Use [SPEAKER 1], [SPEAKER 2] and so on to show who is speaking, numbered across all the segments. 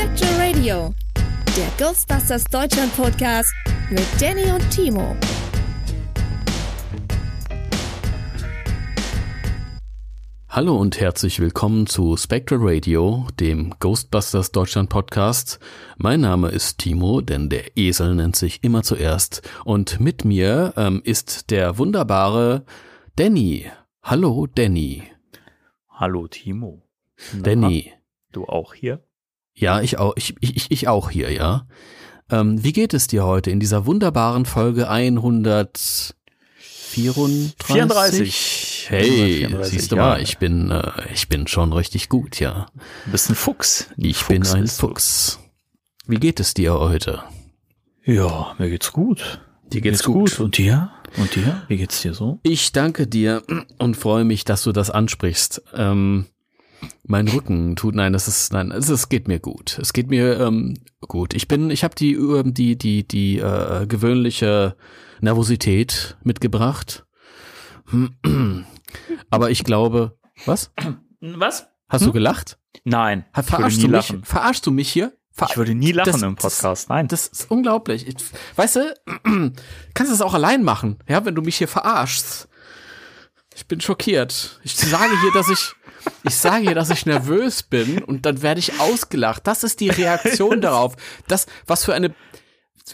[SPEAKER 1] Spectral Radio, der Ghostbusters Deutschland Podcast mit Danny und Timo.
[SPEAKER 2] Hallo und herzlich willkommen zu Spectral Radio, dem Ghostbusters Deutschland Podcast. Mein Name ist Timo, denn der Esel nennt sich immer zuerst. Und mit mir ähm, ist der wunderbare Danny. Hallo Danny.
[SPEAKER 3] Hallo Timo.
[SPEAKER 2] Na, Danny.
[SPEAKER 3] Du auch hier?
[SPEAKER 2] Ja, ich auch, ich, ich, ich auch hier, ja. Ähm, wie geht es dir heute in dieser wunderbaren Folge 134?
[SPEAKER 3] 34.
[SPEAKER 2] Hey, siehst du ja. mal, ich bin, äh, ich bin schon richtig gut, ja.
[SPEAKER 3] Du bist ein Fuchs.
[SPEAKER 2] Ich Fuchs bin ein Fuchs. Wie geht es dir heute?
[SPEAKER 3] Ja, mir geht's gut.
[SPEAKER 2] Dir geht's, geht's gut. gut.
[SPEAKER 3] Und dir? Und dir? Wie geht's dir so?
[SPEAKER 2] Ich danke dir und freue mich, dass du das ansprichst. Ähm, mein Rücken tut, nein, das ist, nein, es, es geht mir gut. Es geht mir ähm, gut. Ich bin, ich habe die, ähm, die, die, die äh, gewöhnliche Nervosität mitgebracht. Aber ich glaube, was?
[SPEAKER 3] Was?
[SPEAKER 2] Hast hm? du gelacht?
[SPEAKER 3] Nein.
[SPEAKER 2] Verarschst du mich? Lachen. Verarschst du mich hier?
[SPEAKER 3] Ver ich würde nie lachen das, im Podcast. Nein.
[SPEAKER 2] Das ist unglaublich. Ich, weißt du, kannst du das auch allein machen, ja, wenn du mich hier verarschst. Ich bin schockiert. Ich sage hier, dass ich ich sage hier, dass ich nervös bin und dann werde ich ausgelacht. Das ist die Reaktion darauf. Das was für eine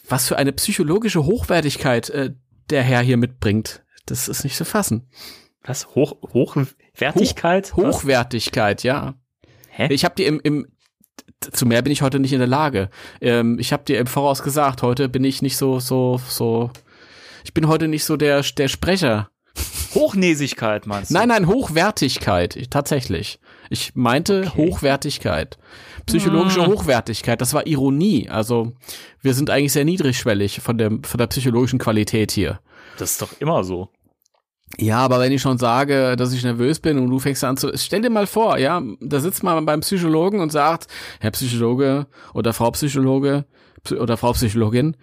[SPEAKER 2] was für eine psychologische Hochwertigkeit äh, der Herr hier mitbringt. Das ist nicht zu fassen.
[SPEAKER 3] Was? Hoch, Hochwertigkeit?
[SPEAKER 2] Hoch, Hochwertigkeit, ja. Hä? Ich habe dir im, im zu mehr bin ich heute nicht in der Lage. Ähm, ich habe dir im Voraus gesagt, heute bin ich nicht so so so. Ich bin heute nicht so der der Sprecher.
[SPEAKER 3] Hochnäsigkeit meinst du?
[SPEAKER 2] Nein, nein, Hochwertigkeit, tatsächlich. Ich meinte okay. Hochwertigkeit. Psychologische ah. Hochwertigkeit, das war Ironie. Also, wir sind eigentlich sehr niedrigschwellig von der, von der psychologischen Qualität hier.
[SPEAKER 3] Das ist doch immer so.
[SPEAKER 2] Ja, aber wenn ich schon sage, dass ich nervös bin und du fängst an zu, stell dir mal vor, ja, da sitzt man beim Psychologen und sagt, Herr Psychologe oder Frau Psychologe oder Frau Psychologin,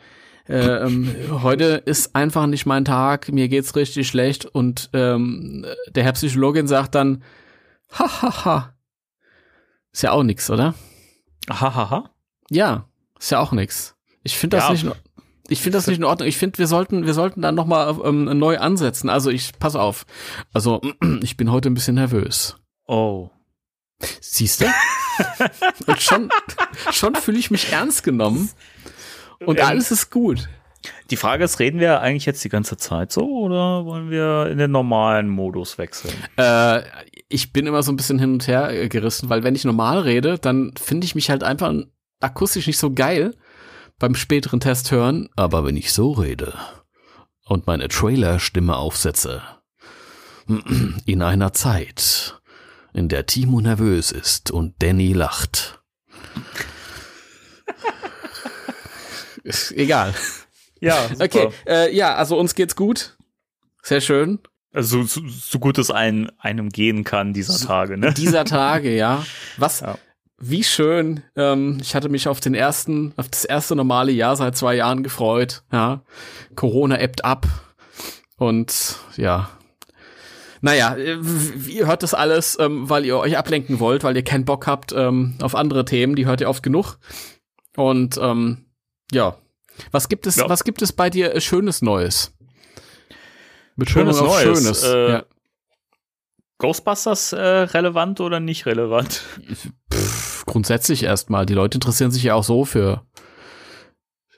[SPEAKER 2] äh, ähm, heute ist einfach nicht mein Tag, mir geht's richtig schlecht und ähm, der Herr Psychologin sagt dann, hahaha, ha, ha. ist ja auch nix, oder?
[SPEAKER 3] Hahaha? Ha, ha.
[SPEAKER 2] Ja, ist ja auch nix. Ich finde das ja, nicht. Ich finde das nicht in Ordnung. Ich finde, wir sollten, wir sollten dann nochmal ähm, neu ansetzen. Also ich, pass auf. Also ich bin heute ein bisschen nervös.
[SPEAKER 3] Oh.
[SPEAKER 2] Siehst du? Und schon, schon fühle ich mich ernst genommen. Und ähm, alles ist gut.
[SPEAKER 3] Die Frage ist, reden wir eigentlich jetzt die ganze Zeit so oder wollen wir in den normalen Modus wechseln?
[SPEAKER 2] Äh, ich bin immer so ein bisschen hin und her gerissen, weil wenn ich normal rede, dann finde ich mich halt einfach akustisch nicht so geil beim späteren Test hören, aber wenn ich so rede und meine Trailer-Stimme aufsetze, in einer Zeit, in der Timo nervös ist und Danny lacht. Egal.
[SPEAKER 3] Ja, super.
[SPEAKER 2] Okay, äh, ja, also uns geht's gut. Sehr schön.
[SPEAKER 3] Also so, so gut es ein, einem gehen kann dieser Tage, ne?
[SPEAKER 2] Dieser Tage, ja. Was, ja wie schön. Ähm, ich hatte mich auf den ersten, auf das erste normale Jahr seit zwei Jahren gefreut. Ja, Corona ebbt ab und ja. Naja, äh, ihr hört das alles, ähm, weil ihr euch ablenken wollt, weil ihr keinen Bock habt ähm, auf andere Themen. Die hört ihr oft genug. Und ähm, ja, was gibt es? Ja. Was gibt es bei dir Schönes Neues?
[SPEAKER 3] Mit Schönes Neues. Schönes. Äh, ja. Ghostbusters äh, relevant oder nicht relevant?
[SPEAKER 2] Pff, grundsätzlich erstmal. Die Leute interessieren sich ja auch so für,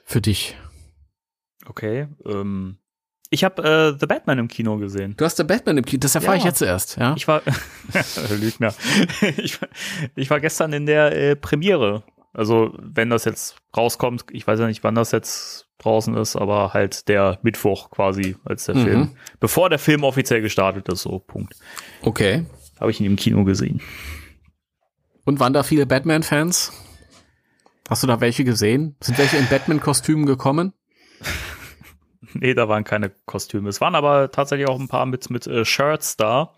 [SPEAKER 2] für dich.
[SPEAKER 3] Okay. Ähm, ich habe äh, The Batman im Kino gesehen.
[SPEAKER 2] Du hast The Batman im Kino, das erfahre ja. ich jetzt erst, ja?
[SPEAKER 3] Ich war, Lügner. ich, ich, war gestern in der äh, Premiere. Also, wenn das jetzt rauskommt, ich weiß ja nicht, wann das jetzt draußen ist, aber halt der Mittwoch quasi als der mhm. Film. Bevor der Film offiziell gestartet ist, so Punkt.
[SPEAKER 2] Okay.
[SPEAKER 3] Habe ich ihn im Kino gesehen.
[SPEAKER 2] Und waren da viele Batman-Fans? Hast du da welche gesehen? Sind welche in Batman-Kostümen gekommen?
[SPEAKER 3] nee, da waren keine Kostüme. Es waren aber tatsächlich auch ein paar mit, mit äh, Shirts da.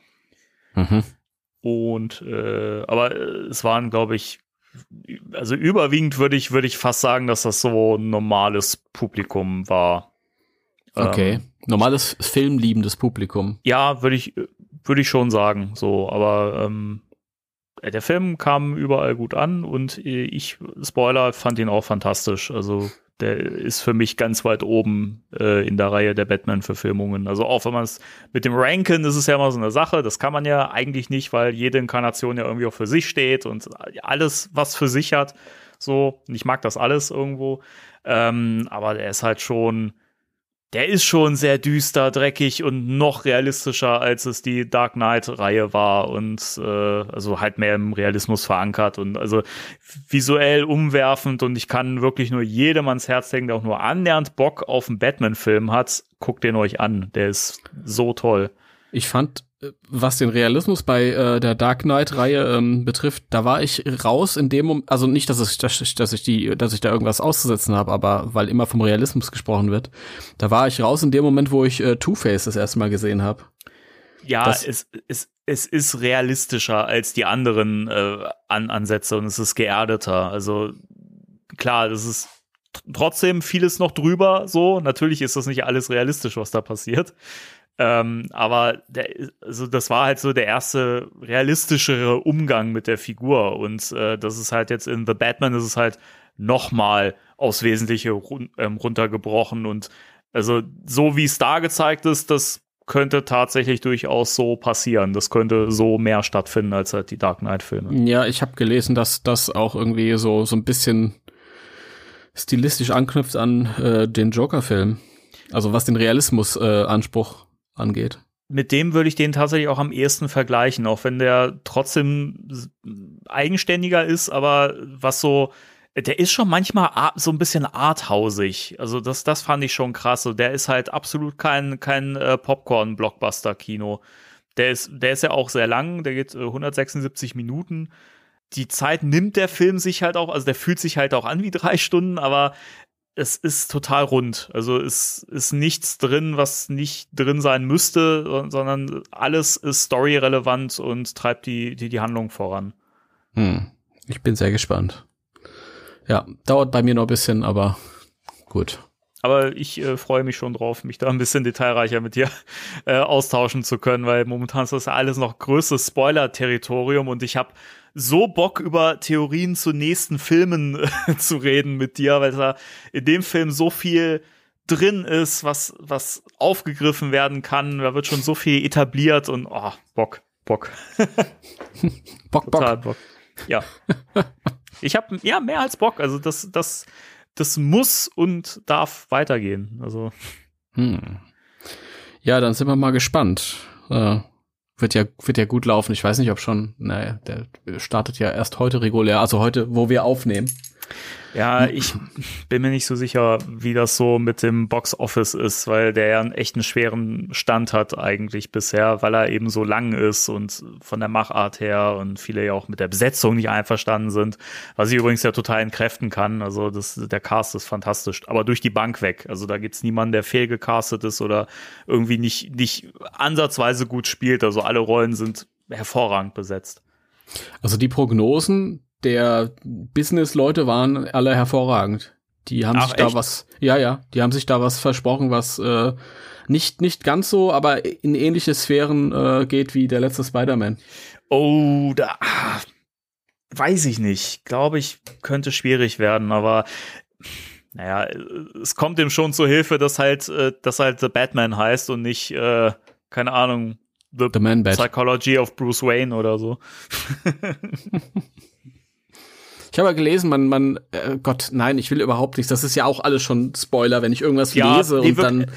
[SPEAKER 3] Mhm. Und äh, aber äh, es waren, glaube ich, also überwiegend würde ich, würde ich fast sagen, dass das so ein normales Publikum war.
[SPEAKER 2] Okay. Ähm, normales filmliebendes Publikum.
[SPEAKER 3] Ja, würde ich, würde ich schon sagen. So, aber ähm, der Film kam überall gut an und ich, Spoiler, fand ihn auch fantastisch. Also der ist für mich ganz weit oben äh, in der Reihe der Batman-Verfilmungen. Also auch wenn man es mit dem Ranken, das ist ja immer so eine Sache, das kann man ja eigentlich nicht, weil jede Inkarnation ja irgendwie auch für sich steht und alles, was für sich hat. So, und ich mag das alles irgendwo. Ähm, aber der ist halt schon der ist schon sehr düster, dreckig und noch realistischer, als es die Dark Knight-Reihe war und äh, also halt mehr im Realismus verankert und also visuell umwerfend und ich kann wirklich nur jedem ans Herz legen, der auch nur annähernd Bock auf einen Batman-Film hat, guckt den euch an. Der ist so toll.
[SPEAKER 2] Ich fand was den Realismus bei äh, der Dark Knight-Reihe ähm, betrifft, da war ich raus in dem, also nicht, dass ich, dass, dass ich die, dass ich da irgendwas auszusetzen habe, aber weil immer vom Realismus gesprochen wird, da war ich raus in dem Moment, wo ich äh, Two Face das erste Mal gesehen habe.
[SPEAKER 3] Ja, das, es, es, es ist realistischer als die anderen äh, An Ansätze und es ist geerdeter. Also klar, das ist trotzdem vieles noch drüber. So, natürlich ist das nicht alles realistisch, was da passiert. Ähm, aber der, also das war halt so der erste realistischere Umgang mit der Figur. Und äh, das ist halt jetzt in The Batman ist es halt nochmal aufs Wesentliche run ähm, runtergebrochen. Und also so wie es da gezeigt ist, das könnte tatsächlich durchaus so passieren. Das könnte so mehr stattfinden als halt die Dark Knight-Filme.
[SPEAKER 2] Ja, ich habe gelesen, dass das auch irgendwie so, so ein bisschen stilistisch anknüpft an äh, den Joker-Film. Also was den Realismus-Anspruch äh, angeht.
[SPEAKER 3] Mit dem würde ich den tatsächlich auch am ehesten vergleichen, auch wenn der trotzdem eigenständiger ist, aber was so, der ist schon manchmal so ein bisschen arthausig. Also das, das fand ich schon krass. So, der ist halt absolut kein, kein äh, Popcorn-Blockbuster-Kino. Der ist, der ist ja auch sehr lang, der geht äh, 176 Minuten. Die Zeit nimmt der Film sich halt auch, also der fühlt sich halt auch an wie drei Stunden, aber es ist total rund. Also es ist nichts drin, was nicht drin sein müsste, sondern alles ist storyrelevant und treibt die, die, die Handlung voran.
[SPEAKER 2] Hm. Ich bin sehr gespannt. Ja, dauert bei mir noch ein bisschen, aber gut.
[SPEAKER 3] Aber ich äh, freue mich schon drauf, mich da ein bisschen detailreicher mit dir äh, austauschen zu können, weil momentan ist das ja alles noch größtes Spoiler-Territorium und ich habe so Bock über Theorien zu nächsten Filmen zu reden mit dir, weil da in dem Film so viel drin ist, was, was aufgegriffen werden kann. Da wird schon so viel etabliert und oh, Bock, Bock.
[SPEAKER 2] Bock, Bock. Bock.
[SPEAKER 3] Ja. Ich habe ja mehr als Bock. Also das, das, das muss und darf weitergehen. Also. Hm.
[SPEAKER 2] Ja, dann sind wir mal gespannt. Äh, wird ja, wird ja gut laufen. Ich weiß nicht, ob schon, naja, der startet ja erst heute regulär, also heute, wo wir aufnehmen.
[SPEAKER 3] Ja, ich bin mir nicht so sicher, wie das so mit dem Box Office ist, weil der ja einen echten schweren Stand hat eigentlich bisher, weil er eben so lang ist und von der Machart her und viele ja auch mit der Besetzung nicht einverstanden sind, was ich übrigens ja total entkräften kann. Also das, der Cast ist fantastisch, aber durch die Bank weg. Also da gibt's niemanden, der fehlgecastet ist oder irgendwie nicht, nicht ansatzweise gut spielt. Also alle Rollen sind hervorragend besetzt.
[SPEAKER 2] Also die Prognosen, der Business-Leute waren alle hervorragend. Die haben Ach, sich da was, ja, ja, die haben sich da was versprochen, was äh, nicht, nicht ganz so, aber in ähnliche Sphären äh, geht wie der letzte Spider-Man.
[SPEAKER 3] Oh, da ah, weiß ich nicht. Glaube ich, könnte schwierig werden, aber naja, es kommt ihm schon zur Hilfe, dass halt, äh, dass halt The Batman heißt und nicht, äh, keine Ahnung, The, The Man Psychology of Bruce Wayne oder so.
[SPEAKER 2] Ich habe ja gelesen, man, man, äh, Gott, nein, ich will überhaupt nichts. Das ist ja auch alles schon Spoiler, wenn ich irgendwas ja, lese und dann.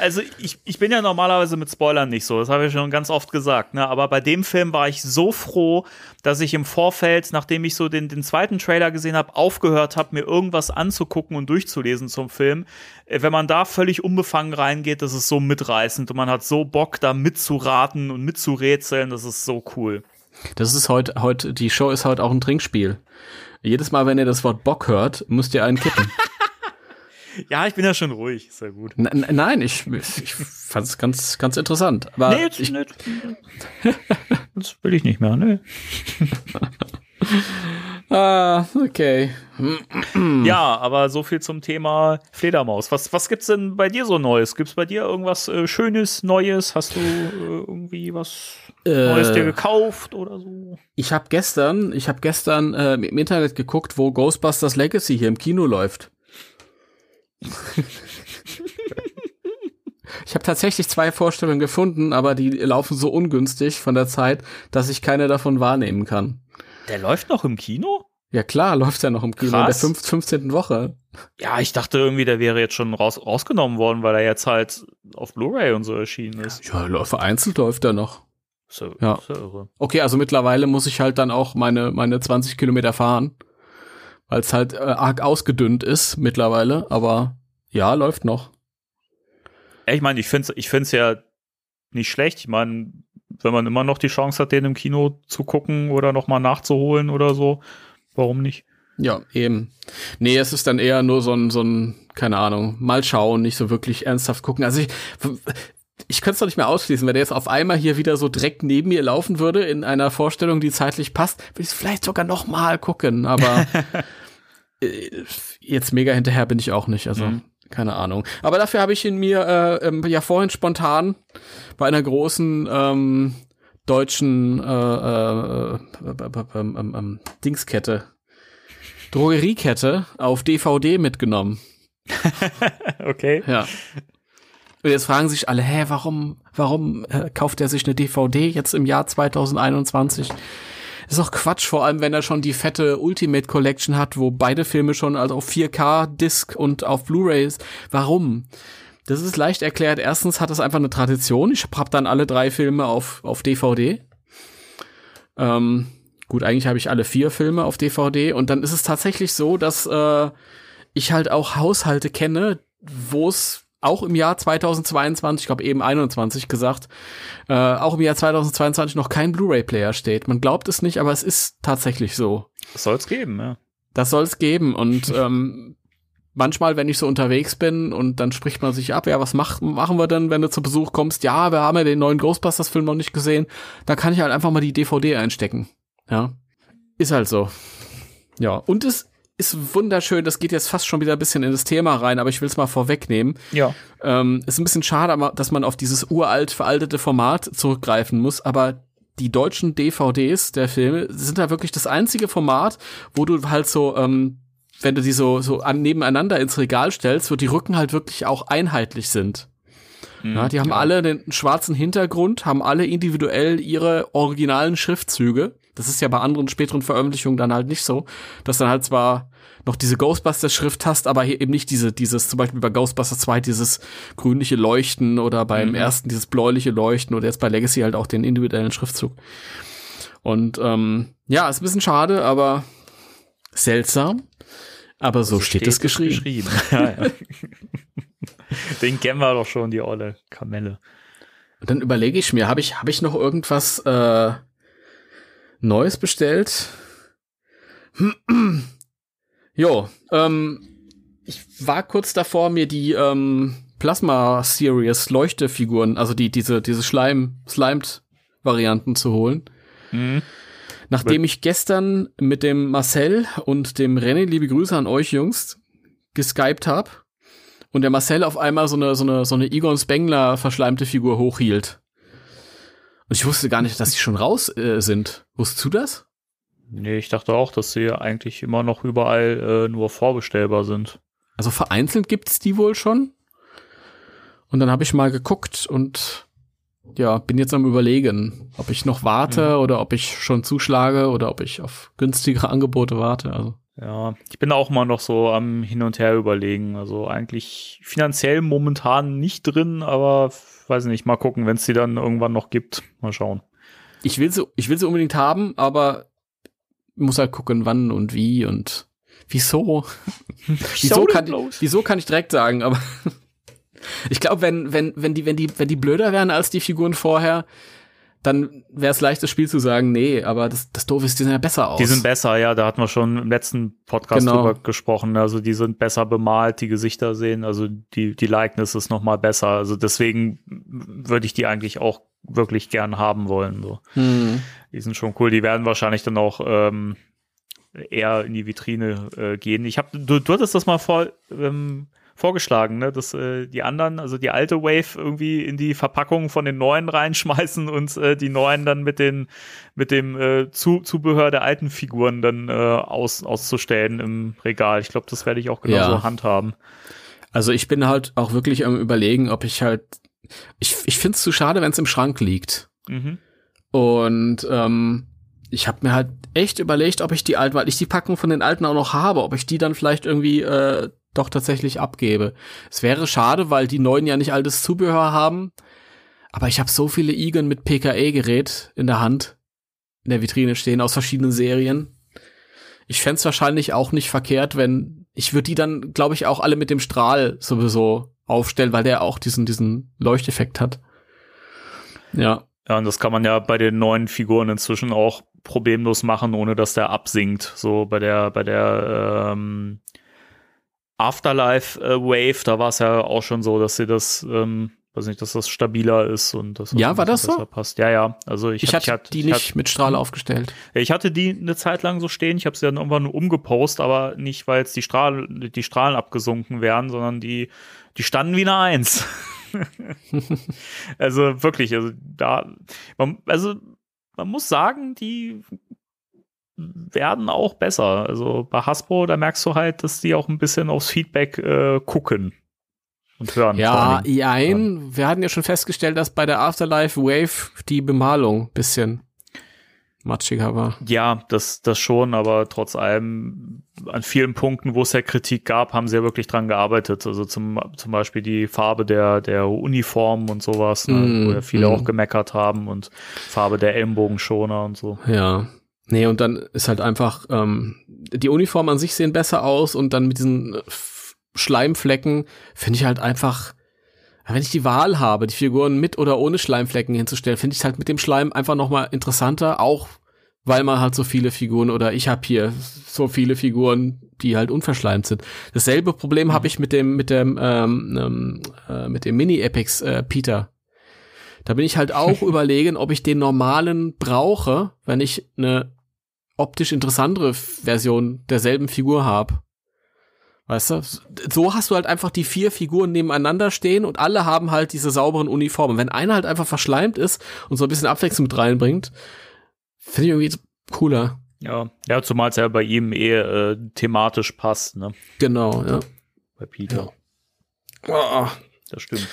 [SPEAKER 3] Also ich, ich bin ja normalerweise mit Spoilern nicht so, das habe ich schon ganz oft gesagt, ne? Aber bei dem Film war ich so froh, dass ich im Vorfeld, nachdem ich so den, den zweiten Trailer gesehen habe, aufgehört habe, mir irgendwas anzugucken und durchzulesen zum Film. Äh, wenn man da völlig unbefangen reingeht, das ist so mitreißend und man hat so Bock, da mitzuraten und mitzurätseln, das ist so cool.
[SPEAKER 2] Das ist heute, heute, die Show ist heute auch ein Trinkspiel. Jedes Mal, wenn ihr das Wort Bock hört, müsst ihr einen kippen.
[SPEAKER 3] ja, ich bin ja schon ruhig, ist ja gut.
[SPEAKER 2] N nein, ich, ich fand es ganz, ganz interessant. Aber nee, ich,
[SPEAKER 3] nicht. das will ich nicht mehr, ne?
[SPEAKER 2] ah, okay.
[SPEAKER 3] ja, aber so viel zum Thema Fledermaus. Was, was gibt's denn bei dir so Neues? Gibt's bei dir irgendwas äh, Schönes, Neues? Hast du äh, irgendwie was Neues dir äh, gekauft oder so?
[SPEAKER 2] Ich habe gestern, ich habe gestern äh, im Internet geguckt, wo Ghostbusters Legacy hier im Kino läuft. ich habe tatsächlich zwei Vorstellungen gefunden, aber die laufen so ungünstig von der Zeit, dass ich keine davon wahrnehmen kann.
[SPEAKER 3] Der läuft noch im Kino?
[SPEAKER 2] Ja klar, läuft ja noch im Kino Krass. in der 15. Woche.
[SPEAKER 3] Ja, ich dachte irgendwie, der wäre jetzt schon raus, rausgenommen worden, weil er jetzt halt auf Blu-ray und so erschienen ist.
[SPEAKER 2] Ja, vereinzelt läuft er noch. So, ja. So okay, also mittlerweile muss ich halt dann auch meine, meine 20 Kilometer fahren, weil es halt äh, arg ausgedünnt ist mittlerweile, aber ja, läuft noch.
[SPEAKER 3] Ich meine, ich finde es ich find's ja nicht schlecht. Ich meine, wenn man immer noch die Chance hat, den im Kino zu gucken oder nochmal nachzuholen oder so, warum nicht?
[SPEAKER 2] Ja, eben. Nee, es ist dann eher nur so ein, so ein, keine Ahnung, mal schauen, nicht so wirklich ernsthaft gucken. Also ich, ich könnte es doch nicht mehr ausschließen, wenn der jetzt auf einmal hier wieder so direkt neben mir laufen würde in einer Vorstellung, die zeitlich passt, würde ich es vielleicht sogar noch mal gucken, aber äh, jetzt mega hinterher bin ich auch nicht, also mhm. Keine Ahnung. Aber dafür habe ich ihn mir äh, ähm, ja vorhin spontan bei einer großen ähm, deutschen äh, äh, äh, Dingskette, Drogeriekette auf DVD mitgenommen.
[SPEAKER 3] okay.
[SPEAKER 2] Ja. Und jetzt fragen sich alle, hä, warum, warum äh, kauft er sich eine DVD jetzt im Jahr 2021? Ist doch Quatsch, vor allem wenn er schon die fette Ultimate Collection hat, wo beide Filme schon also auf 4K Disc und auf Blu-ray ist. Warum? Das ist leicht erklärt. Erstens hat es einfach eine Tradition. Ich hab dann alle drei Filme auf, auf DVD. Ähm, gut, eigentlich habe ich alle vier Filme auf DVD und dann ist es tatsächlich so, dass äh, ich halt auch Haushalte kenne, wo es auch im Jahr 2022, ich glaube eben 21 gesagt, äh, auch im Jahr 2022 noch kein Blu-ray-Player steht. Man glaubt es nicht, aber es ist tatsächlich so.
[SPEAKER 3] Das soll es geben, ja.
[SPEAKER 2] Das soll es geben und ähm, manchmal, wenn ich so unterwegs bin und dann spricht man sich ab, ja, was mach, machen wir denn, wenn du zu Besuch kommst? Ja, wir haben ja den neuen Ghostbusters-Film noch nicht gesehen. Dann kann ich halt einfach mal die DVD einstecken. Ja, ist halt so. Ja, und es ist wunderschön. Das geht jetzt fast schon wieder ein bisschen in das Thema rein, aber ich will es mal vorwegnehmen.
[SPEAKER 3] Ja.
[SPEAKER 2] Ähm, ist ein bisschen schade, dass man auf dieses uralt veraltete Format zurückgreifen muss, aber die deutschen DVDs der Filme sind da wirklich das einzige Format, wo du halt so, ähm, wenn du die so, so an, nebeneinander ins Regal stellst, wo die Rücken halt wirklich auch einheitlich sind. Mhm, ja, die haben ja. alle den schwarzen Hintergrund, haben alle individuell ihre originalen Schriftzüge. Das ist ja bei anderen späteren Veröffentlichungen dann halt nicht so, dass dann halt zwar noch diese Ghostbusters-Schrift hast, aber hier eben nicht diese, dieses, zum Beispiel bei Ghostbusters 2 dieses grünliche Leuchten oder beim mhm. ersten dieses bläuliche Leuchten oder jetzt bei Legacy halt auch den individuellen Schriftzug. Und ähm, ja, ist ein bisschen schade, aber seltsam. Aber so, so steht, steht, es geschrieben. geschrieben. ja, ja.
[SPEAKER 3] Den kennen wir doch schon, die olle Kamelle.
[SPEAKER 2] Und dann überlege ich mir, habe ich, hab ich noch irgendwas äh, Neues bestellt? Jo, ähm, ich war kurz davor, mir die ähm, Plasma Series Leuchtefiguren, also die diese diese Schleim Slimed Varianten zu holen. Mhm. Nachdem ich gestern mit dem Marcel und dem René, liebe Grüße an euch Jungs, geskypt habe und der Marcel auf einmal so eine so eine so eine Egon Spengler verschleimte Figur hochhielt. Und ich wusste gar nicht, dass die schon raus äh, sind. Wusstest du das?
[SPEAKER 3] Nee, ich dachte auch, dass sie eigentlich immer noch überall äh, nur vorbestellbar sind.
[SPEAKER 2] Also vereinzelt gibt's die wohl schon. Und dann habe ich mal geguckt und ja, bin jetzt am überlegen, ob ich noch warte mhm. oder ob ich schon zuschlage oder ob ich auf günstigere Angebote warte. Also.
[SPEAKER 3] Ja, ich bin auch mal noch so am Hin und Her überlegen. Also eigentlich finanziell momentan nicht drin, aber weiß nicht, mal gucken, wenn es die dann irgendwann noch gibt. Mal schauen.
[SPEAKER 2] Ich will sie, ich will sie unbedingt haben, aber muss halt gucken, wann und wie und wieso. wieso, kann, wieso kann ich direkt sagen, aber ich glaube, wenn, wenn, wenn die, wenn die, wenn die blöder wären als die Figuren vorher, dann wäre es leicht, das Spiel zu sagen, nee, aber das, das doof ist, die sind ja besser aus.
[SPEAKER 3] Die sind besser, ja, da hatten wir schon im letzten Podcast genau. drüber gesprochen. Also die sind besser bemalt, die Gesichter sehen, also die, die Likeness ist noch mal besser. Also deswegen würde ich die eigentlich auch wirklich gern haben wollen. So. Hm. Die sind schon cool. Die werden wahrscheinlich dann auch ähm, eher in die Vitrine äh, gehen. Ich habe, du, du hattest das mal vor, ähm, vorgeschlagen, ne? dass äh, die anderen, also die alte Wave irgendwie in die Verpackung von den neuen reinschmeißen und äh, die neuen dann mit den mit dem äh, Zu Zubehör der alten Figuren dann äh, aus, auszustellen im Regal. Ich glaube, das werde ich auch genauso ja. handhaben.
[SPEAKER 2] Also ich bin halt auch wirklich am überlegen, ob ich halt ich ich finde es zu schade, wenn es im Schrank liegt. Mhm. Und ähm, ich habe mir halt echt überlegt, ob ich die alten, weil ich die Packung von den alten auch noch habe, ob ich die dann vielleicht irgendwie äh, doch tatsächlich abgebe. Es wäre schade, weil die neuen ja nicht altes Zubehör haben. Aber ich habe so viele Igen mit PKE-Gerät in der Hand, in der Vitrine stehen, aus verschiedenen Serien. Ich fände wahrscheinlich auch nicht verkehrt, wenn ich würde die dann, glaube ich, auch alle mit dem Strahl sowieso aufstellen, weil der auch diesen, diesen Leuchteffekt hat. Ja.
[SPEAKER 3] Ja, und das kann man ja bei den neuen Figuren inzwischen auch problemlos machen, ohne dass der absinkt. So bei der, bei der ähm, Afterlife äh, Wave, da war es ja auch schon so, dass sie das, ähm, weiß nicht, dass das stabiler ist und das
[SPEAKER 2] ja war das so
[SPEAKER 3] passt. Ja, ja. Also ich,
[SPEAKER 2] ich hatte ich hatte, die nicht hatte, mit Strahl aufgestellt.
[SPEAKER 3] Ich hatte die eine Zeit lang so stehen. Ich habe sie dann irgendwann umgepost, aber nicht, weil jetzt die Strahlen die Strahlen abgesunken wären, sondern die die standen wie eine Eins. also wirklich, also da, man, also man muss sagen, die werden auch besser. Also bei Hasbro, da merkst du halt, dass die auch ein bisschen aufs Feedback äh, gucken und hören.
[SPEAKER 2] Ja, jein. Wir hatten ja schon festgestellt, dass bei der Afterlife Wave die Bemalung bisschen matschiger war.
[SPEAKER 3] Ja, das, das schon, aber trotz allem an vielen Punkten, wo es ja Kritik gab, haben sie ja wirklich dran gearbeitet. Also zum, zum Beispiel die Farbe der, der Uniform und sowas, ne, mm, wo ja viele mm. auch gemeckert haben und Farbe der Ellenbogenschoner und so.
[SPEAKER 2] Ja, Nee, und dann ist halt einfach, ähm, die Uniformen an sich sehen besser aus und dann mit diesen Schleimflecken finde ich halt einfach, wenn ich die Wahl habe, die Figuren mit oder ohne Schleimflecken hinzustellen, finde ich halt mit dem Schleim einfach nochmal interessanter, auch weil man halt so viele Figuren oder ich habe hier so viele Figuren, die halt unverschleimt sind. Dasselbe Problem mhm. habe ich mit dem mit dem ähm, ähm, äh, mit dem Mini Epics äh, Peter. Da bin ich halt auch überlegen, ob ich den normalen brauche, wenn ich eine optisch interessantere Version derselben Figur habe. Weißt du? So hast du halt einfach die vier Figuren nebeneinander stehen und alle haben halt diese sauberen Uniformen. Wenn einer halt einfach verschleimt ist und so ein bisschen Abwechslung mit reinbringt, finde ich irgendwie cooler.
[SPEAKER 3] Ja, ja, zumal es ja bei ihm eh äh, thematisch passt, ne?
[SPEAKER 2] Genau, ja.
[SPEAKER 3] Bei Peter.
[SPEAKER 2] Ja. Oh. Das stimmt.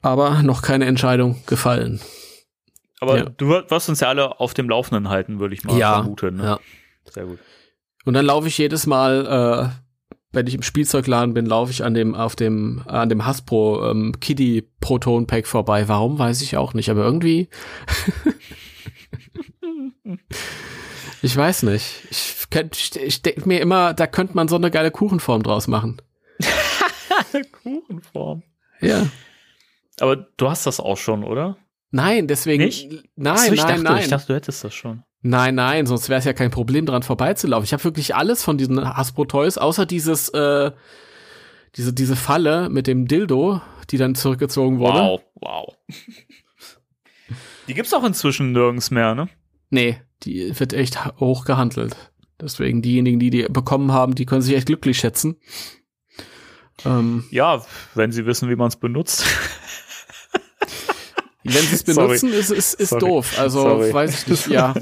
[SPEAKER 2] Aber noch keine Entscheidung gefallen.
[SPEAKER 3] Aber ja. du wirst uns ja alle auf dem Laufenden halten, würde ich mal
[SPEAKER 2] ja,
[SPEAKER 3] vermuten. Ne?
[SPEAKER 2] Ja. Sehr gut. Und dann laufe ich jedes Mal, äh, wenn ich im Spielzeugladen bin, laufe ich an dem, auf dem, an dem Hasbro ähm, Kitty Proton Pack vorbei. Warum, weiß ich auch nicht, aber irgendwie. ich weiß nicht. Ich, ich, ich denke mir immer, da könnte man so eine geile Kuchenform draus machen.
[SPEAKER 3] Kuchenform.
[SPEAKER 2] Ja.
[SPEAKER 3] Aber du hast das auch schon, oder?
[SPEAKER 2] Nein, deswegen.
[SPEAKER 3] Nicht?
[SPEAKER 2] Nein,
[SPEAKER 3] so,
[SPEAKER 2] nein,
[SPEAKER 3] dachte,
[SPEAKER 2] nein.
[SPEAKER 3] Ich dachte, du hättest das schon.
[SPEAKER 2] Nein, nein, sonst wäre es ja kein Problem, dran vorbeizulaufen. Ich habe wirklich alles von diesen Hasbro Toys, außer dieses, äh, diese, diese Falle mit dem Dildo, die dann zurückgezogen wurde.
[SPEAKER 3] Wow, wow. die gibt's auch inzwischen nirgends mehr, ne?
[SPEAKER 2] Nee, die wird echt hoch gehandelt. Deswegen diejenigen, die die bekommen haben, die können sich echt glücklich schätzen.
[SPEAKER 3] Ähm, ja, wenn sie wissen, wie man es benutzt.
[SPEAKER 2] Wenn sie es benutzen, Sorry. ist ist, ist doof. Also Sorry. weiß ich nicht, ja.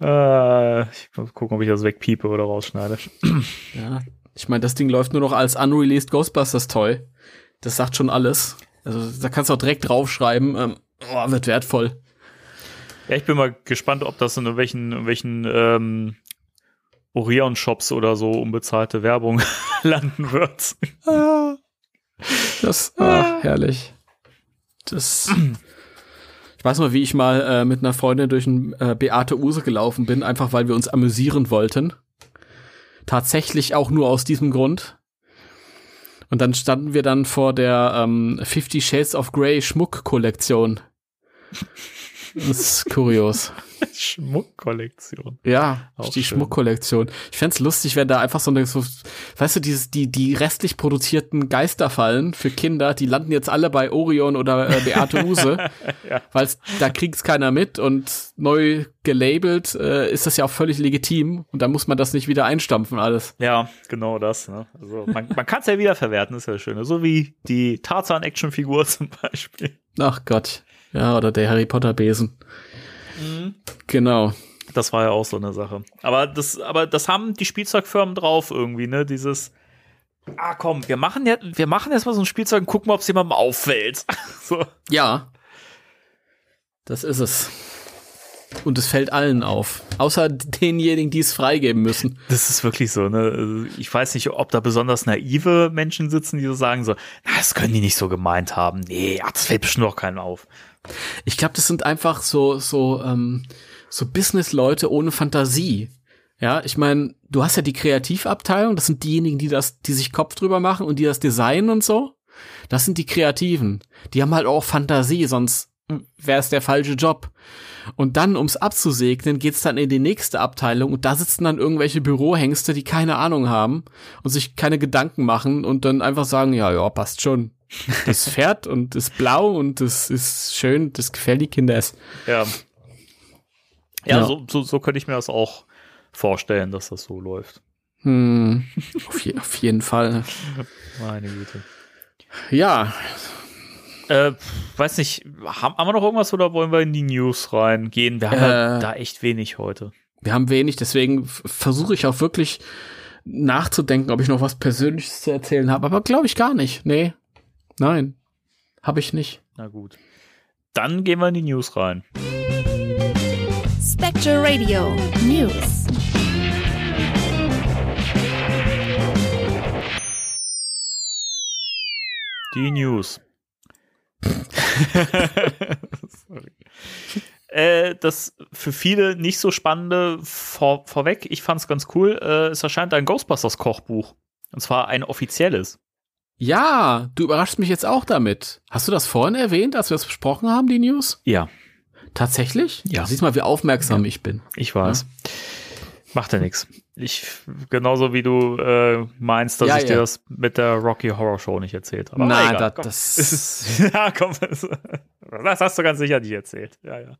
[SPEAKER 3] uh, ich muss gucken, ob ich das wegpiepe oder rausschneide.
[SPEAKER 2] Ja, ich meine, das Ding läuft nur noch als unreleased Ghostbusters Toy. Das sagt schon alles. Also da kannst du auch direkt draufschreiben, ähm, oh, wird wertvoll.
[SPEAKER 3] Ja, ich bin mal gespannt, ob das in irgendwelchen, irgendwelchen ähm, Orion-Shops oder so unbezahlte Werbung landen wird.
[SPEAKER 2] Ah, das, ah, herrlich. Das. Ich weiß mal, wie ich mal äh, mit einer Freundin durch ein äh, Beate Use gelaufen bin, einfach weil wir uns amüsieren wollten. Tatsächlich auch nur aus diesem Grund. Und dann standen wir dann vor der ähm, Fifty Shades of Grey Schmuckkollektion. Das ist kurios.
[SPEAKER 3] Schmuckkollektion.
[SPEAKER 2] Ja,
[SPEAKER 3] Auch
[SPEAKER 2] die
[SPEAKER 3] schön.
[SPEAKER 2] Schmuckkollektion. Ich fänd's lustig, wenn da einfach so eine, so, weißt du, dieses, die, die restlich produzierten Geisterfallen für Kinder, die landen jetzt alle bei Orion oder äh, Beate Use,
[SPEAKER 3] Ja.
[SPEAKER 2] weil da kriegt's keiner mit und neu gelabelt äh, ist das ja auch völlig legitim und da muss man das nicht wieder einstampfen alles.
[SPEAKER 3] Ja, genau das. Ne? Also man, man kann es ja wiederverwerten, ist ja schön. So wie die Tarzan-Actionfigur zum Beispiel.
[SPEAKER 2] Ach Gott. Ja, oder der Harry Potter Besen. Genau.
[SPEAKER 3] Das war ja auch so eine Sache. Aber das, aber das haben die Spielzeugfirmen drauf irgendwie, ne? Dieses, ah komm, wir machen jetzt, wir machen jetzt mal so ein Spielzeug und gucken, ob es jemandem auffällt. so.
[SPEAKER 2] Ja. Das ist es. Und es fällt allen auf. Außer denjenigen, die es freigeben müssen.
[SPEAKER 3] Das ist wirklich so, ne? Ich weiß nicht, ob da besonders naive Menschen sitzen, die so sagen so, na, das können die nicht so gemeint haben. Nee, ach, das fällt bestimmt auch keinen auf.
[SPEAKER 2] Ich glaube, das sind einfach so, so, ähm, so Business-Leute ohne Fantasie. Ja, ich meine, du hast ja die Kreativabteilung, das sind diejenigen, die das, die sich Kopf drüber machen und die das designen und so. Das sind die Kreativen. Die haben halt auch Fantasie, sonst wäre es der falsche Job. Und dann, ums abzusegnen, geht's dann in die nächste Abteilung und da sitzen dann irgendwelche Bürohengste, die keine Ahnung haben und sich keine Gedanken machen und dann einfach sagen, ja, ja, passt schon. Das fährt und ist blau und das ist schön, das gefällt die Kinders.
[SPEAKER 3] Ja. Ja,
[SPEAKER 2] Ja.
[SPEAKER 3] So, so, so könnte ich mir das auch vorstellen, dass das so läuft.
[SPEAKER 2] Hm, auf, je, auf jeden Fall.
[SPEAKER 3] Meine Güte.
[SPEAKER 2] Ja,
[SPEAKER 3] Äh, weiß nicht, haben, haben wir noch irgendwas oder wollen wir in die News reingehen? Wir haben ja
[SPEAKER 2] Äh.
[SPEAKER 3] da echt wenig heute.
[SPEAKER 2] wir haben wenig, deswegen versuche ich auch wirklich nachzudenken, ob ich noch was Persönliches zu erzählen habe, aber glaube ich gar nicht. Nee, nein, habe ich nicht.
[SPEAKER 3] Na gut. Dann gehen wir in die News rein.
[SPEAKER 1] Spectre Radio News.
[SPEAKER 3] Die News. Äh, das für viele nicht so spannende vor, vorweg. Ich fand's ganz cool. Äh, es erscheint ein Ghostbusters Kochbuch. Und zwar ein offizielles.
[SPEAKER 2] Ja, du überraschst mich jetzt auch damit. Hast du das vorhin erwähnt, als wir das besprochen haben, die News?
[SPEAKER 3] Ja,
[SPEAKER 2] Tatsächlich?
[SPEAKER 3] Ja.
[SPEAKER 2] Du siehst mal, wie aufmerksam ich bin.
[SPEAKER 3] ich weiß. Macht ja nichts. Ich, genauso wie du äh, meinst, dass
[SPEAKER 2] Ja,
[SPEAKER 3] ich dir
[SPEAKER 2] ja.
[SPEAKER 3] das mit der Rocky Horror Show nicht erzählt habe.
[SPEAKER 2] Nein,
[SPEAKER 3] egal,
[SPEAKER 2] da- das-
[SPEAKER 3] ja, komm. Das, das hast du ganz sicher nicht erzählt. Ja, ja.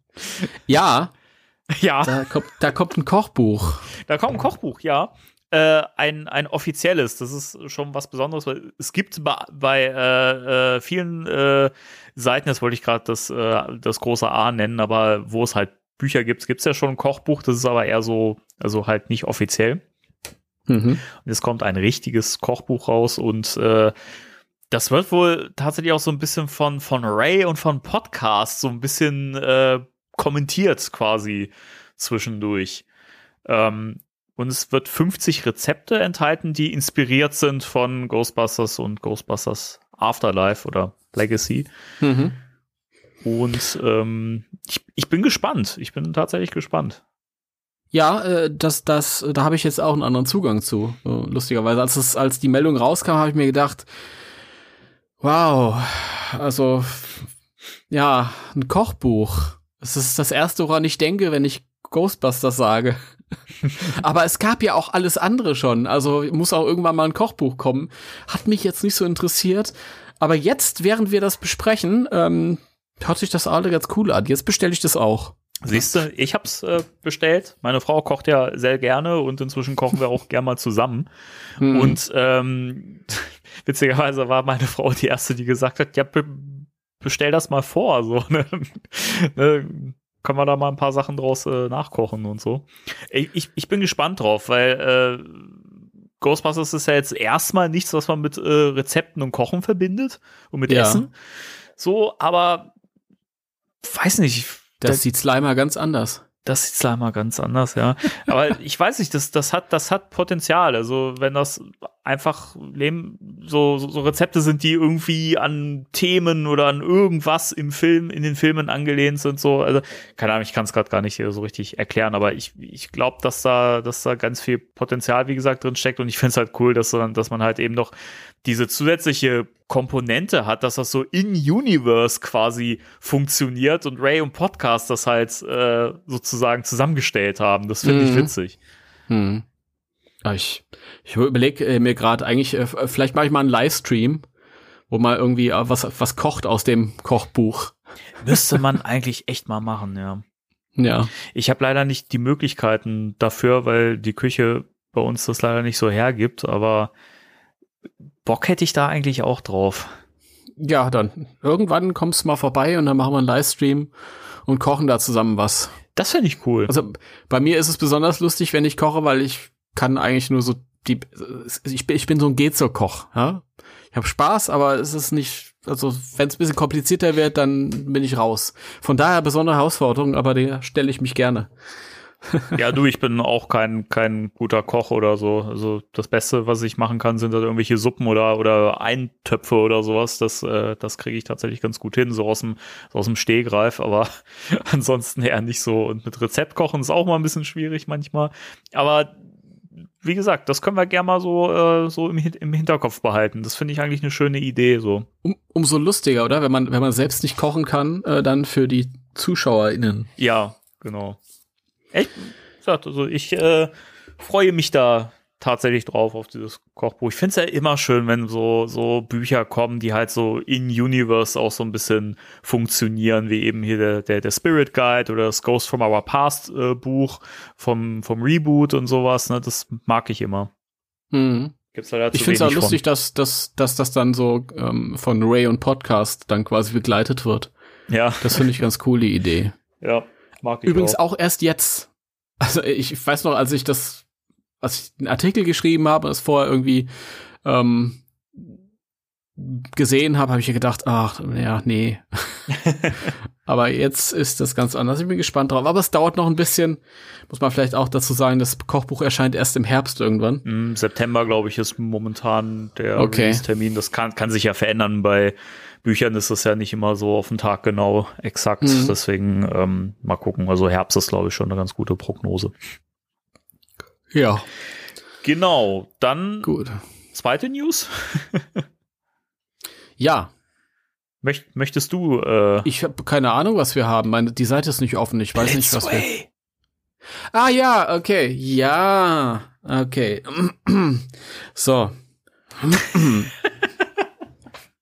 [SPEAKER 2] Ja,
[SPEAKER 3] Ja.
[SPEAKER 2] da kommt, da kommt ein Kochbuch.
[SPEAKER 3] Da kommt ein Kochbuch, ja. Äh, ein, ein offizielles, das ist schon was Besonderes, weil es gibt bei, bei äh, äh, vielen äh, Seiten, das wollte ich gerade das, äh, das große A nennen, aber wo es halt Bücher gibt, gibt es ja schon ein Kochbuch, das ist aber eher so, also halt nicht offiziell.
[SPEAKER 2] Mhm.
[SPEAKER 3] Und es kommt ein richtiges Kochbuch raus und äh, das wird wohl tatsächlich auch so ein bisschen von, von Ray und von Podcast so ein bisschen äh, kommentiert quasi zwischendurch. Ähm, und es wird 50 Rezepte enthalten, die inspiriert sind von Ghostbusters und Ghostbusters Afterlife oder Legacy.
[SPEAKER 2] Mhm.
[SPEAKER 3] Und ähm, ich, ich bin gespannt. Ich bin tatsächlich gespannt.
[SPEAKER 2] Ja, äh, das, das, da habe ich jetzt auch einen anderen Zugang zu. So, lustigerweise, als es, als die Meldung rauskam, habe ich mir gedacht, wow, also ja, ein Kochbuch. Das ist das erste, woran ich denke, wenn ich Ghostbusters sage. Aber es gab ja auch alles andere schon. Also muss auch irgendwann mal ein Kochbuch kommen. Hat mich jetzt nicht so interessiert. Aber jetzt, während wir das besprechen, ähm, hört sich das alle ganz cool an. Jetzt bestelle ich das auch.
[SPEAKER 3] Siehst du, ich hab's äh, bestellt. Meine Frau kocht ja sehr gerne und inzwischen kochen wir auch gerne mal zusammen.
[SPEAKER 2] Hm.
[SPEAKER 3] Und ähm, witzigerweise war meine Frau die erste, die gesagt hat, ja, be bestell das mal vor. So, ne? ne? Können wir da mal ein paar Sachen draus äh, nachkochen und so. Ich, ich, ich bin gespannt drauf, weil äh, Ghostbusters ist ja jetzt erstmal nichts, was man mit äh, Rezepten und Kochen verbindet und mit
[SPEAKER 2] Ja.
[SPEAKER 3] Essen. So, aber weiß nicht.
[SPEAKER 2] das
[SPEAKER 3] da-
[SPEAKER 2] sieht Slimer ganz anders.
[SPEAKER 3] das sieht Slimer ganz anders, ja. Aber ich weiß nicht, das, das, hat, das hat Potenzial. Also, wenn das einfach so, so, so Rezepte sind, die irgendwie an Themen oder an irgendwas im Film, in den Filmen angelehnt sind. So, also keine Ahnung, ich kann es gerade gar nicht so richtig erklären, aber ich, ich glaube, dass da, dass da ganz viel Potenzial, wie gesagt, drin steckt und ich finde es halt cool, dass, dass man halt eben noch diese zusätzliche Komponente hat, dass das so in Universe quasi funktioniert und Ray und Podcast das halt äh, sozusagen zusammengestellt haben. Das finde mhm. ich witzig.
[SPEAKER 2] Mhm. Ich, ich überlege äh, mir gerade eigentlich, äh, vielleicht mache ich mal einen Livestream, wo mal irgendwie äh, was, was kocht aus dem Kochbuch.
[SPEAKER 3] Müsste man eigentlich echt mal machen, ja.
[SPEAKER 2] Ja.
[SPEAKER 3] Ich habe leider nicht die Möglichkeiten dafür, weil die Küche bei uns das leider nicht so hergibt, aber Bock hätte ich da eigentlich auch drauf.
[SPEAKER 2] Ja, dann irgendwann kommst du mal vorbei und dann machen wir einen Livestream und kochen da zusammen was.
[SPEAKER 3] Das finde ich cool.
[SPEAKER 2] Also bei mir ist es besonders lustig, wenn ich koche, weil ich kann eigentlich nur so die ich bin, ich bin so ein Gezo-Koch, ja. Ich habe Spaß, aber es ist nicht, also wenn es ein bisschen komplizierter wird, dann bin ich raus. Von daher besondere Herausforderung, aber der stelle ich mich gerne.
[SPEAKER 3] ja, du, ich bin auch kein, kein guter Koch oder so. Also das Beste, was ich machen kann, sind halt irgendwelche Suppen oder, oder Eintöpfe oder sowas. Das, äh, das kriege ich tatsächlich ganz gut hin, so aus dem, so aus dem Stehgreif, aber ansonsten eher nicht so. Und mit Rezept kochen ist auch mal ein bisschen schwierig manchmal. Aber wie gesagt, das können wir gerne mal so, äh, so im, im Hinterkopf behalten. Das finde ich eigentlich eine schöne Idee. So.
[SPEAKER 2] Um, umso lustiger, oder? Wenn man, wenn man selbst nicht kochen kann, äh, dann für die ZuschauerInnen.
[SPEAKER 3] Ja, genau. Echt? Also ich äh, freue mich da tatsächlich drauf auf dieses Kochbuch. Ich finde es ja immer schön, wenn so, so Bücher kommen, die halt so in Universe auch so ein bisschen funktionieren, wie eben hier der, der, der Spirit Guide oder das Ghost from Our Past äh, Buch vom, vom Reboot und sowas. Ne? Das mag ich immer.
[SPEAKER 2] Mhm. Gibt's halt ich finde es auch lustig, dass, dass, dass das dann so ähm, von Ray und Podcast dann quasi begleitet wird.
[SPEAKER 3] Ja.
[SPEAKER 2] Das finde ich ganz cool, die Idee.
[SPEAKER 3] Ja,
[SPEAKER 2] mag ich Übrigens auch. auch erst jetzt. Also ich weiß noch, als ich das als ich einen Artikel geschrieben habe, das vorher irgendwie ähm, gesehen habe, habe ich ja gedacht, ach, ja, nee. Aber jetzt ist das ganz anders. Ich bin gespannt drauf. Aber es dauert noch ein bisschen. Muss man vielleicht auch dazu sagen, das Kochbuch erscheint erst im Herbst irgendwann.
[SPEAKER 3] Im September, glaube ich, ist momentan der
[SPEAKER 2] okay.
[SPEAKER 3] Termin. Das kann, kann sich ja verändern. Bei Büchern ist das ja nicht immer so auf den Tag genau exakt. Mhm. Deswegen ähm, mal gucken. Also Herbst ist, glaube ich, schon eine ganz gute Prognose.
[SPEAKER 2] Ja.
[SPEAKER 3] Genau, dann
[SPEAKER 2] Gut.
[SPEAKER 3] zweite News.
[SPEAKER 2] ja.
[SPEAKER 3] Möcht, möchtest du? Äh
[SPEAKER 2] ich habe keine Ahnung, was wir haben. Meine, die Seite ist nicht offen. Ich weiß nicht, was wir. Ah ja, okay, ja, okay. so.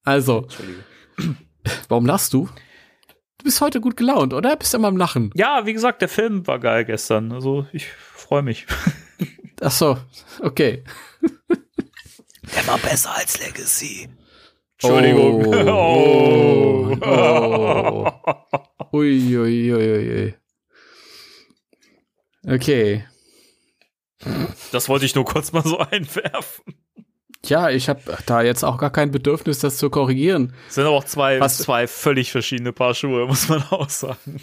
[SPEAKER 2] also. Warum lachst du? Du bist heute gut gelaunt, oder? Bist immer am Lachen?
[SPEAKER 3] Ja, wie gesagt, der Film war geil gestern. Also ich freue mich.
[SPEAKER 2] Ach so, okay.
[SPEAKER 3] Der war besser als Legacy.
[SPEAKER 2] Entschuldigung. Oh. oh. oh. Ui, ui, ui, ui. Okay.
[SPEAKER 3] Das wollte ich nur kurz mal so einwerfen.
[SPEAKER 2] Ja, ich habe da jetzt auch gar kein Bedürfnis, das zu korrigieren.
[SPEAKER 3] Das sind aber auch zwei, Was, zwei völlig verschiedene Paar Schuhe, muss man auch sagen.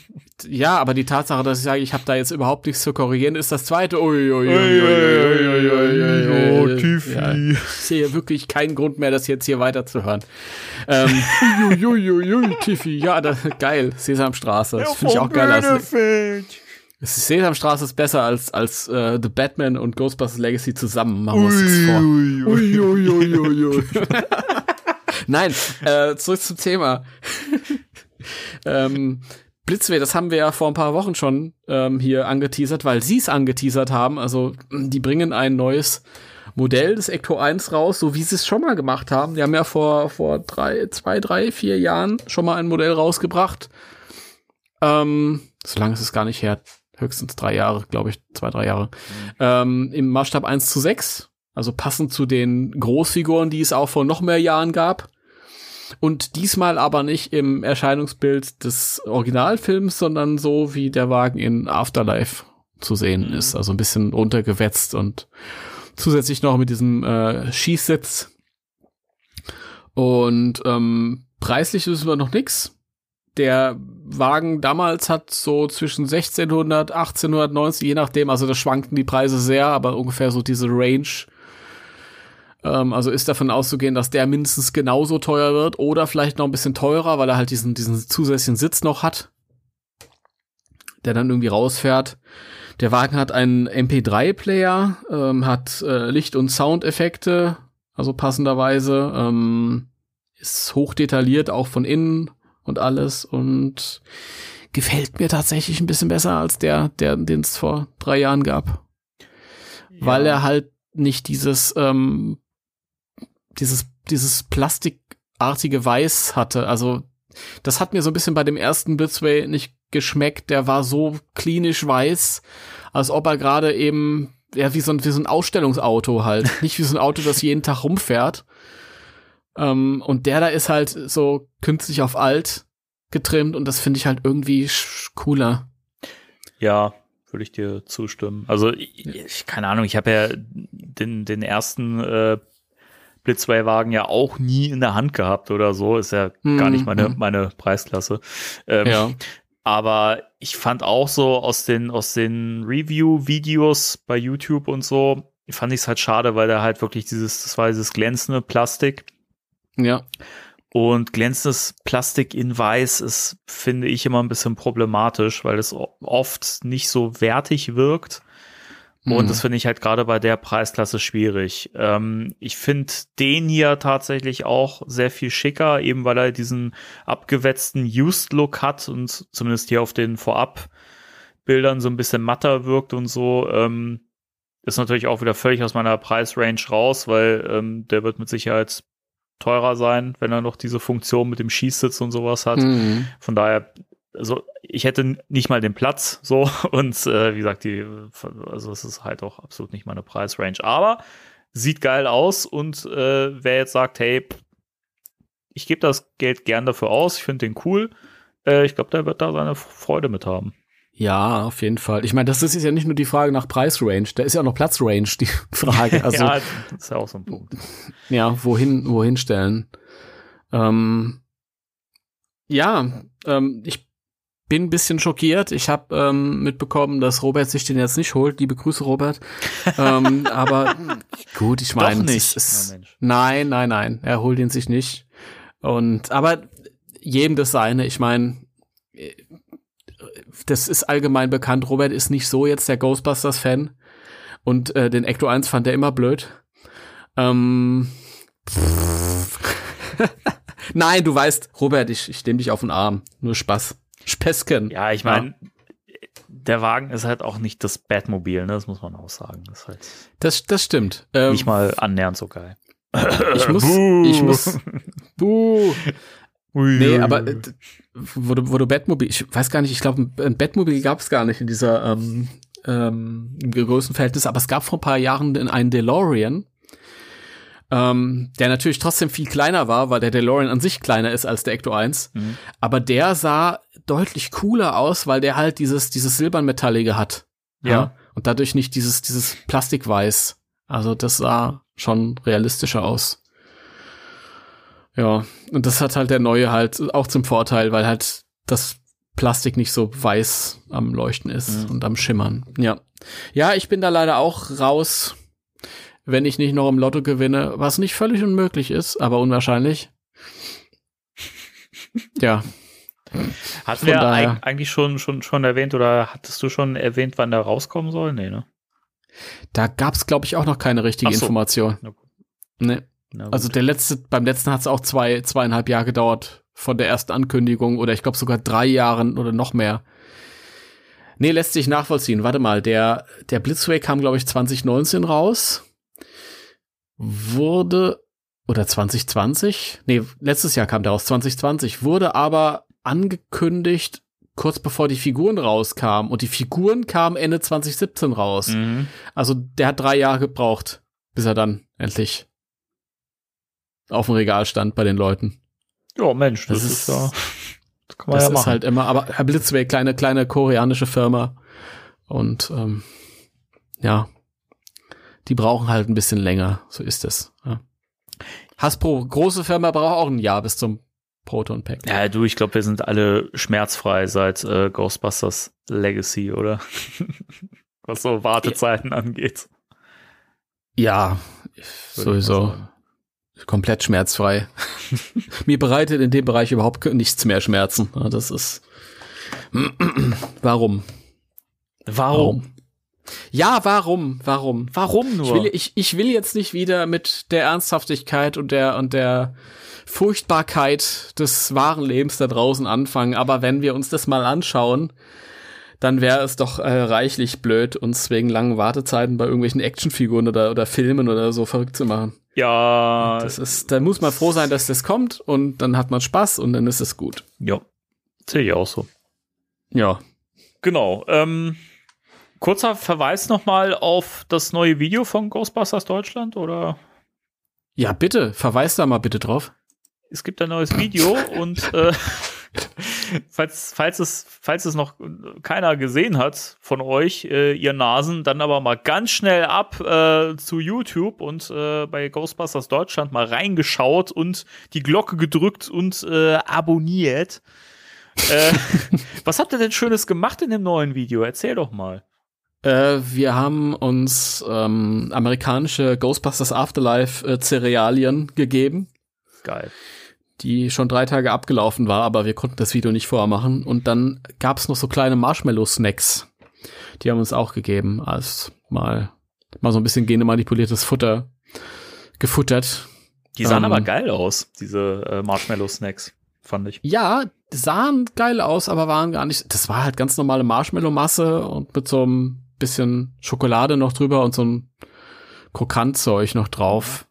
[SPEAKER 2] Ja, aber die Tatsache, dass ich sage, ich habe da jetzt überhaupt nichts zu korrigieren, ist das zweite. Oh, Tiffy. ich sehe wirklich keinen Grund mehr, das jetzt hier weiterzuhören. Ähm, Tiffy, ja, das, geil, Sesamstraße, das finde ich auch geil. Sesamstraße ist besser als, als äh, The Batman und Ghostbusters Legacy zusammen. Machen wir uns das vor. Ui, ui, ui, ui, ui. Nein, äh, zurück zum Thema. ähm, Blitzweh, das haben wir ja vor ein paar Wochen schon ähm, hier angeteasert, weil sie es angeteasert haben. Also die bringen ein neues Modell des Ecto 1 raus, so wie sie es schon mal gemacht haben. Die haben ja vor, vor drei, zwei, drei, vier Jahren schon mal ein Modell rausgebracht. Ähm, so lange ist es gar nicht her höchstens drei Jahre, glaube ich, zwei, drei Jahre, mhm. ähm, im Maßstab 1 zu 6, also passend zu den Großfiguren, die es auch vor noch mehr Jahren gab. Und diesmal aber nicht im Erscheinungsbild des Originalfilms, sondern so wie der Wagen in Afterlife zu sehen mhm. ist. Also ein bisschen runtergewetzt und zusätzlich noch mit diesem äh, Schießsitz. Und ähm, preislich wissen wir noch nix der Wagen damals hat so zwischen 1600, 1890, je nachdem, also da schwankten die Preise sehr, aber ungefähr so diese Range Ähm, also ist davon auszugehen, dass der mindestens genauso teuer wird oder vielleicht noch ein bisschen teurer, weil er halt diesen, diesen zusätzlichen Sitz noch hat, der dann irgendwie rausfährt. Der Wagen hat einen MP3-Player, ähm, hat äh, Licht- und Soundeffekte, also passenderweise, ähm, ist hochdetailliert, auch von innen und alles und gefällt mir tatsächlich ein bisschen besser als der, der den es vor drei Jahren gab. Ja. Weil er halt nicht dieses, ähm, dieses, dieses plastikartige Weiß hatte. Also, das hat mir so ein bisschen bei dem ersten Blitzway nicht geschmeckt. Der war so klinisch weiß, als ob er gerade eben, ja, wie so ein, wie so ein Ausstellungsauto halt. nicht wie so ein Auto, das jeden Tag rumfährt. Ähm, und der da ist halt so künstlich auf alt getrimmt und das finde ich halt irgendwie cooler.
[SPEAKER 3] Ja, würde ich dir zustimmen. Also ich, keine Ahnung, ich habe ja den, den ersten äh, Blitzway-Wagen ja auch nie in der Hand gehabt oder so. Ist ja mm, gar nicht meine, mm. meine Preisklasse. Ähm, ja. Aber ich fand auch so aus den, aus den Review-Videos bei YouTube und so, fand ich es halt schade, weil da halt wirklich dieses, das war dieses glänzende Plastik.
[SPEAKER 2] Ja.
[SPEAKER 3] Und glänzendes Plastik in Weiß ist, finde ich, immer ein bisschen problematisch, weil es oft nicht so wertig wirkt. Und mhm. das finde ich halt gerade bei der Preisklasse schwierig. Ähm, ich finde den hier tatsächlich auch sehr viel schicker, eben weil er diesen abgewetzten Used-Look hat und zumindest hier auf den Vorab-Bildern so ein bisschen matter wirkt und so. Ähm, ist natürlich auch wieder völlig aus meiner Preisrange raus, weil ähm, der wird mit Sicherheit teurer sein, wenn er noch diese Funktion mit dem Schießsitz und sowas hat. Mhm. Von daher, also ich hätte nicht mal den Platz so und äh, wie gesagt, die, also es ist halt auch absolut nicht meine Preisrange. Aber sieht geil aus und äh, wer jetzt sagt, hey, ich gebe das Geld gern dafür aus, ich finde den cool, äh, ich glaube, der wird da seine Freude mit haben.
[SPEAKER 2] Ja, auf jeden Fall. Ich meine, das ist ja nicht nur die Frage nach Preisrange, da ist ja auch noch Platzrange die Frage. Also,
[SPEAKER 3] ja, das ist ja auch so ein Punkt.
[SPEAKER 2] Ja, wohin, wohin stellen? Ähm, ja, ähm, ich bin ein bisschen schockiert. Ich habe ähm, mitbekommen, dass Robert sich den jetzt nicht holt. Liebe Grüße, Robert. ähm, aber gut, ich meine,
[SPEAKER 3] nicht.
[SPEAKER 2] Ist, nein, nein, nein, er holt ihn sich nicht. Und aber jedem das seine. Ich meine, das ist allgemein bekannt. Robert ist nicht so jetzt der Ghostbusters-Fan. Und äh, den Ecto 1 fand er immer blöd. Ähm, Nein, du weißt, Robert, ich, ich nehme dich auf den Arm. Nur Spaß. Späßchen.
[SPEAKER 3] Ja, ich meine, ja. der Wagen ist halt auch nicht das Batmobil, ne? Das muss man auch sagen. Das, halt
[SPEAKER 2] das, das stimmt.
[SPEAKER 3] Ähm, nicht mal annähernd so geil.
[SPEAKER 2] Ich muss, ich muss, buh. Ui, nee, aber äh, wo du, wo du Batmobil, ich weiß gar nicht, ich glaube, ein Batmobil gab es gar nicht in dieser ähm, ähm, im größten Verhältnis, aber es gab vor ein paar Jahren einen DeLorean, ähm, der natürlich trotzdem viel kleiner war, weil der DeLorean an sich kleiner ist als der Ecto 1. Mhm. Aber der sah deutlich cooler aus, weil der halt dieses, dieses Silbernmetallige hat. Ja. ja. Und dadurch nicht dieses, dieses Plastikweiß. Also das sah schon realistischer aus. Ja, und das hat halt der neue halt auch zum Vorteil, weil halt das Plastik nicht so weiß am Leuchten ist mhm. und am Schimmern. Ja. Ja, ich bin da leider auch raus, wenn ich nicht noch im Lotto gewinne, was nicht völlig unmöglich ist, aber unwahrscheinlich. ja.
[SPEAKER 3] Hatten wir daher. eigentlich schon, schon, schon erwähnt oder hattest du schon erwähnt, wann der rauskommen soll? Nee, ne?
[SPEAKER 2] Da gab's, glaube ich, auch noch keine richtige so. Information. Nee. Also der letzte, beim letzten hat es auch zwei, zweieinhalb Jahre gedauert von der ersten Ankündigung oder ich glaube sogar drei Jahren oder noch mehr. Nee, lässt sich nachvollziehen. Warte mal, der, der Blitzway kam, glaube ich, 2019 raus. Wurde, oder 2020? Nee, letztes Jahr kam der raus, 2020. Wurde aber angekündigt, kurz bevor die Figuren rauskamen. Und die Figuren kamen Ende 2017 raus. Mhm. Also der hat drei Jahre gebraucht, bis er dann endlich auf dem Regal stand bei den Leuten.
[SPEAKER 3] Ja, Mensch, das, das ist, ja.
[SPEAKER 2] Das, kann man das ja ist halt immer, aber Herr Blitzway, kleine, kleine koreanische Firma. Und ähm, ja, die brauchen halt ein bisschen länger. So ist es. Ja. Hasbro, große Firma, braucht auch ein Jahr bis zum Proton Pack.
[SPEAKER 3] Ja, du, ich glaube, wir sind alle schmerzfrei seit äh, Ghostbusters Legacy, oder? Was so Wartezeiten ja. angeht.
[SPEAKER 2] Ja, sowieso. Komplett schmerzfrei. Mir bereitet in dem Bereich überhaupt nichts mehr Schmerzen. Das ist. Warum? Warum? Ja, warum? Warum?
[SPEAKER 3] Warum nur?
[SPEAKER 2] Ich will, ich, ich will jetzt nicht wieder mit der Ernsthaftigkeit und der und der Furchtbarkeit des wahren Lebens da draußen anfangen, aber wenn wir uns das mal anschauen, dann wäre es doch äh, reichlich blöd, uns wegen langen Wartezeiten bei irgendwelchen Actionfiguren oder, oder Filmen oder so verrückt zu machen.
[SPEAKER 3] Ja.
[SPEAKER 2] Das ist, da muss man froh sein, dass das kommt und dann hat man Spaß und dann ist es gut.
[SPEAKER 3] Ja. Sehe ich auch so.
[SPEAKER 2] Ja.
[SPEAKER 3] Genau. Ähm, kurzer Verweis nochmal auf das neue Video von Ghostbusters Deutschland, oder?
[SPEAKER 2] Ja, bitte, verweis da mal bitte drauf.
[SPEAKER 3] Es gibt ein neues Video und äh, falls, falls, es, falls es noch keiner gesehen hat von euch, äh, ihr Nasen, dann aber mal ganz schnell ab äh, zu YouTube und äh, bei Ghostbusters Deutschland mal reingeschaut und die Glocke gedrückt und äh, abonniert. äh, was habt ihr denn Schönes gemacht in dem neuen Video? Erzähl doch mal.
[SPEAKER 2] Äh, wir haben uns ähm, amerikanische Ghostbusters Afterlife Cerealien gegeben.
[SPEAKER 3] Geil
[SPEAKER 2] die schon drei Tage abgelaufen war, aber wir konnten das Video nicht vorher machen. Und dann gab es noch so kleine Marshmallow-Snacks. Die haben uns auch gegeben, als mal, mal so ein bisschen genemanipuliertes Futter gefuttert.
[SPEAKER 3] Die sahen ähm, aber geil aus, diese äh, Marshmallow-Snacks, fand ich.
[SPEAKER 2] Ja, sahen geil aus, aber waren gar nicht. Das war halt ganz normale Marshmallow-Masse und mit so einem bisschen Schokolade noch drüber und so ein Krokantzeug noch drauf.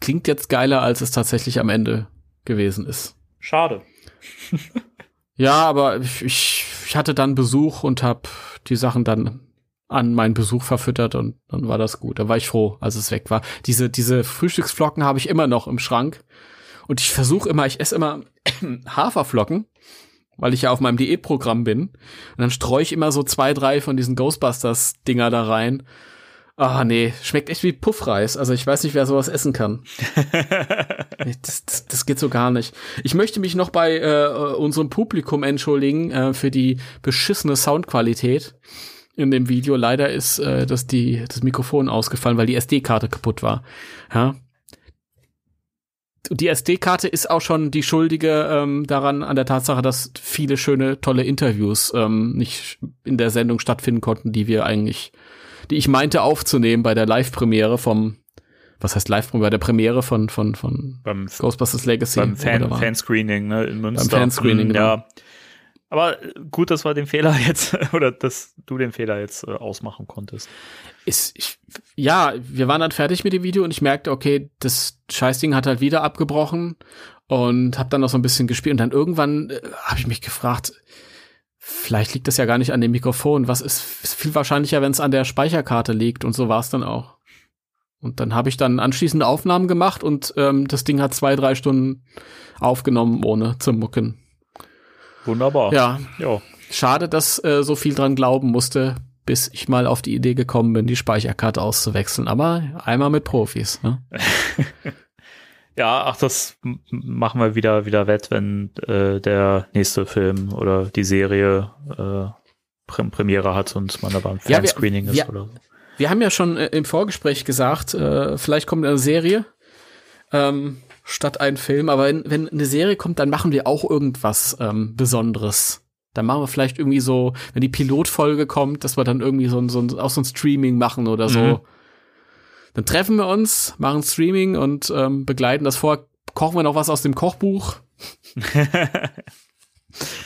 [SPEAKER 2] Klingt jetzt geiler, als es tatsächlich am Ende gewesen ist.
[SPEAKER 3] Schade.
[SPEAKER 2] ja, aber ich, ich hatte dann Besuch und habe die Sachen dann an meinen Besuch verfüttert und dann war das gut. Da war ich froh, als es weg war. Diese, diese Frühstücksflocken habe ich immer noch im Schrank. Und ich versuche immer, ich esse immer Haferflocken, weil ich ja auf meinem Diätprogramm bin. Und dann streue ich immer so zwei, drei von diesen Ghostbusters-Dinger da rein. Ah, nee, schmeckt echt wie Puffreis. Also ich weiß nicht, wer sowas essen kann. das, das, das, geht so gar nicht. Ich möchte mich noch bei äh, unserem Publikum entschuldigen äh, für die beschissene Soundqualität in dem Video. Leider ist äh, das, die, das Mikrofon ausgefallen, weil die SD-Karte kaputt war. Ja. Die SD-Karte ist auch schon die Schuldige ähm, daran, an der Tatsache, dass viele schöne, tolle Interviews ähm, nicht in der Sendung stattfinden konnten, die wir eigentlich die ich meinte aufzunehmen bei der Live-Premiere vom, was heißt Live-Premiere, bei der Premiere von, von, von
[SPEAKER 3] beim,
[SPEAKER 2] Ghostbusters Legacy.
[SPEAKER 3] Beim Fan, Fanscreening, ne, in Münster.
[SPEAKER 2] Beim Fanscreening,
[SPEAKER 3] mhm, ja. Aber gut, dass wir den Fehler jetzt, oder dass du den Fehler jetzt äh, ausmachen konntest.
[SPEAKER 2] Ist, ich, ja, wir waren dann fertig mit dem Video und ich merkte, okay, das Scheißding hat halt wieder abgebrochen und hab dann noch so ein bisschen gespielt und dann irgendwann äh, habe ich mich gefragt, Vielleicht liegt das ja gar nicht an dem Mikrofon. Was ist, ist viel wahrscheinlicher, wenn es an der Speicherkarte liegt und so war es dann auch. Und dann habe ich dann anschließende Aufnahmen gemacht und ähm, das Ding hat zwei, drei Stunden aufgenommen, ohne zu mucken.
[SPEAKER 3] Wunderbar.
[SPEAKER 2] Ja. ja. Schade, dass äh, so viel dran glauben musste, bis ich mal auf die Idee gekommen bin, die Speicherkarte auszuwechseln. Aber einmal mit Profis. Ne?
[SPEAKER 3] Ja, ach, das machen wir wieder, wieder wett, wenn äh, der nächste Film oder die Serie äh, Premiere hat und man da beim Fanscreening ja, ist.
[SPEAKER 2] Wir, oder so. wir haben ja schon äh, im Vorgespräch gesagt, äh, vielleicht kommt eine Serie ähm, statt ein Film, aber wenn, wenn eine Serie kommt, dann machen wir auch irgendwas ähm, Besonderes. Dann machen wir vielleicht irgendwie so, wenn die Pilotfolge kommt, dass wir dann irgendwie so, so, auch so ein Streaming machen oder so. Mhm dann treffen wir uns, machen Streaming und ähm, begleiten das vor. Kochen wir noch was aus dem Kochbuch.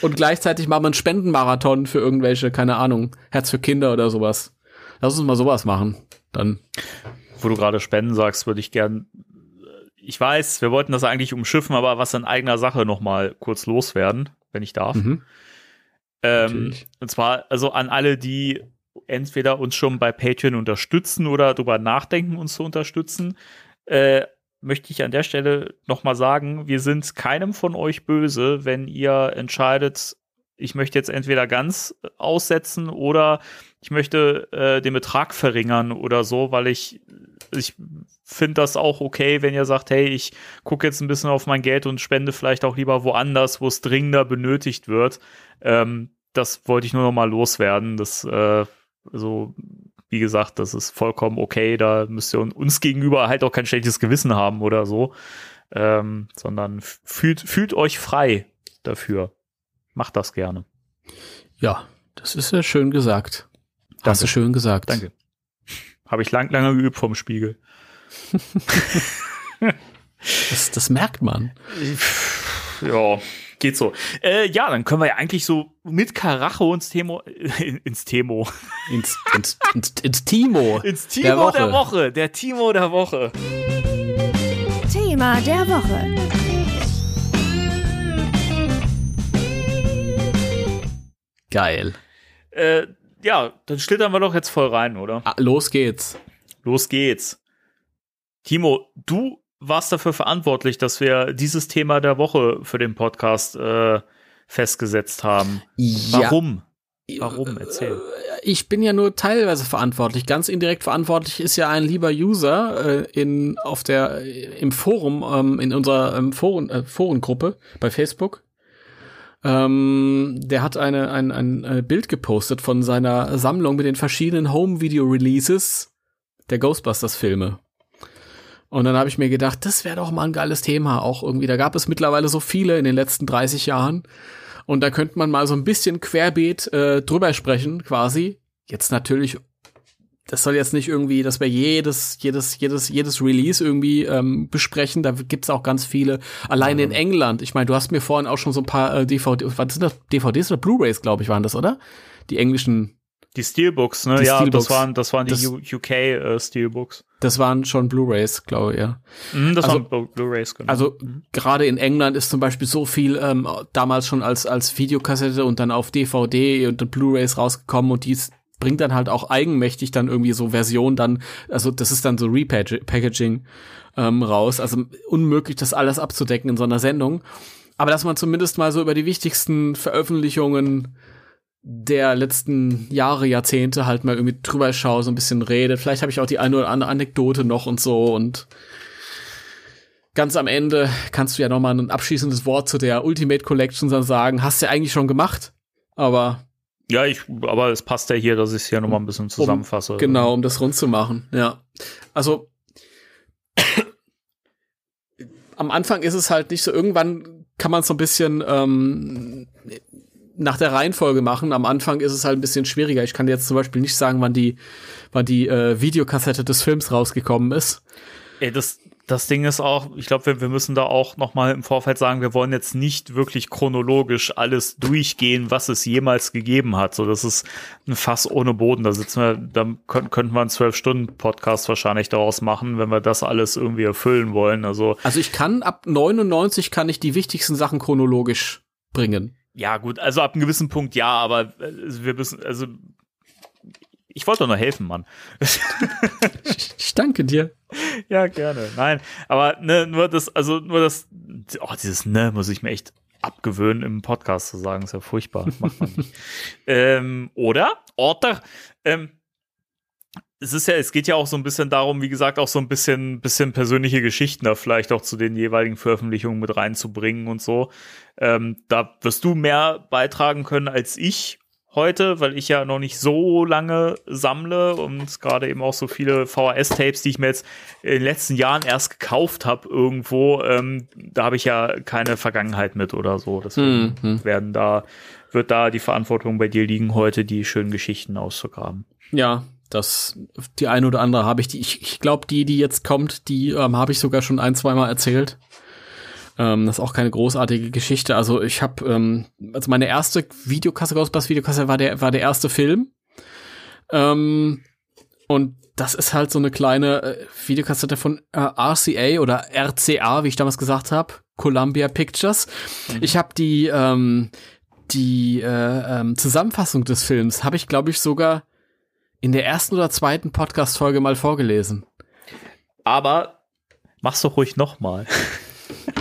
[SPEAKER 2] und gleichzeitig machen wir einen Spendenmarathon für irgendwelche, keine Ahnung, Herz für Kinder oder sowas. Lass uns mal sowas machen. Dann.
[SPEAKER 3] Wo du gerade Spenden sagst, würde ich gern. Ich weiß, wir wollten das eigentlich umschiffen, aber was in eigener Sache noch mal kurz loswerden, wenn ich darf. Mhm. Ähm, und zwar also an alle, die entweder uns schon bei Patreon unterstützen oder darüber nachdenken, uns zu unterstützen, äh, möchte ich an der Stelle nochmal sagen, wir sind keinem von euch böse, wenn ihr entscheidet, ich möchte jetzt entweder ganz aussetzen oder ich möchte äh, den Betrag verringern oder so, weil ich, ich finde das auch okay, wenn ihr sagt, hey, ich gucke jetzt ein bisschen auf mein Geld und spende vielleicht auch lieber woanders, wo es dringender benötigt wird. Ähm, das wollte ich nur noch mal loswerden. Das äh, so, wie gesagt, das ist vollkommen okay. Da müsst ihr uns gegenüber halt auch kein schlechtes Gewissen haben oder so, ähm, sondern fühlt, fühlt euch frei dafür. Macht das gerne.
[SPEAKER 2] Ja, das ist ja schön gesagt. Danke. Hast du schön gesagt.
[SPEAKER 3] Danke. Habe ich lang, lange geübt vom Spiegel.
[SPEAKER 2] das, das merkt man.
[SPEAKER 3] Ja, geht so. Äh, ja, dann können wir ja eigentlich so mit Karacho ins Temo, ins Temo.
[SPEAKER 2] Ins, ins, ins, ins Timo.
[SPEAKER 3] Ins Timo der Woche. der Woche. Der Timo der Woche.
[SPEAKER 1] Thema der Woche.
[SPEAKER 2] Geil.
[SPEAKER 3] Äh, ja, dann schlittern wir doch jetzt voll rein, oder?
[SPEAKER 2] Ah, los geht's.
[SPEAKER 3] Los geht's. Timo, du warst dafür verantwortlich, dass wir dieses Thema der Woche für den Podcast äh, festgesetzt haben. Ja. Warum? Warum? Erzähl. Äh,
[SPEAKER 2] ich bin ja nur teilweise verantwortlich. Ganz indirekt verantwortlich ist ja ein lieber User äh, in auf der im Forum ähm, in unserer ähm, Foren, äh, Forengruppe bei Facebook. Ähm, der hat eine, ein, ein äh, Bild gepostet von seiner Sammlung mit den verschiedenen Home Video Releases der Ghostbusters Filme. Und dann habe ich mir gedacht, das wäre doch mal ein geiles Thema. Auch irgendwie, da gab es mittlerweile so viele in den letzten 30 Jahren. Und da könnte man mal so ein bisschen querbeet äh, drüber sprechen, quasi. Jetzt natürlich das soll jetzt nicht irgendwie, dass wir jedes, jedes, jedes, jedes Release irgendwie ähm, besprechen. Da gibt's auch ganz viele. Allein ja. in England. Ich meine, du hast mir vorhin auch schon so ein paar äh, DVD, was sind das? DVDs oder Blu-rays, glaube ich, waren das, oder? Die englischen.
[SPEAKER 3] Die Steelbooks, ne? Die ja, Steelbooks. das waren, das waren die UK äh, Steelbooks.
[SPEAKER 2] Das waren schon Blu-rays, glaube ich, ja.
[SPEAKER 3] Mhm, das also, waren Blu-rays,
[SPEAKER 2] genau. Also mhm. gerade in England ist zum Beispiel so viel ähm, damals schon als als Videokassette und dann auf DVD und Blu-rays rausgekommen und die bringt dann halt auch eigenmächtig dann irgendwie so Version dann, also das ist dann so Repackaging ähm, raus. Also unmöglich, das alles abzudecken in so einer Sendung. Aber dass man zumindest mal so über die wichtigsten Veröffentlichungen der letzten Jahre, Jahrzehnte halt mal irgendwie drüber schaue, so ein bisschen redet. Vielleicht habe ich auch die eine oder andere Anekdote noch und so und ganz am Ende kannst du ja noch mal ein abschließendes Wort zu der Ultimate Collection sagen. Hast du ja eigentlich schon gemacht, aber
[SPEAKER 3] ja, ich, aber es passt ja hier, dass ich es hier nochmal ein bisschen zusammenfasse.
[SPEAKER 2] Um, genau, um das rund zu machen, ja. Also am Anfang ist es halt nicht so, irgendwann kann man es so ein bisschen ähm, nach der Reihenfolge machen. Am Anfang ist es halt ein bisschen schwieriger. Ich kann jetzt zum Beispiel nicht sagen, wann die, wann die äh, Videokassette des Films rausgekommen ist.
[SPEAKER 3] Ey, das, das Ding ist auch, ich glaube, wir, wir müssen da auch noch mal im Vorfeld sagen, wir wollen jetzt nicht wirklich chronologisch alles durchgehen, was es jemals gegeben hat. So, das ist ein Fass ohne Boden. Da sitzen wir, da könnten, könnten wir einen zwölf Stunden Podcast wahrscheinlich daraus machen, wenn wir das alles irgendwie erfüllen wollen. Also,
[SPEAKER 2] also ich kann ab 99 kann ich die wichtigsten Sachen chronologisch bringen.
[SPEAKER 3] Ja, gut, also ab einem gewissen Punkt ja, aber äh, wir müssen, also ich wollte doch nur helfen, Mann.
[SPEAKER 2] ich danke dir.
[SPEAKER 3] Ja, gerne. Nein, aber ne, nur das, also nur das, oh, dieses ne muss ich mir echt abgewöhnen im Podcast zu sagen, ist ja furchtbar. Macht man nicht. ähm, oder? Oder? Ähm, es ist ja, es geht ja auch so ein bisschen darum, wie gesagt, auch so ein bisschen, bisschen persönliche Geschichten da vielleicht auch zu den jeweiligen Veröffentlichungen mit reinzubringen und so. Ähm, da wirst du mehr beitragen können als ich heute, weil ich ja noch nicht so lange sammle und gerade eben auch so viele VHS-Tapes, die ich mir jetzt in den letzten Jahren erst gekauft habe irgendwo, ähm, da habe ich ja keine Vergangenheit mit oder so. Deswegen mhm. werden da, wird da die Verantwortung bei dir liegen, heute die schönen Geschichten auszugraben.
[SPEAKER 2] Ja, das, die eine oder andere habe ich, die, ich, ich glaube, die, die jetzt kommt, die ähm, habe ich sogar schon ein, zweimal erzählt. Ähm, das ist auch keine großartige Geschichte. Also ich habe, ähm, also meine erste Videokasse, Ghostbusters Videokasse war der, war der erste Film. Ähm, und das ist halt so eine kleine äh, Videokassette von äh, RCA oder RCA, wie ich damals gesagt habe, Columbia Pictures. Mhm. Ich habe die ähm, die äh, ähm, Zusammenfassung des Films habe ich glaube ich sogar in der ersten oder zweiten Podcast Folge mal vorgelesen.
[SPEAKER 3] Aber mach's doch ruhig noch mal.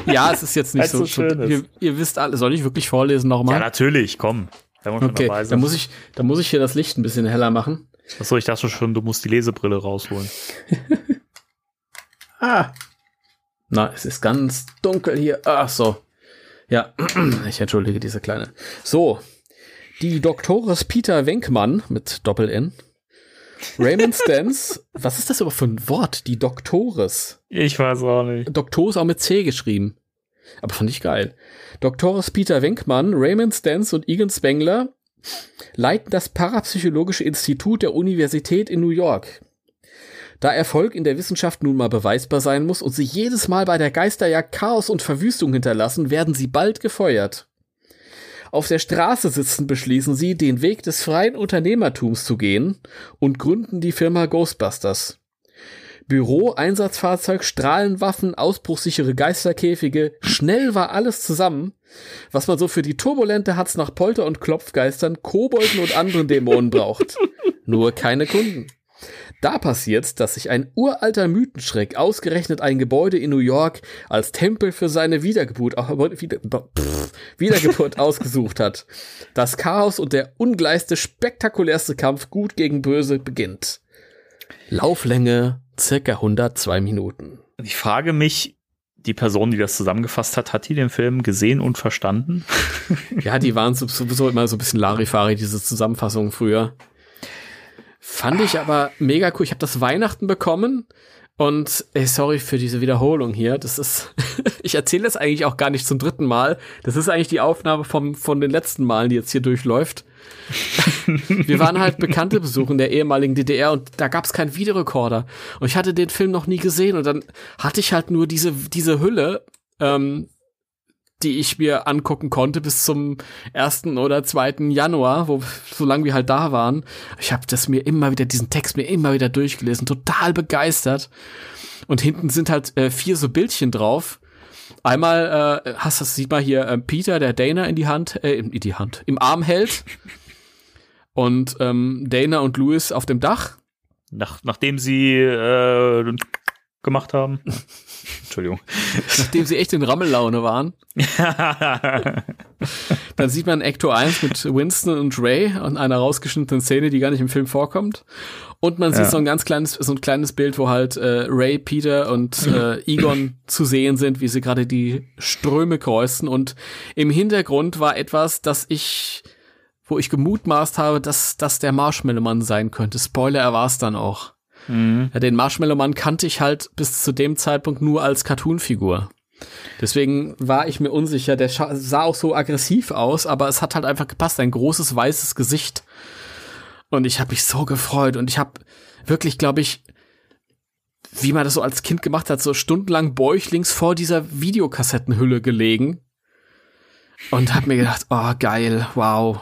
[SPEAKER 2] Ja, es ist jetzt nicht so. so ihr, ihr, wisst alle, soll ich wirklich vorlesen nochmal?
[SPEAKER 3] Ja, natürlich, komm.
[SPEAKER 2] okay, dann muss ich, muss ich hier das Licht ein bisschen heller machen.
[SPEAKER 3] Achso, ich dachte schon, du musst die Lesebrille rausholen.
[SPEAKER 2] ah. Na, es ist ganz dunkel hier. Ach so. Ja, ich entschuldige diese kleine. So. Die Doktores Peter Wenkmann mit Doppel-N Raymond Stans, was ist das aber für ein Wort? Die Doktores.
[SPEAKER 3] Ich weiß auch nicht.
[SPEAKER 2] Doktores auch mit C geschrieben. Aber fand ich geil. Doktores Peter Wenkmann, Raymond Stans und Egan Spengler leiten das Parapsychologische Institut der Universität in New York. Da Erfolg in der Wissenschaft nun mal beweisbar sein muss und sie jedes Mal bei der Geisterjagd Chaos und Verwüstung hinterlassen, werden sie bald gefeuert. Auf der Straße sitzen beschließen sie, den Weg des freien Unternehmertums zu gehen und gründen die Firma Ghostbusters. Büro, Einsatzfahrzeug, Strahlenwaffen, ausbruchssichere Geisterkäfige, schnell war alles zusammen, was man so für die turbulente Hatz nach Polter- und Klopfgeistern, Kobolden und anderen Dämonen braucht. Nur keine Kunden. Da passiert, dass sich ein uralter Mythenschreck ausgerechnet ein Gebäude in New York als Tempel für seine Wiedergeburt, wieder, pff, Wiedergeburt ausgesucht hat. Das Chaos und der ungleiste, spektakulärste Kampf gut gegen böse beginnt. Lauflänge circa 102 Minuten.
[SPEAKER 3] Ich frage mich, die Person, die das zusammengefasst hat, hat die den Film gesehen und verstanden?
[SPEAKER 2] ja, die waren sowieso immer so ein bisschen Larifari, diese Zusammenfassungen früher. Fand ich aber mega cool. Ich habe das Weihnachten bekommen und ey, sorry für diese Wiederholung hier. Das ist, ich erzähle das eigentlich auch gar nicht zum dritten Mal. Das ist eigentlich die Aufnahme vom, von den letzten Malen, die jetzt hier durchläuft. wir waren halt bekannte Besucher in der ehemaligen DDR und da gab es keinen Videorekorder. Und ich hatte den Film noch nie gesehen und dann hatte ich halt nur diese, diese Hülle, ähm, die ich mir angucken konnte bis zum ersten oder zweiten Januar, wo solange wir halt da waren. Ich habe das mir immer wieder diesen Text mir immer wieder durchgelesen, total begeistert. Und hinten sind halt äh, vier so Bildchen drauf. Einmal äh, hast das sieht man hier äh, Peter, der Dana in die Hand, äh, in die Hand, im Arm hält. Und ähm, Dana und Louis auf dem Dach.
[SPEAKER 3] Nach, nachdem sie äh, gemacht haben. Entschuldigung.
[SPEAKER 2] Nachdem sie echt in Rammellaune waren. Dann sieht man Ecto 1 mit Winston und Ray und einer rausgeschnittenen Szene, die gar nicht im Film vorkommt. Und man sieht ja. so ein ganz kleines, so ein kleines Bild, wo halt äh, Ray, Peter und äh, Egon zu sehen sind, wie sie gerade die Ströme kreuzen. Und im Hintergrund war etwas, das ich, wo ich gemutmaßt habe, dass das der Marshmallow-Mann sein könnte. Spoiler, er war es dann auch. Mhm. Ja, den Marshmallow-Mann kannte ich halt bis zu dem Zeitpunkt nur als Cartoon-Figur. Deswegen war ich mir unsicher. Der sah auch so aggressiv aus, aber es hat halt einfach gepasst. Ein großes weißes Gesicht. Und ich habe mich so gefreut. Und ich habe wirklich, glaube ich, wie man das so als Kind gemacht hat, so stundenlang bäuchlings vor dieser Videokassettenhülle gelegen. Und habe mir gedacht, oh geil, wow.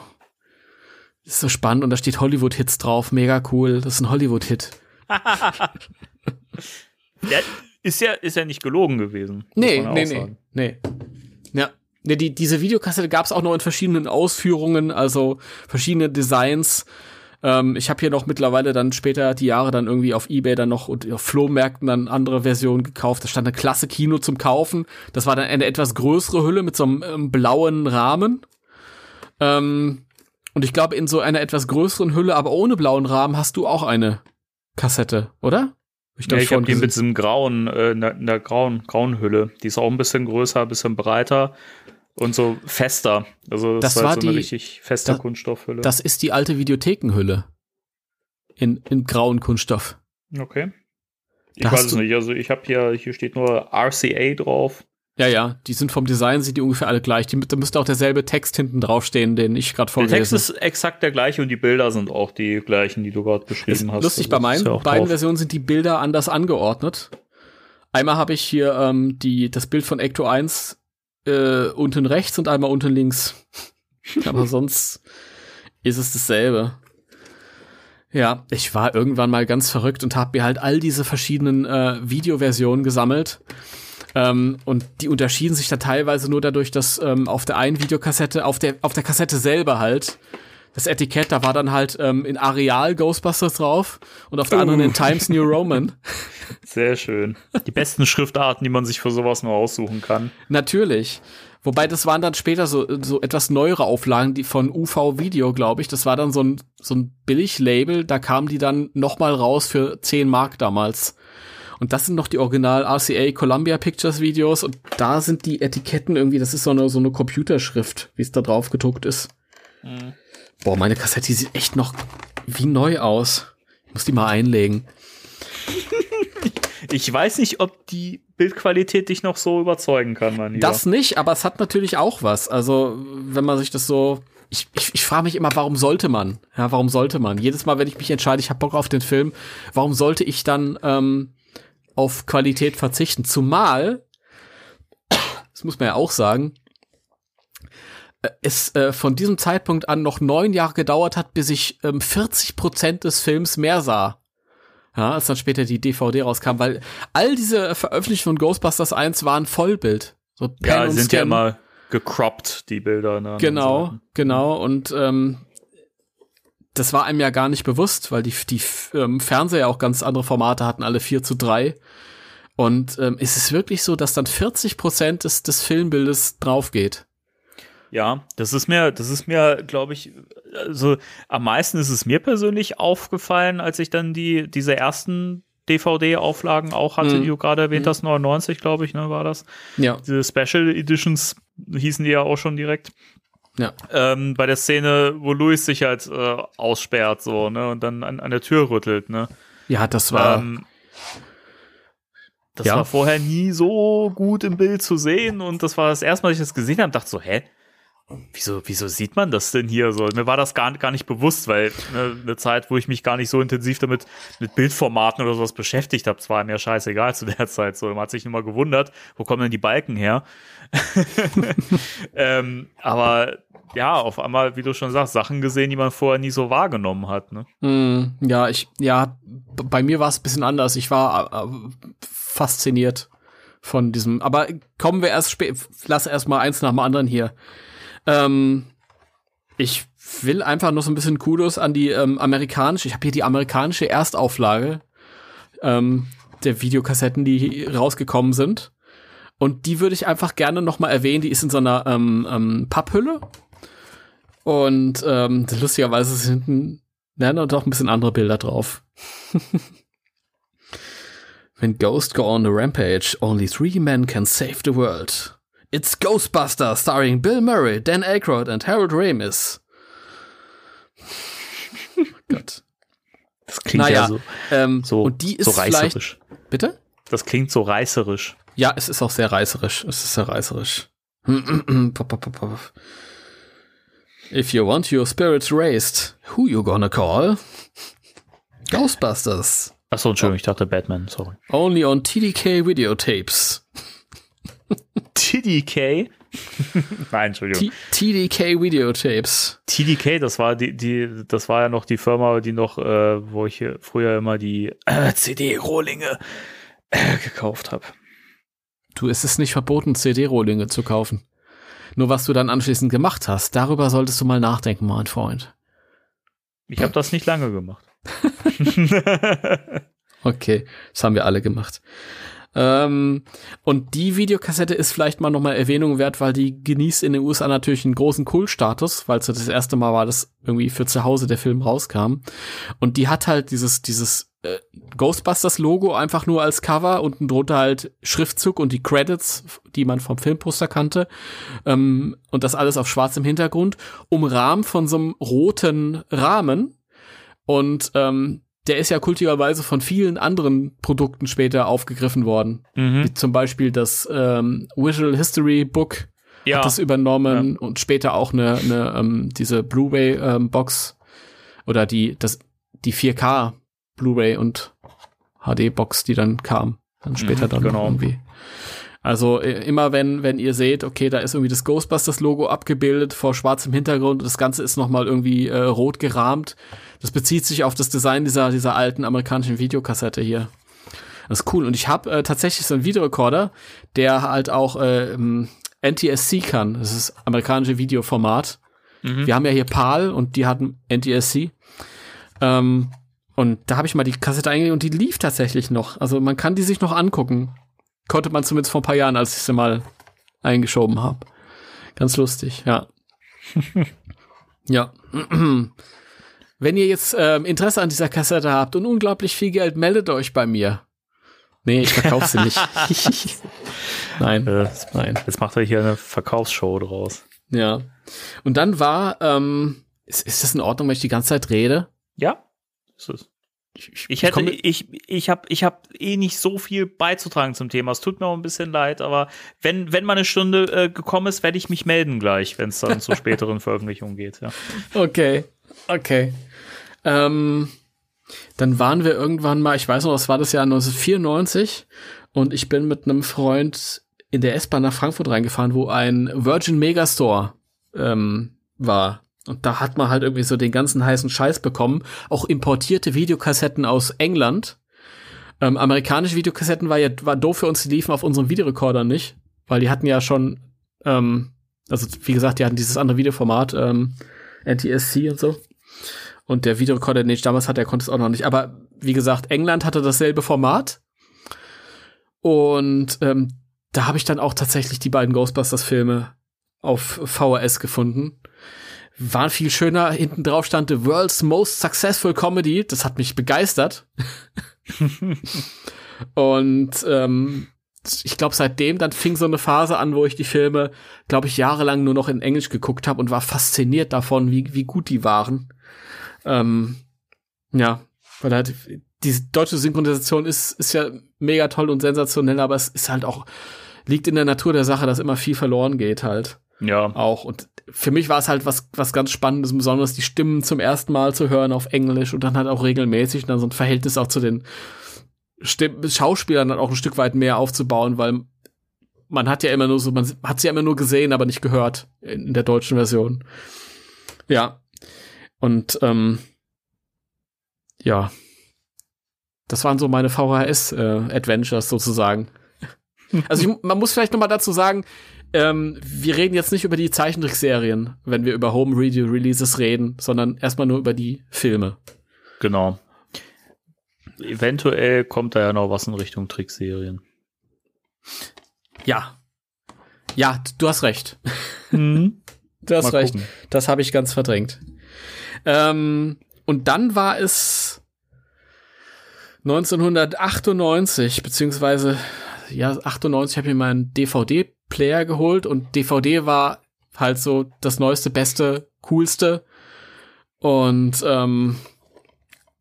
[SPEAKER 2] Das ist so spannend. Und da steht Hollywood-Hits drauf. Mega cool. Das ist ein Hollywood-Hit.
[SPEAKER 3] Der ist ja, ist ja nicht gelogen gewesen.
[SPEAKER 2] Nee, nee, nee, nee. Ja. Nee, die, diese Videokassette gab es auch noch in verschiedenen Ausführungen, also verschiedene Designs. Ähm, ich habe hier noch mittlerweile dann später die Jahre dann irgendwie auf Ebay dann noch und auf Flohmärkten dann andere Versionen gekauft. Da stand eine klasse Kino zum Kaufen. Das war dann eine etwas größere Hülle mit so einem ähm, blauen Rahmen. Ähm, und ich glaube, in so einer etwas größeren Hülle, aber ohne blauen Rahmen, hast du auch eine Kassette, oder?
[SPEAKER 3] Ich, ja, ich habe die mit diesem grauen, äh, in, der, in der grauen, grauen Hülle. Die ist auch ein bisschen größer, ein bisschen breiter und so fester. Also
[SPEAKER 2] das, das war,
[SPEAKER 3] so
[SPEAKER 2] die,
[SPEAKER 3] eine richtig feste
[SPEAKER 2] da,
[SPEAKER 3] Kunststoffhülle.
[SPEAKER 2] Das ist die alte Videothekenhülle. In, in grauen Kunststoff.
[SPEAKER 3] Okay. Ich da weiß es nicht. Also ich habe hier, hier steht nur RCA drauf.
[SPEAKER 2] Ja, ja, die sind vom Design, sind die ungefähr alle gleich. Die, da müsste auch derselbe Text hinten draufstehen, den ich gerade vorgelesen habe. Der Text
[SPEAKER 3] ist exakt der gleiche und die Bilder sind auch die gleichen, die du gerade beschrieben ist hast.
[SPEAKER 2] Lustig, also, bei meinen ja beiden drauf. Versionen sind die Bilder anders angeordnet. Einmal habe ich hier ähm, die, das Bild von Ecto 1 äh, unten rechts und einmal unten links. Aber sonst ist es dasselbe. Ja, ich war irgendwann mal ganz verrückt und habe mir halt all diese verschiedenen äh, Videoversionen gesammelt ähm, und die unterschieden sich da teilweise nur dadurch, dass ähm, auf der einen Videokassette, auf der, auf der Kassette selber halt, das Etikett, da war dann halt ähm, in Areal Ghostbusters drauf und auf der uh. anderen in Times New Roman.
[SPEAKER 3] Sehr schön. Die besten Schriftarten, die man sich für sowas nur aussuchen kann.
[SPEAKER 2] Natürlich. Wobei das waren dann später so, so etwas neuere Auflagen, die von UV Video, glaube ich. Das war dann so ein, so ein Billig-Label, da kamen die dann noch mal raus für 10 Mark damals. Und das sind noch die Original RCA Columbia Pictures Videos und da sind die Etiketten irgendwie, das ist so eine, so eine Computerschrift, wie es da drauf gedruckt ist. Mhm. Boah, meine Kassette, sieht echt noch wie neu aus. Ich muss die mal einlegen.
[SPEAKER 3] ich weiß nicht, ob die Bildqualität dich noch so überzeugen kann, mein Lieber.
[SPEAKER 2] Das nicht, aber es hat natürlich auch was. Also, wenn man sich das so. Ich, ich, ich frage mich immer, warum sollte man? Ja, warum sollte man? Jedes Mal, wenn ich mich entscheide, ich habe Bock auf den Film, warum sollte ich dann ähm, auf Qualität verzichten? Zumal, das muss man ja auch sagen, äh, es äh, von diesem Zeitpunkt an noch neun Jahre gedauert hat, bis ich ähm, 40 Prozent des Films mehr sah. Ja, als dann später die DVD rauskam, weil all diese Veröffentlichungen von Ghostbusters 1 waren Vollbild.
[SPEAKER 3] So Pen ja, die sind Scan. ja immer gecroppt, die Bilder. Ne,
[SPEAKER 2] genau, genau. Und ähm, das war einem ja gar nicht bewusst, weil die, die ähm, Fernseher auch ganz andere Formate hatten, alle 4 zu 3. Und ähm, ist es wirklich so, dass dann 40 Prozent des, des Filmbildes drauf geht?
[SPEAKER 3] Ja, das ist mir, das ist mir, glaube ich, also am meisten ist es mir persönlich aufgefallen, als ich dann die, diese ersten DVD-Auflagen auch hatte, mhm. die du gerade erwähnt mhm. hast, 99, glaube ich, ne, war das.
[SPEAKER 2] Ja.
[SPEAKER 3] Diese Special Editions hießen die ja auch schon direkt.
[SPEAKER 2] Ja.
[SPEAKER 3] Ähm, bei der Szene, wo Louis sich halt äh, aussperrt, so, ne, und dann an, an der Tür rüttelt, ne.
[SPEAKER 2] Ja, das war. Ähm,
[SPEAKER 3] das ja. war vorher nie so gut im Bild zu sehen und das war das erste Mal, dass ich das gesehen habe, dachte so, hä? Wieso, wieso sieht man das denn hier so? Mir war das gar, gar nicht bewusst, weil ne, eine Zeit, wo ich mich gar nicht so intensiv damit mit Bildformaten oder sowas beschäftigt habe, zwar mir scheißegal zu der Zeit. So, man hat sich immer gewundert, wo kommen denn die Balken her? ähm, aber ja, auf einmal, wie du schon sagst, Sachen gesehen, die man vorher nie so wahrgenommen hat. Ne?
[SPEAKER 2] Mm, ja, ich, ja, bei mir war es ein bisschen anders. Ich war äh, fasziniert von diesem. Aber kommen wir erst spät. Lass erst mal eins nach dem anderen hier. Ähm, ich will einfach noch so ein bisschen Kudos an die ähm, amerikanische, ich habe hier die amerikanische Erstauflage ähm, der Videokassetten, die rausgekommen sind. Und die würde ich einfach gerne noch mal erwähnen. Die ist in so einer ähm, ähm, Papphülle. Und ähm, lustigerweise sind hinten ja, doch ein bisschen andere Bilder drauf. When Ghosts go on a rampage, only three men can save the world. It's Ghostbusters, starring Bill Murray, Dan Aykroyd and Harold Ramis.
[SPEAKER 3] Gott. Das klingt naja, ja so,
[SPEAKER 2] ähm, so, und die ist so reißerisch. Bitte?
[SPEAKER 3] Das klingt so reißerisch.
[SPEAKER 2] Ja, es ist auch sehr reißerisch. Es ist sehr reißerisch. If you want your spirits raised, who you gonna call? Ghostbusters.
[SPEAKER 3] Achso, Entschuldigung, ich dachte Batman, sorry.
[SPEAKER 2] Only on TDK Videotapes.
[SPEAKER 3] TDK. Nein, Entschuldigung.
[SPEAKER 2] TDK Videotapes.
[SPEAKER 3] TDK, das war die, die, das war ja noch die Firma, die noch, äh, wo ich früher immer die äh, CD-Rohlinge äh, gekauft habe.
[SPEAKER 2] Du, es ist nicht verboten, CD-Rohlinge zu kaufen. Nur was du dann anschließend gemacht hast, darüber solltest du mal nachdenken, mein Freund.
[SPEAKER 3] Ich habe das nicht lange gemacht.
[SPEAKER 2] okay, das haben wir alle gemacht. Ähm, und die Videokassette ist vielleicht mal nochmal Erwähnung wert, weil die genießt in den USA natürlich einen großen Kultstatus, weil es das erste Mal war, dass irgendwie für zu Hause der Film rauskam. Und die hat halt dieses, dieses äh, Ghostbusters-Logo einfach nur als Cover und drunter halt Schriftzug und die Credits, die man vom Filmposter kannte. Ähm, und das alles auf schwarzem Hintergrund, umrahmt von so einem roten Rahmen. Und ähm, der ist ja kultigerweise von vielen anderen Produkten später aufgegriffen worden. Mhm. Wie zum Beispiel das ähm, Visual History Book ja. hat das übernommen ja. und später auch eine, eine ähm, diese Blu-ray ähm, Box oder die das die 4K Blu-ray und HD Box, die dann kam, dann später mhm, dann genau. irgendwie. Also äh, immer wenn, wenn ihr seht, okay, da ist irgendwie das Ghostbusters-Logo abgebildet vor schwarzem Hintergrund und das Ganze ist nochmal irgendwie äh, rot gerahmt. Das bezieht sich auf das Design dieser, dieser alten amerikanischen Videokassette hier. Das ist cool. Und ich habe äh, tatsächlich so einen Videorekorder, der halt auch äh, NTSC kann. Das ist amerikanische Videoformat. Mhm. Wir haben ja hier PAL und die hatten NTSC. Ähm, und da habe ich mal die Kassette eingelegt und die lief tatsächlich noch. Also man kann die sich noch angucken. Konnte man zumindest vor ein paar Jahren, als ich sie mal eingeschoben habe. Ganz lustig, ja. ja. Wenn ihr jetzt ähm, Interesse an dieser Kassette habt und unglaublich viel Geld, meldet euch bei mir. Nee, ich verkaufe sie nicht.
[SPEAKER 3] nein, äh, nein. Jetzt macht er hier eine Verkaufsshow draus.
[SPEAKER 2] Ja. Und dann war, ähm, ist, ist das in Ordnung, wenn ich die ganze Zeit rede?
[SPEAKER 3] Ja, ist es. Ich, ich hätte, ich, ich habe, ich habe eh nicht so viel beizutragen zum Thema. Es tut mir auch ein bisschen leid, aber wenn, wenn mal eine Stunde äh, gekommen ist, werde ich mich melden gleich, wenn es dann zur späteren Veröffentlichung geht. Ja.
[SPEAKER 2] Okay, okay. Ähm, dann waren wir irgendwann mal, ich weiß noch, das war das Jahr 1994 und ich bin mit einem Freund in der S-Bahn nach Frankfurt reingefahren, wo ein Virgin Megastore ähm, war. Und da hat man halt irgendwie so den ganzen heißen Scheiß bekommen. Auch importierte Videokassetten aus England. Ähm, amerikanische Videokassetten war ja war doof für uns, die liefen auf unserem Videorekorder nicht, weil die hatten ja schon, ähm, also wie gesagt, die hatten dieses andere Videoformat, ähm, NTSC und so. Und der Videorekorder, den ich damals hatte, der konnte es auch noch nicht. Aber wie gesagt, England hatte dasselbe Format. Und ähm, da habe ich dann auch tatsächlich die beiden Ghostbusters-Filme auf VHS gefunden war viel schöner. Hinten drauf stand The World's Most Successful Comedy. Das hat mich begeistert. und ähm, ich glaube, seitdem dann fing so eine Phase an, wo ich die Filme, glaube ich, jahrelang nur noch in Englisch geguckt habe und war fasziniert davon, wie, wie gut die waren. Ähm, ja, weil halt diese deutsche Synchronisation ist, ist ja mega toll und sensationell, aber es ist halt auch, liegt in der Natur der Sache, dass immer viel verloren geht halt.
[SPEAKER 3] Ja.
[SPEAKER 2] Auch. Und für mich war es halt was, was ganz Spannendes, besonders die Stimmen zum ersten Mal zu hören auf Englisch und dann halt auch regelmäßig dann so ein Verhältnis auch zu den Stimm Schauspielern dann auch ein Stück weit mehr aufzubauen, weil man hat ja immer nur so, man hat sie ja immer nur gesehen, aber nicht gehört in, in der deutschen Version. Ja. Und ähm, ja, das waren so meine VHS-Adventures äh, sozusagen. Also ich, man muss vielleicht noch mal dazu sagen, ähm, wir reden jetzt nicht über die Zeichentrickserien, wenn wir über Home Radio Releases reden, sondern erstmal nur über die Filme.
[SPEAKER 3] Genau. Eventuell kommt da ja noch was in Richtung Trickserien.
[SPEAKER 2] Ja. Ja, du hast recht. Mhm. Du hast Mal recht. Gucken. Das habe ich ganz verdrängt. Ähm, und dann war es 1998, beziehungsweise ja, 98 habe ich mir meinen DVD Player geholt und DVD war halt so das neueste, beste, coolste. Und ähm,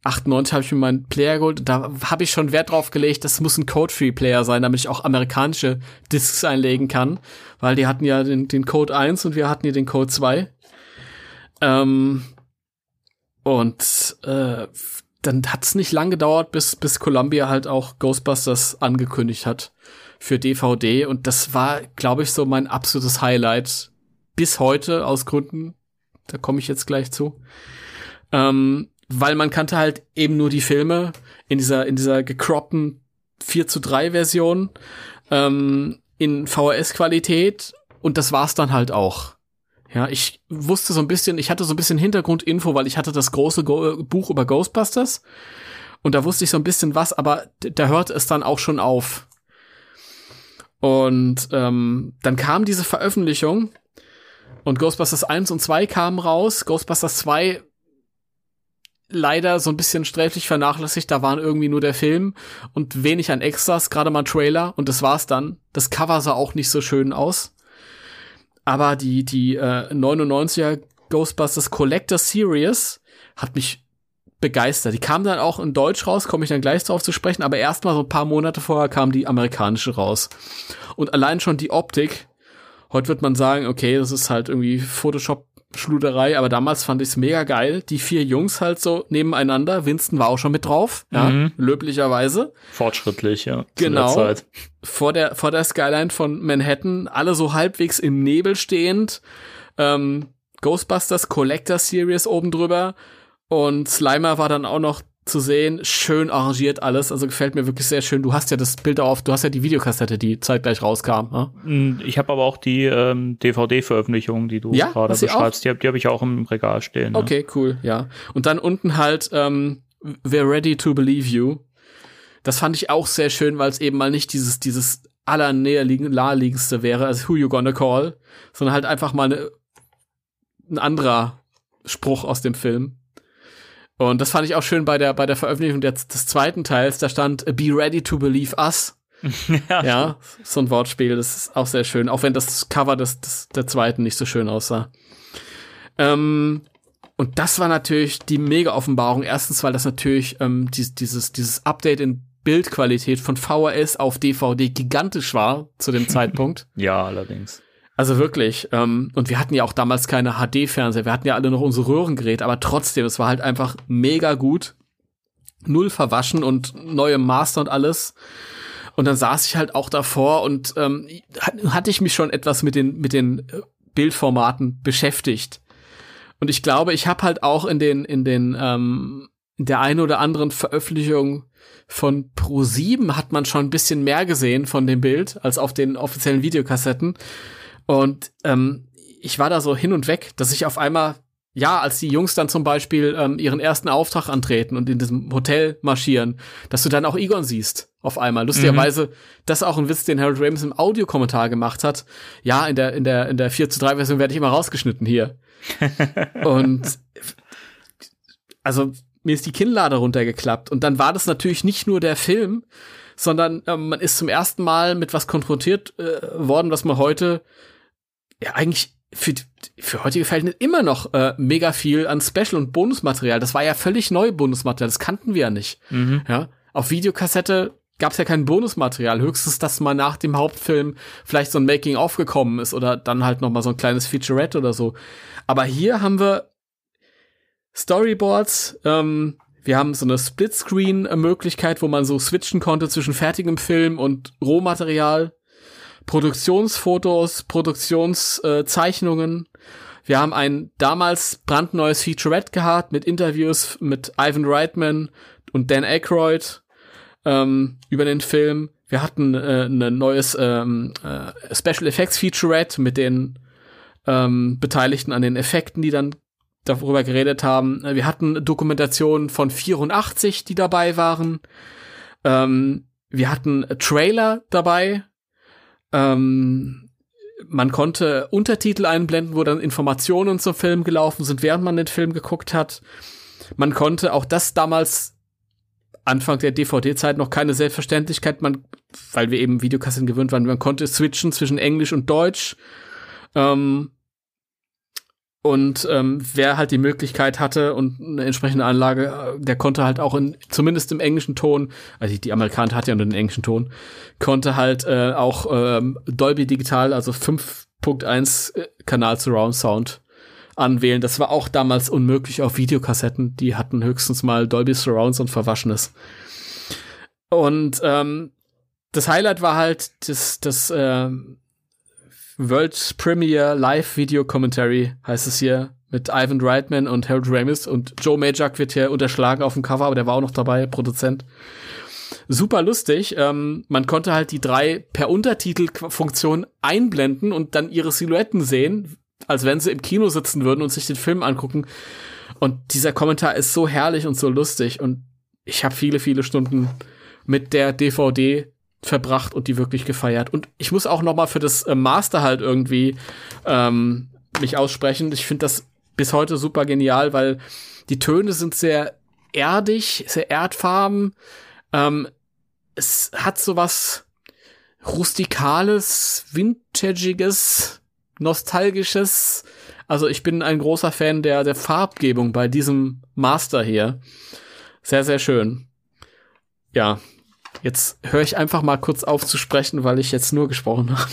[SPEAKER 2] 98 habe ich mir meinen Player geholt. Da habe ich schon Wert drauf gelegt, das muss ein Code-Free-Player sein, damit ich auch amerikanische Discs einlegen kann. Weil die hatten ja den, den Code 1 und wir hatten hier den Code 2. Ähm, und äh, dann hat es nicht lang gedauert, bis, bis Columbia halt auch Ghostbusters angekündigt hat für DVD und das war, glaube ich, so mein absolutes Highlight bis heute aus Gründen, da komme ich jetzt gleich zu. Ähm, weil man kannte halt eben nur die Filme in dieser, in dieser gecroppten 4 zu 3 Version ähm, in VHS-Qualität und das war's dann halt auch. Ja, ich wusste so ein bisschen, ich hatte so ein bisschen Hintergrundinfo, weil ich hatte das große Go Buch über Ghostbusters und da wusste ich so ein bisschen was, aber da hört es dann auch schon auf. Und ähm, dann kam diese Veröffentlichung und Ghostbusters 1 und 2 kamen raus. Ghostbusters 2 leider so ein bisschen sträflich vernachlässigt. Da waren irgendwie nur der Film und wenig an Extras, gerade mal Trailer und das war's dann. Das Cover sah auch nicht so schön aus. Aber die, die äh, 99er Ghostbusters Collector Series hat mich begeistert. Die kam dann auch in Deutsch raus, komme ich dann gleich drauf zu sprechen, aber erstmal so ein paar Monate vorher kam die amerikanische raus. Und allein schon die Optik, heute wird man sagen, okay, das ist halt irgendwie Photoshop Schluderei, aber damals fand ich es mega geil. Die vier Jungs halt so nebeneinander. Winston war auch schon mit drauf, ja, mhm. löblicherweise.
[SPEAKER 3] Fortschrittlich, ja.
[SPEAKER 2] Genau. Der vor der, vor der Skyline von Manhattan, alle so halbwegs im Nebel stehend. Ähm, Ghostbusters Collector Series oben drüber und Slimer war dann auch noch zu sehen, schön arrangiert alles, also gefällt mir wirklich sehr schön. Du hast ja das Bild auf, du hast ja die Videokassette, die zeitgleich rauskam. Ja?
[SPEAKER 3] Mm, ich habe aber auch die ähm, DVD-Veröffentlichung, die du ja? gerade beschreibst, die, die habe ich auch im Regal stehen.
[SPEAKER 2] Okay, ja. cool, ja. Und dann unten halt ähm, We're ready to believe you. Das fand ich auch sehr schön, weil es eben mal nicht dieses, dieses allernäherliegendste wäre, also Who You Gonna Call, sondern halt einfach mal eine, ein anderer Spruch aus dem Film. Und das fand ich auch schön bei der, bei der Veröffentlichung des, des zweiten Teils. Da stand Be ready to believe us. ja, ja so ein Wortspiel, das ist auch sehr schön, auch wenn das Cover des, des der zweiten nicht so schön aussah. Ähm, und das war natürlich die mega Offenbarung. Erstens, weil das natürlich ähm, dies, dieses, dieses Update in Bildqualität von VHS auf DVD gigantisch war zu dem Zeitpunkt.
[SPEAKER 3] Ja, allerdings.
[SPEAKER 2] Also wirklich. Ähm, und wir hatten ja auch damals keine HD-Fernseher. Wir hatten ja alle noch unsere Röhrengeräte, aber trotzdem, es war halt einfach mega gut. Null verwaschen und neue Master und alles. Und dann saß ich halt auch davor und ähm, hatte ich mich schon etwas mit den, mit den äh, Bildformaten beschäftigt. Und ich glaube, ich habe halt auch in den, in den, ähm, in der einen oder anderen Veröffentlichung von Pro7 hat man schon ein bisschen mehr gesehen von dem Bild als auf den offiziellen Videokassetten. Und ähm, ich war da so hin und weg, dass ich auf einmal, ja, als die Jungs dann zum Beispiel ähm, ihren ersten Auftrag antreten und in diesem Hotel marschieren, dass du dann auch Egon siehst auf einmal. Lustigerweise, mhm. das ist auch ein Witz, den Harold Ramis im Audiokommentar gemacht hat. Ja, in der, in der, in der 4 zu 3 Version werde ich immer rausgeschnitten hier. und also mir ist die Kinnlade runtergeklappt. Und dann war das natürlich nicht nur der Film, sondern ähm, man ist zum ersten Mal mit was konfrontiert äh, worden, was man heute ja eigentlich für, für heutige Verhältnisse immer noch äh, mega viel an Special und Bonusmaterial. Das war ja völlig neu Bonusmaterial, das kannten wir ja nicht. Mhm. Ja, auf Videokassette gab es ja kein Bonusmaterial, höchstens, dass mal nach dem Hauptfilm vielleicht so ein Making of gekommen ist oder dann halt noch mal so ein kleines Featurette oder so. Aber hier haben wir Storyboards, ähm, wir haben so eine Splitscreen-Möglichkeit, wo man so switchen konnte zwischen fertigem Film und Rohmaterial. Produktionsfotos, Produktionszeichnungen. Äh, wir haben ein damals brandneues Featurette gehabt mit Interviews mit Ivan Reitman und Dan Aykroyd ähm, über den Film. Wir hatten äh, ein neues ähm, äh, Special Effects Featurette mit den ähm, Beteiligten an den Effekten, die dann darüber geredet haben. Wir hatten Dokumentationen von 84, die dabei waren. Ähm, wir hatten Trailer dabei. Ähm, man konnte Untertitel einblenden, wo dann Informationen zum Film gelaufen sind, während man den Film geguckt hat. Man konnte auch das damals Anfang der DVD-Zeit noch keine Selbstverständlichkeit, man, weil wir eben Videokassetten gewöhnt waren, man konnte switchen zwischen Englisch und Deutsch. Ähm, und ähm, wer halt die Möglichkeit hatte und eine entsprechende Anlage, äh, der konnte halt auch in, zumindest im englischen Ton, also die Amerikaner hat ja nur den englischen Ton, konnte halt äh, auch ähm, Dolby Digital, also 5.1 äh, Kanal Surround Sound anwählen. Das war auch damals unmöglich auf Videokassetten. Die hatten höchstens mal Dolby Surrounds und Verwaschenes. Und ähm, das Highlight war halt das, das äh, World Premiere Live Video Commentary heißt es hier mit Ivan Reitman und Harold Ramis und Joe Majak wird hier unterschlagen auf dem Cover, aber der war auch noch dabei, Produzent. Super lustig. Ähm, man konnte halt die drei per Untertitelfunktion einblenden und dann ihre Silhouetten sehen, als wenn sie im Kino sitzen würden und sich den Film angucken. Und dieser Kommentar ist so herrlich und so lustig und ich habe viele, viele Stunden mit der DVD verbracht und die wirklich gefeiert. Und ich muss auch noch mal für das äh, Master halt irgendwie ähm, mich aussprechen. Ich finde das bis heute super genial, weil die Töne sind sehr erdig, sehr erdfarben. Ähm, es hat so was rustikales, vintagiges, nostalgisches. Also ich bin ein großer Fan der, der Farbgebung bei diesem Master hier. Sehr, sehr schön. Ja, Jetzt höre ich einfach mal kurz auf zu sprechen, weil ich jetzt nur gesprochen habe.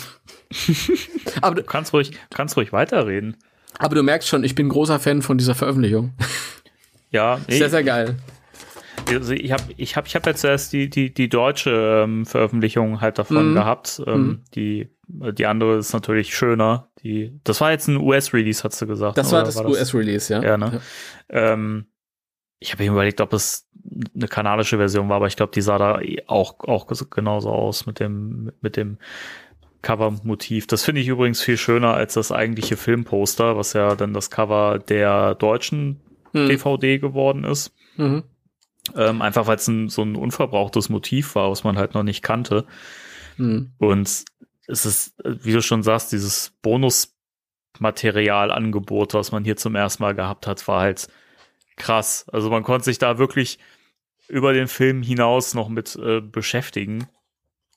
[SPEAKER 3] aber du kannst ruhig, kannst ruhig weiterreden.
[SPEAKER 2] Aber du merkst schon, ich bin großer Fan von dieser Veröffentlichung.
[SPEAKER 3] Ja,
[SPEAKER 2] nee, sehr, sehr geil.
[SPEAKER 3] Also ich habe ich hab, ich hab jetzt erst die, die, die deutsche ähm, Veröffentlichung halt davon mm. gehabt. Ähm, mm. die, die andere ist natürlich schöner. Die, das war jetzt ein US-Release, hast du gesagt.
[SPEAKER 2] Das war das, das US-Release, ja.
[SPEAKER 3] Ja, ne? Ja. Ähm, ich habe überlegt, ob es eine kanadische Version war, aber ich glaube, die sah da auch, auch genauso aus mit dem, mit dem Cover-Motiv. Das finde ich übrigens viel schöner als das eigentliche Filmposter, was ja dann das Cover der deutschen mhm. DVD geworden ist. Mhm. Ähm, einfach weil es ein, so ein unverbrauchtes Motiv war, was man halt noch nicht kannte. Mhm. Und es ist, wie du schon sagst, dieses Bonusmaterialangebot, was man hier zum ersten Mal gehabt hat, war halt krass. Also man konnte sich da wirklich über den Film hinaus noch mit äh, beschäftigen.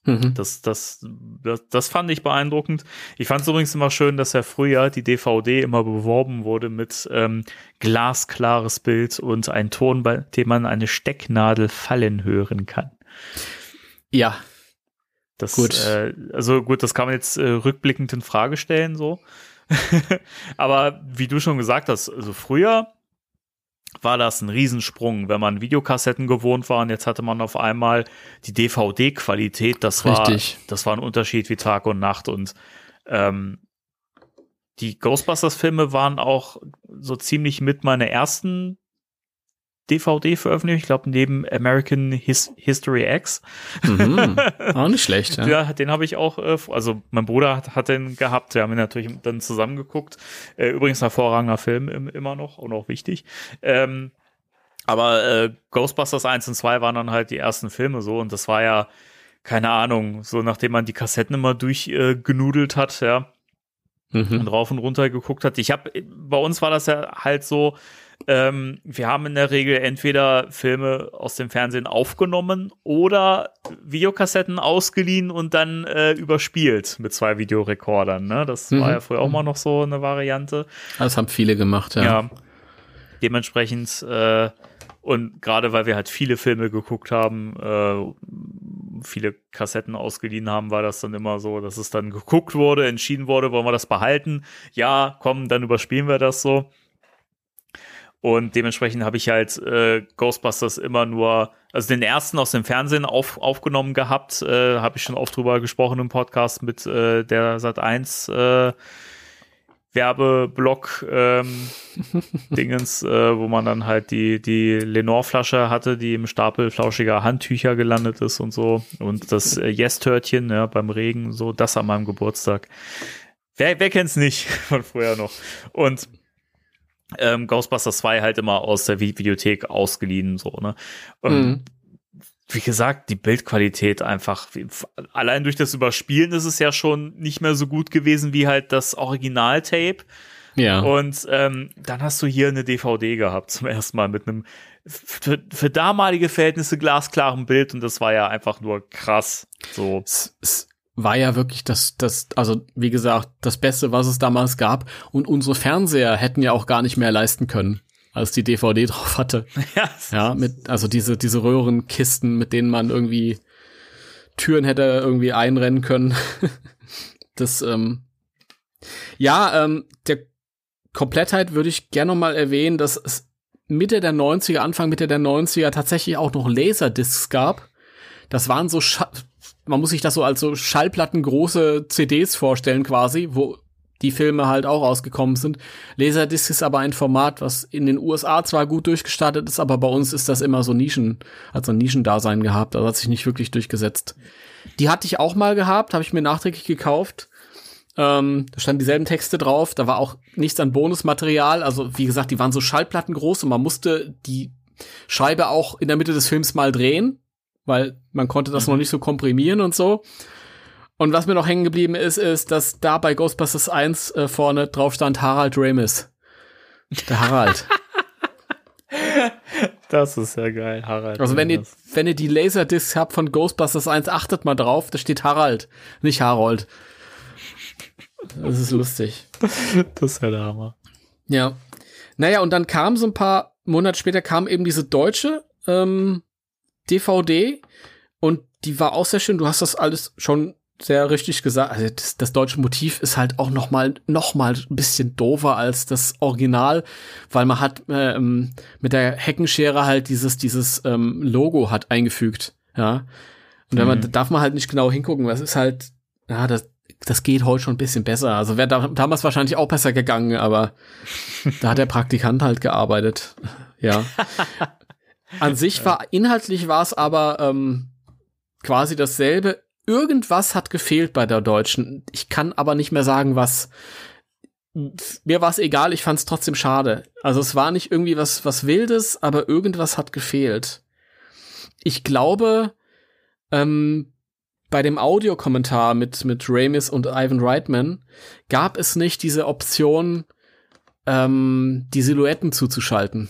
[SPEAKER 3] Mhm. Das, das, das, das fand ich beeindruckend. Ich fand es übrigens immer schön, dass ja früher die DVD immer beworben wurde mit ähm, glasklares Bild und ein Ton, bei dem man eine Stecknadel fallen hören kann.
[SPEAKER 2] Ja.
[SPEAKER 3] Das, gut. Äh, also gut, das kann man jetzt äh, rückblickend in Frage stellen, so. Aber wie du schon gesagt hast, also früher war das ein Riesensprung, wenn man Videokassetten gewohnt war und jetzt hatte man auf einmal die DVD-Qualität. Das war, das war ein Unterschied wie Tag und Nacht. Und ähm, die Ghostbusters-Filme waren auch so ziemlich mit meiner ersten DVD veröffentlicht. Ich glaube, neben American His History X.
[SPEAKER 2] Mhm. Auch nicht schlecht.
[SPEAKER 3] Ja, ja den habe ich auch, äh, also mein Bruder hat, hat den gehabt. Wir haben ihn natürlich dann zusammengeguckt. Äh, übrigens ein hervorragender Film immer noch und auch wichtig. Ähm, aber äh, Ghostbusters 1 und 2 waren dann halt die ersten Filme so und das war ja, keine Ahnung, so nachdem man die Kassetten immer durchgenudelt äh, hat, ja, mhm. und rauf und runter geguckt hat. Ich habe, bei uns war das ja halt so, ähm, wir haben in der Regel entweder Filme aus dem Fernsehen aufgenommen oder Videokassetten ausgeliehen und dann äh, überspielt mit zwei Videorekordern. Ne? Das mhm. war ja früher auch mal noch so eine Variante.
[SPEAKER 2] Das haben viele gemacht, ja. ja.
[SPEAKER 3] Dementsprechend äh, und gerade weil wir halt viele Filme geguckt haben, äh, viele Kassetten ausgeliehen haben, war das dann immer so, dass es dann geguckt wurde, entschieden wurde, wollen wir das behalten? Ja, komm, dann überspielen wir das so. Und dementsprechend habe ich halt äh, Ghostbusters immer nur, also den ersten aus dem Fernsehen auf, aufgenommen gehabt, äh, habe ich schon oft drüber gesprochen im Podcast mit äh, der Sat 1 äh, Werbeblock ähm, Dingens, äh, wo man dann halt die, die Lenore-Flasche hatte, die im Stapel flauschiger Handtücher gelandet ist und so. Und das äh, Yes-Törtchen ja, beim Regen, so das an meinem Geburtstag. Wer, wer kennt's nicht von früher noch? Und ähm, Ghostbusters 2 halt immer aus der Videothek ausgeliehen, so, ne? Mhm. Wie gesagt, die Bildqualität einfach, allein durch das Überspielen ist es ja schon nicht mehr so gut gewesen wie halt das Original-Tape. Ja. Und ähm, dann hast du hier eine DVD gehabt zum ersten Mal mit einem für, für damalige Verhältnisse glasklaren Bild und das war ja einfach nur krass. So.
[SPEAKER 2] Es war ja wirklich das, das, also wie gesagt, das Beste, was es damals gab. Und unsere Fernseher hätten ja auch gar nicht mehr leisten können, als die DVD drauf hatte. Ja, ja mit, also diese, diese Röhrenkisten, mit denen man irgendwie Türen hätte irgendwie einrennen können. das, ähm, ja, ähm, der Komplettheit würde ich gerne noch mal erwähnen, dass es Mitte der 90er, Anfang Mitte der 90er tatsächlich auch noch Laserdiscs gab. Das waren so Scha man muss sich das so als so schallplattengroße CDs vorstellen quasi, wo die Filme halt auch rausgekommen sind. Laserdisc ist aber ein Format, was in den USA zwar gut durchgestartet ist, aber bei uns ist das immer so Nischen, hat so ein Nischendasein gehabt, also hat sich nicht wirklich durchgesetzt. Die hatte ich auch mal gehabt, habe ich mir nachträglich gekauft. Ähm, da standen dieselben Texte drauf, da war auch nichts an Bonusmaterial, also wie gesagt, die waren so schallplattengroß und man musste die Scheibe auch in der Mitte des Films mal drehen, weil man konnte das mhm. noch nicht so komprimieren und so. Und was mir noch hängen geblieben ist, ist, dass da bei Ghostbusters 1 äh, vorne drauf stand Harald Ramis. Der Harald.
[SPEAKER 3] das ist ja geil, Harald.
[SPEAKER 2] Also wenn ihr, wenn ihr die Laserdiscs habt von Ghostbusters 1, achtet mal drauf, da steht Harald, nicht Harold. Das ist lustig.
[SPEAKER 3] Das ist ja der Hammer.
[SPEAKER 2] Ja. Naja, und dann kam so ein paar Monate später kam eben diese deutsche ähm, DVD und die war auch sehr schön. Du hast das alles schon sehr richtig gesagt. Also das, das deutsche Motiv ist halt auch noch mal noch mal ein bisschen doofer als das Original, weil man hat ähm, mit der Heckenschere halt dieses dieses ähm, Logo hat eingefügt, ja. Und wenn man mhm. darf man halt nicht genau hingucken, was ist halt ja, das das geht heute schon ein bisschen besser. Also wäre da, damals wahrscheinlich auch besser gegangen, aber da hat der Praktikant halt gearbeitet. Ja. An sich war, inhaltlich war es aber ähm, quasi dasselbe. Irgendwas hat gefehlt bei der Deutschen. Ich kann aber nicht mehr sagen, was. Mir war es egal, ich fand es trotzdem schade. Also es war nicht irgendwie was, was Wildes, aber irgendwas hat gefehlt. Ich glaube, ähm, bei dem Audiokommentar mit, mit Ramis und Ivan Reitman gab es nicht diese Option, ähm, die Silhouetten zuzuschalten.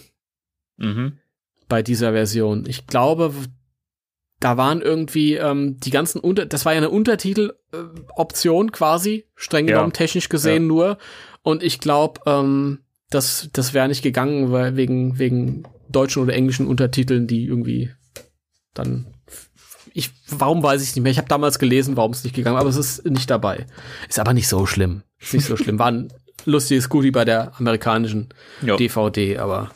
[SPEAKER 2] Mhm bei dieser Version. Ich glaube, da waren irgendwie ähm, die ganzen Unter, das war ja eine Untertiteloption äh, quasi, streng genommen ja. technisch gesehen ja. nur. Und ich glaube, ähm, das, das wäre nicht gegangen, weil wegen, wegen deutschen oder englischen Untertiteln, die irgendwie dann ich, warum weiß ich nicht mehr. Ich habe damals gelesen, warum es nicht gegangen, aber es ist nicht dabei. Ist aber nicht so schlimm. Ist nicht so schlimm. War ein lustiges Goodie bei der amerikanischen jo. DVD, aber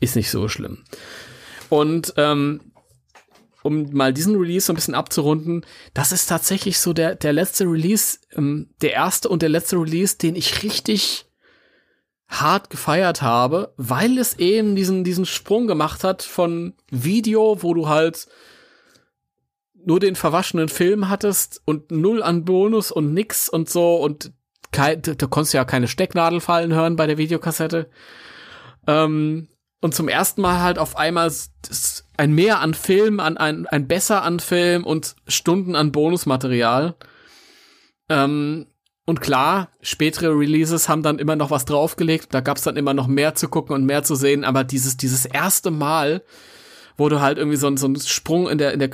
[SPEAKER 2] ist nicht so schlimm. Und ähm, um mal diesen Release so ein bisschen abzurunden, das ist tatsächlich so der, der letzte Release, ähm, der erste und der letzte Release, den ich richtig hart gefeiert habe, weil es eben diesen, diesen Sprung gemacht hat von Video, wo du halt nur den verwaschenen Film hattest und null an Bonus und nix und so und kein, du, du konntest ja keine Stecknadel fallen hören bei der Videokassette. Ähm, und zum ersten Mal halt auf einmal ein Mehr an Film, an ein, ein Besser an Film und Stunden an Bonusmaterial. Ähm, und klar, spätere Releases haben dann immer noch was draufgelegt, da gab's dann immer noch mehr zu gucken und mehr zu sehen, aber dieses, dieses erste Mal, wo du halt irgendwie so, so einen Sprung in der, in der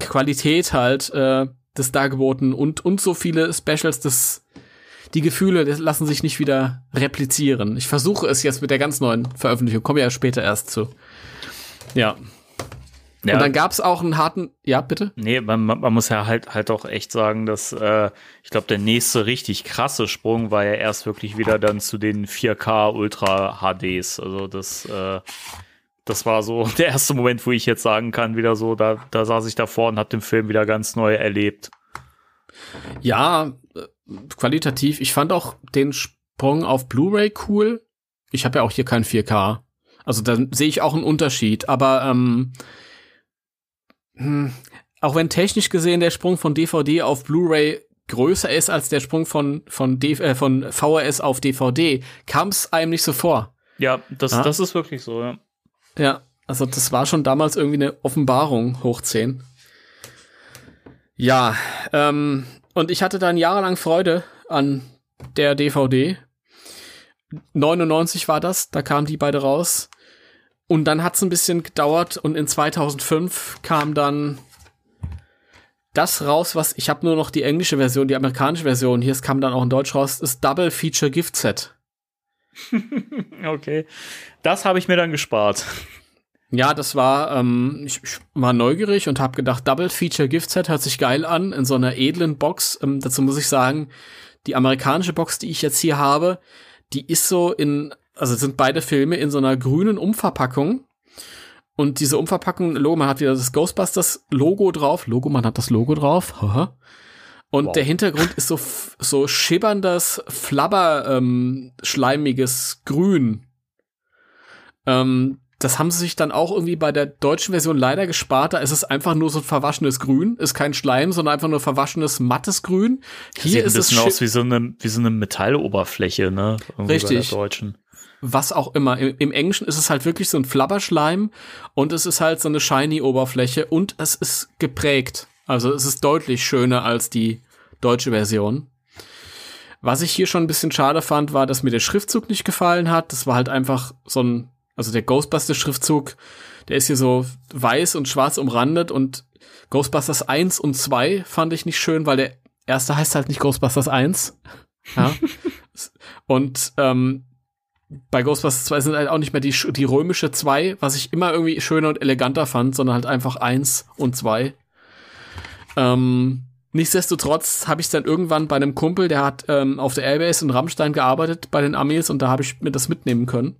[SPEAKER 2] Qualität halt äh, des Dargeboten und, und so viele Specials, das die Gefühle lassen sich nicht wieder replizieren. Ich versuche es jetzt mit der ganz neuen Veröffentlichung, komme ja später erst zu. Ja. ja. Und dann gab es auch einen harten, ja, bitte?
[SPEAKER 3] Nee, man, man muss ja halt halt auch echt sagen, dass äh, ich glaube, der nächste richtig krasse Sprung war ja erst wirklich wieder dann zu den 4K Ultra HDs. Also das äh, das war so der erste Moment, wo ich jetzt sagen kann, wieder so, da, da saß ich davor und hab den Film wieder ganz neu erlebt.
[SPEAKER 2] Ja, qualitativ. Ich fand auch den Sprung auf Blu-ray cool. Ich habe ja auch hier kein 4K. Also da sehe ich auch einen Unterschied. Aber ähm, hm, auch wenn technisch gesehen der Sprung von DVD auf Blu-ray größer ist als der Sprung von von, D äh, von VHS auf DVD, kam es einem nicht so vor.
[SPEAKER 3] Ja, das, ja? das ist wirklich so, ja.
[SPEAKER 2] Ja, also das war schon damals irgendwie eine Offenbarung hoch 10. Ja, ähm, und ich hatte dann jahrelang Freude an der DVD. 99 war das, da kamen die beide raus. Und dann hat's ein bisschen gedauert und in 2005 kam dann das raus, was ich habe nur noch die englische Version, die amerikanische Version. Hier es kam dann auch in Deutsch raus, ist Double Feature Gift Set.
[SPEAKER 3] okay. Das habe ich mir dann gespart.
[SPEAKER 2] Ja, das war, ähm, ich, ich war neugierig und habe gedacht, Double Feature Gift Set hört sich geil an in so einer edlen Box. Ähm, dazu muss ich sagen, die amerikanische Box, die ich jetzt hier habe, die ist so in, also sind beide Filme in so einer grünen Umverpackung. Und diese Umverpackung, Logo, man hat wieder das Ghostbusters Logo drauf. Logo, man hat das Logo drauf. Haha. Und wow. der Hintergrund ist so, so schibberndes, flabber, ähm, schleimiges Grün. Ähm, das haben sie sich dann auch irgendwie bei der deutschen Version leider gespart. Da ist es einfach nur so ein verwaschenes Grün. Ist kein Schleim, sondern einfach nur verwaschenes, mattes Grün.
[SPEAKER 3] Hier Sieht ist ein bisschen es aus wie so eine, wie so eine Metalloberfläche, ne?
[SPEAKER 2] Irgendwie Richtig. Bei der deutschen. Was auch immer. Im, Im, Englischen ist es halt wirklich so ein Flabberschleim und es ist halt so eine shiny Oberfläche und es ist geprägt. Also es ist deutlich schöner als die deutsche Version. Was ich hier schon ein bisschen schade fand, war, dass mir der Schriftzug nicht gefallen hat. Das war halt einfach so ein, also der Ghostbusters-Schriftzug, der ist hier so weiß und schwarz umrandet und Ghostbusters 1 und 2 fand ich nicht schön, weil der erste heißt halt nicht Ghostbusters 1. Ja. und ähm, bei Ghostbusters 2 sind halt auch nicht mehr die, die römische 2, was ich immer irgendwie schöner und eleganter fand, sondern halt einfach 1 und 2. Ähm, Nichtsdestotrotz habe ich dann irgendwann bei einem Kumpel, der hat ähm, auf der Airbase in Rammstein gearbeitet bei den Amis und da habe ich mir das mitnehmen können.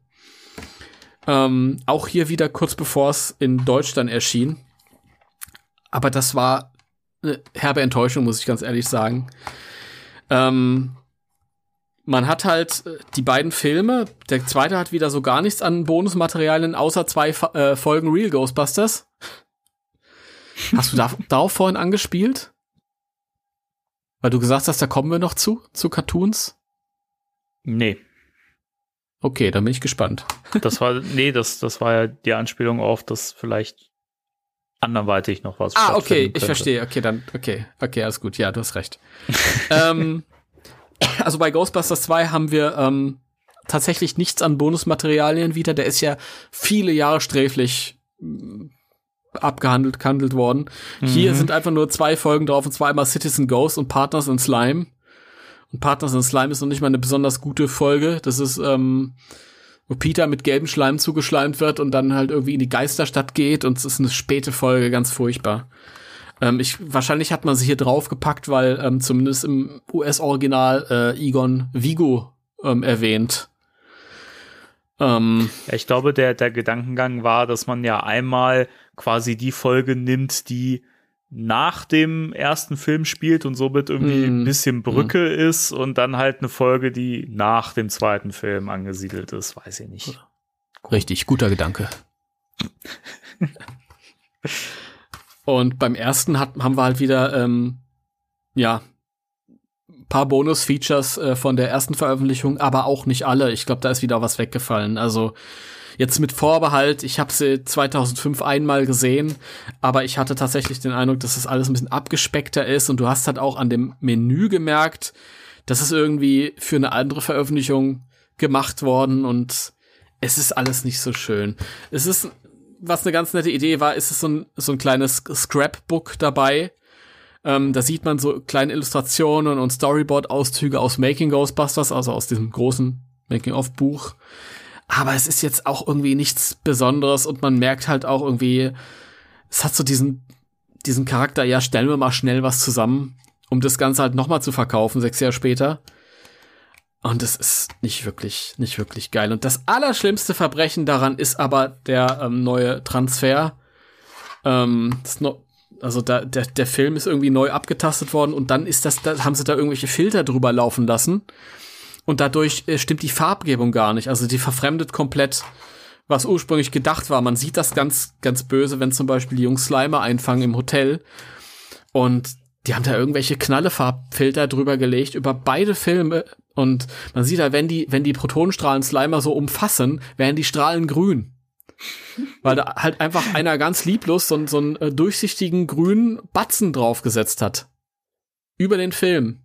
[SPEAKER 2] Ähm, auch hier wieder kurz bevor es in Deutsch dann erschien. Aber das war eine herbe Enttäuschung, muss ich ganz ehrlich sagen. Ähm, man hat halt äh, die beiden Filme. Der zweite hat wieder so gar nichts an Bonusmaterialien, außer zwei äh, Folgen Real Ghostbusters. Hast du da, darauf vorhin angespielt? Weil du gesagt hast, da kommen wir noch zu, zu Cartoons?
[SPEAKER 3] Nee.
[SPEAKER 2] Okay, dann bin ich gespannt.
[SPEAKER 3] Das war, nee, das, das war ja die Anspielung auf, dass vielleicht anderweitig noch was
[SPEAKER 2] Ah, okay, ich verstehe. Okay, dann, okay, okay, alles gut. Ja, du hast recht. ähm, also bei Ghostbusters 2 haben wir ähm, tatsächlich nichts an Bonusmaterialien wieder. Der ist ja viele Jahre sträflich abgehandelt gehandelt worden. Mhm. Hier sind einfach nur zwei Folgen drauf, und zwar einmal Citizen Ghost und Partners in Slime. Partners in Slime ist noch nicht mal eine besonders gute Folge. Das ist, ähm, wo Peter mit gelbem Schleim zugeschleimt wird und dann halt irgendwie in die Geisterstadt geht und es ist eine späte Folge, ganz furchtbar. Ähm, ich, wahrscheinlich hat man sie hier draufgepackt, weil ähm, zumindest im US-Original äh, Egon Vigo ähm, erwähnt.
[SPEAKER 3] Ähm, ja, ich glaube, der, der Gedankengang war, dass man ja einmal quasi die Folge nimmt, die nach dem ersten Film spielt und somit irgendwie mm. ein bisschen Brücke mm. ist und dann halt eine Folge, die nach dem zweiten Film angesiedelt ist, weiß ich nicht.
[SPEAKER 2] Richtig, guter Gedanke. und beim ersten hat, haben wir halt wieder, ähm, ja, paar Bonus-Features äh, von der ersten Veröffentlichung, aber auch nicht alle. Ich glaube, da ist wieder was weggefallen. Also Jetzt mit Vorbehalt, ich habe sie 2005 einmal gesehen, aber ich hatte tatsächlich den Eindruck, dass das alles ein bisschen abgespeckter ist und du hast halt auch an dem Menü gemerkt, dass es irgendwie für eine andere Veröffentlichung gemacht worden und es ist alles nicht so schön. Es ist, was eine ganz nette Idee war, ist es so ein, so ein kleines Scrapbook dabei. Ähm, da sieht man so kleine Illustrationen und Storyboard-Auszüge aus Making Ghostbusters, also aus diesem großen Making-of-Buch. Aber es ist jetzt auch irgendwie nichts Besonderes und man merkt halt auch irgendwie, es hat so diesen, diesen Charakter, ja, stellen wir mal schnell was zusammen, um das Ganze halt nochmal zu verkaufen, sechs Jahre später. Und es ist nicht wirklich, nicht wirklich geil. Und das allerschlimmste Verbrechen daran ist aber der ähm, neue Transfer. Ähm, no also da, der, der Film ist irgendwie neu abgetastet worden und dann ist das, da haben sie da irgendwelche Filter drüber laufen lassen und dadurch äh, stimmt die Farbgebung gar nicht. Also die verfremdet komplett, was ursprünglich gedacht war. Man sieht das ganz, ganz böse, wenn zum Beispiel die Jungs Slimer einfangen im Hotel und die haben da irgendwelche Knallefarbfilter drüber gelegt über beide Filme und man sieht da, wenn die, wenn die Protonenstrahlen Slimer so umfassen, werden die Strahlen grün. Weil da halt einfach einer ganz lieblos so, so einen äh, durchsichtigen grünen Batzen draufgesetzt hat. Über den Film.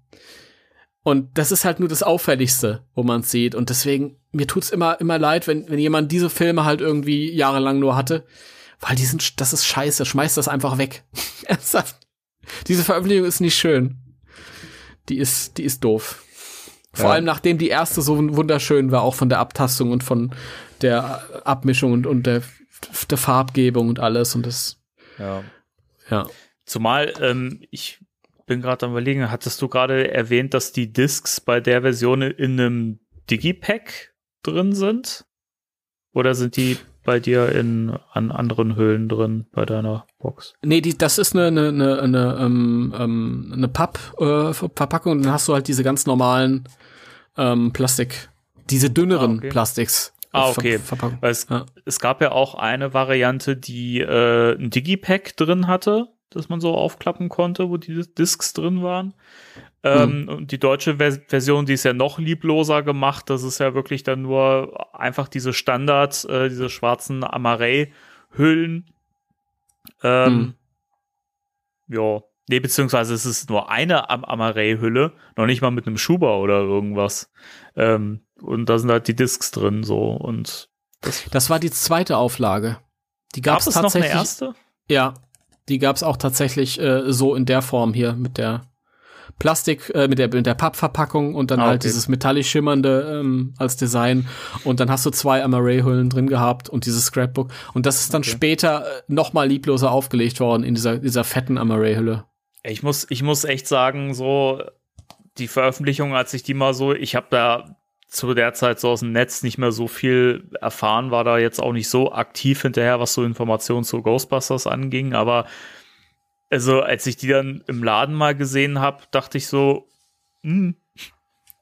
[SPEAKER 2] Und das ist halt nur das Auffälligste, wo man es sieht. Und deswegen, mir tut's immer, immer leid, wenn, wenn jemand diese Filme halt irgendwie jahrelang nur hatte. Weil die sind, das ist scheiße, schmeißt das einfach weg. diese Veröffentlichung ist nicht schön. Die ist, die ist doof. Vor ja. allem nachdem die erste so wunderschön war, auch von der Abtastung und von der Abmischung und, und der, der Farbgebung und alles und das.
[SPEAKER 3] Ja. Ja. Zumal ähm, ich bin gerade am überlegen, hattest du gerade erwähnt, dass die Discs bei der Version in einem Digipack drin sind? Oder sind die bei dir in an anderen Höhlen drin bei deiner Box?
[SPEAKER 2] Nee, die, das ist eine, eine, eine, eine, ähm, ähm eine Papp-Verpackung äh, und dann hast du halt diese ganz normalen ähm, Plastik, diese dünneren ah, okay. Plastiks.
[SPEAKER 3] Ah, okay. Ver es, ja. es gab ja auch eine Variante, die äh, ein Digipack drin hatte das man so aufklappen konnte, wo die Discs drin waren. Ähm, hm. Und die deutsche Ver Version, die ist ja noch liebloser gemacht. Das ist ja wirklich dann nur einfach diese Standard, äh, diese schwarzen Amarey-Hüllen. Ähm, hm. Ja. Nee, beziehungsweise es ist nur eine Am Amarey-Hülle, noch nicht mal mit einem Schuber oder irgendwas. Ähm, und da sind halt die Discs drin, so. Und
[SPEAKER 2] das, das war die zweite Auflage. Die gab es tatsächlich. Noch eine erste? Ja, die gab es auch tatsächlich äh, so in der Form hier mit der Plastik, äh, mit der, mit der Pappverpackung und dann ah, halt dieses metallisch schimmernde ähm, als Design. Und dann hast du zwei Amaray-Hüllen drin gehabt und dieses Scrapbook. Und das ist dann okay. später äh, noch mal liebloser aufgelegt worden in dieser, dieser fetten Amaray-Hülle.
[SPEAKER 3] Ich muss, ich muss echt sagen, so die Veröffentlichung, als ich die mal so, ich habe da zu der Zeit so aus dem Netz nicht mehr so viel erfahren, war da jetzt auch nicht so aktiv hinterher, was so Informationen zu Ghostbusters anging, aber also als ich die dann im Laden mal gesehen habe, dachte ich so, hm,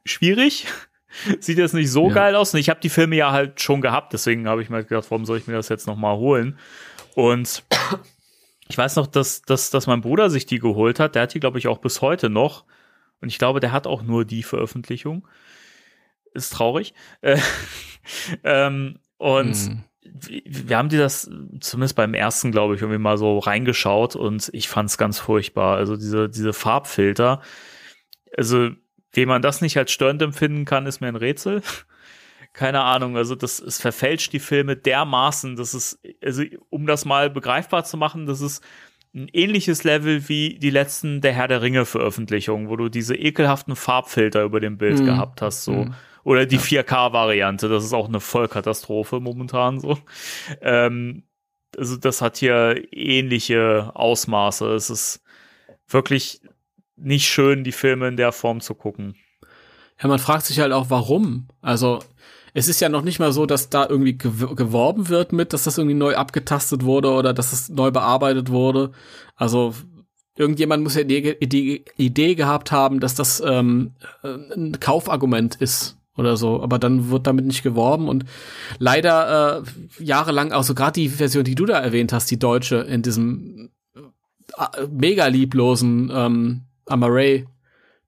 [SPEAKER 3] schwierig. Sieht jetzt nicht so ja. geil aus. Und ich habe die Filme ja halt schon gehabt, deswegen habe ich mir gedacht, warum soll ich mir das jetzt noch mal holen? Und ich weiß noch, dass, dass, dass mein Bruder sich die geholt hat. Der hat die, glaube ich, auch bis heute noch. Und ich glaube, der hat auch nur die Veröffentlichung ist traurig. Äh, ähm, und hm. wir haben die das zumindest beim ersten, glaube ich, irgendwie mal so reingeschaut und ich fand es ganz furchtbar. Also diese, diese Farbfilter. Also, wie man das nicht als störend empfinden kann, ist mir ein Rätsel. keine Ahnung, also das es verfälscht die Filme dermaßen, dass es, also um das mal begreifbar zu machen, das ist ein ähnliches Level wie die letzten Der Herr der Ringe Veröffentlichungen, wo du diese ekelhaften Farbfilter über dem Bild mm. gehabt hast, so. Mm. Oder die ja. 4K-Variante, das ist auch eine Vollkatastrophe momentan so. Ähm, also das hat hier ähnliche Ausmaße. Es ist wirklich nicht schön, die Filme in der Form zu gucken.
[SPEAKER 2] Ja, man fragt sich halt auch, warum. Also es ist ja noch nicht mal so, dass da irgendwie geworben wird mit, dass das irgendwie neu abgetastet wurde oder dass es neu bearbeitet wurde. Also irgendjemand muss ja die, die Idee gehabt haben, dass das ähm, ein Kaufargument ist oder so, aber dann wird damit nicht geworben und leider äh, jahrelang, also gerade die Version, die du da erwähnt hast, die deutsche in diesem äh, mega lieblosen ähm, Amaray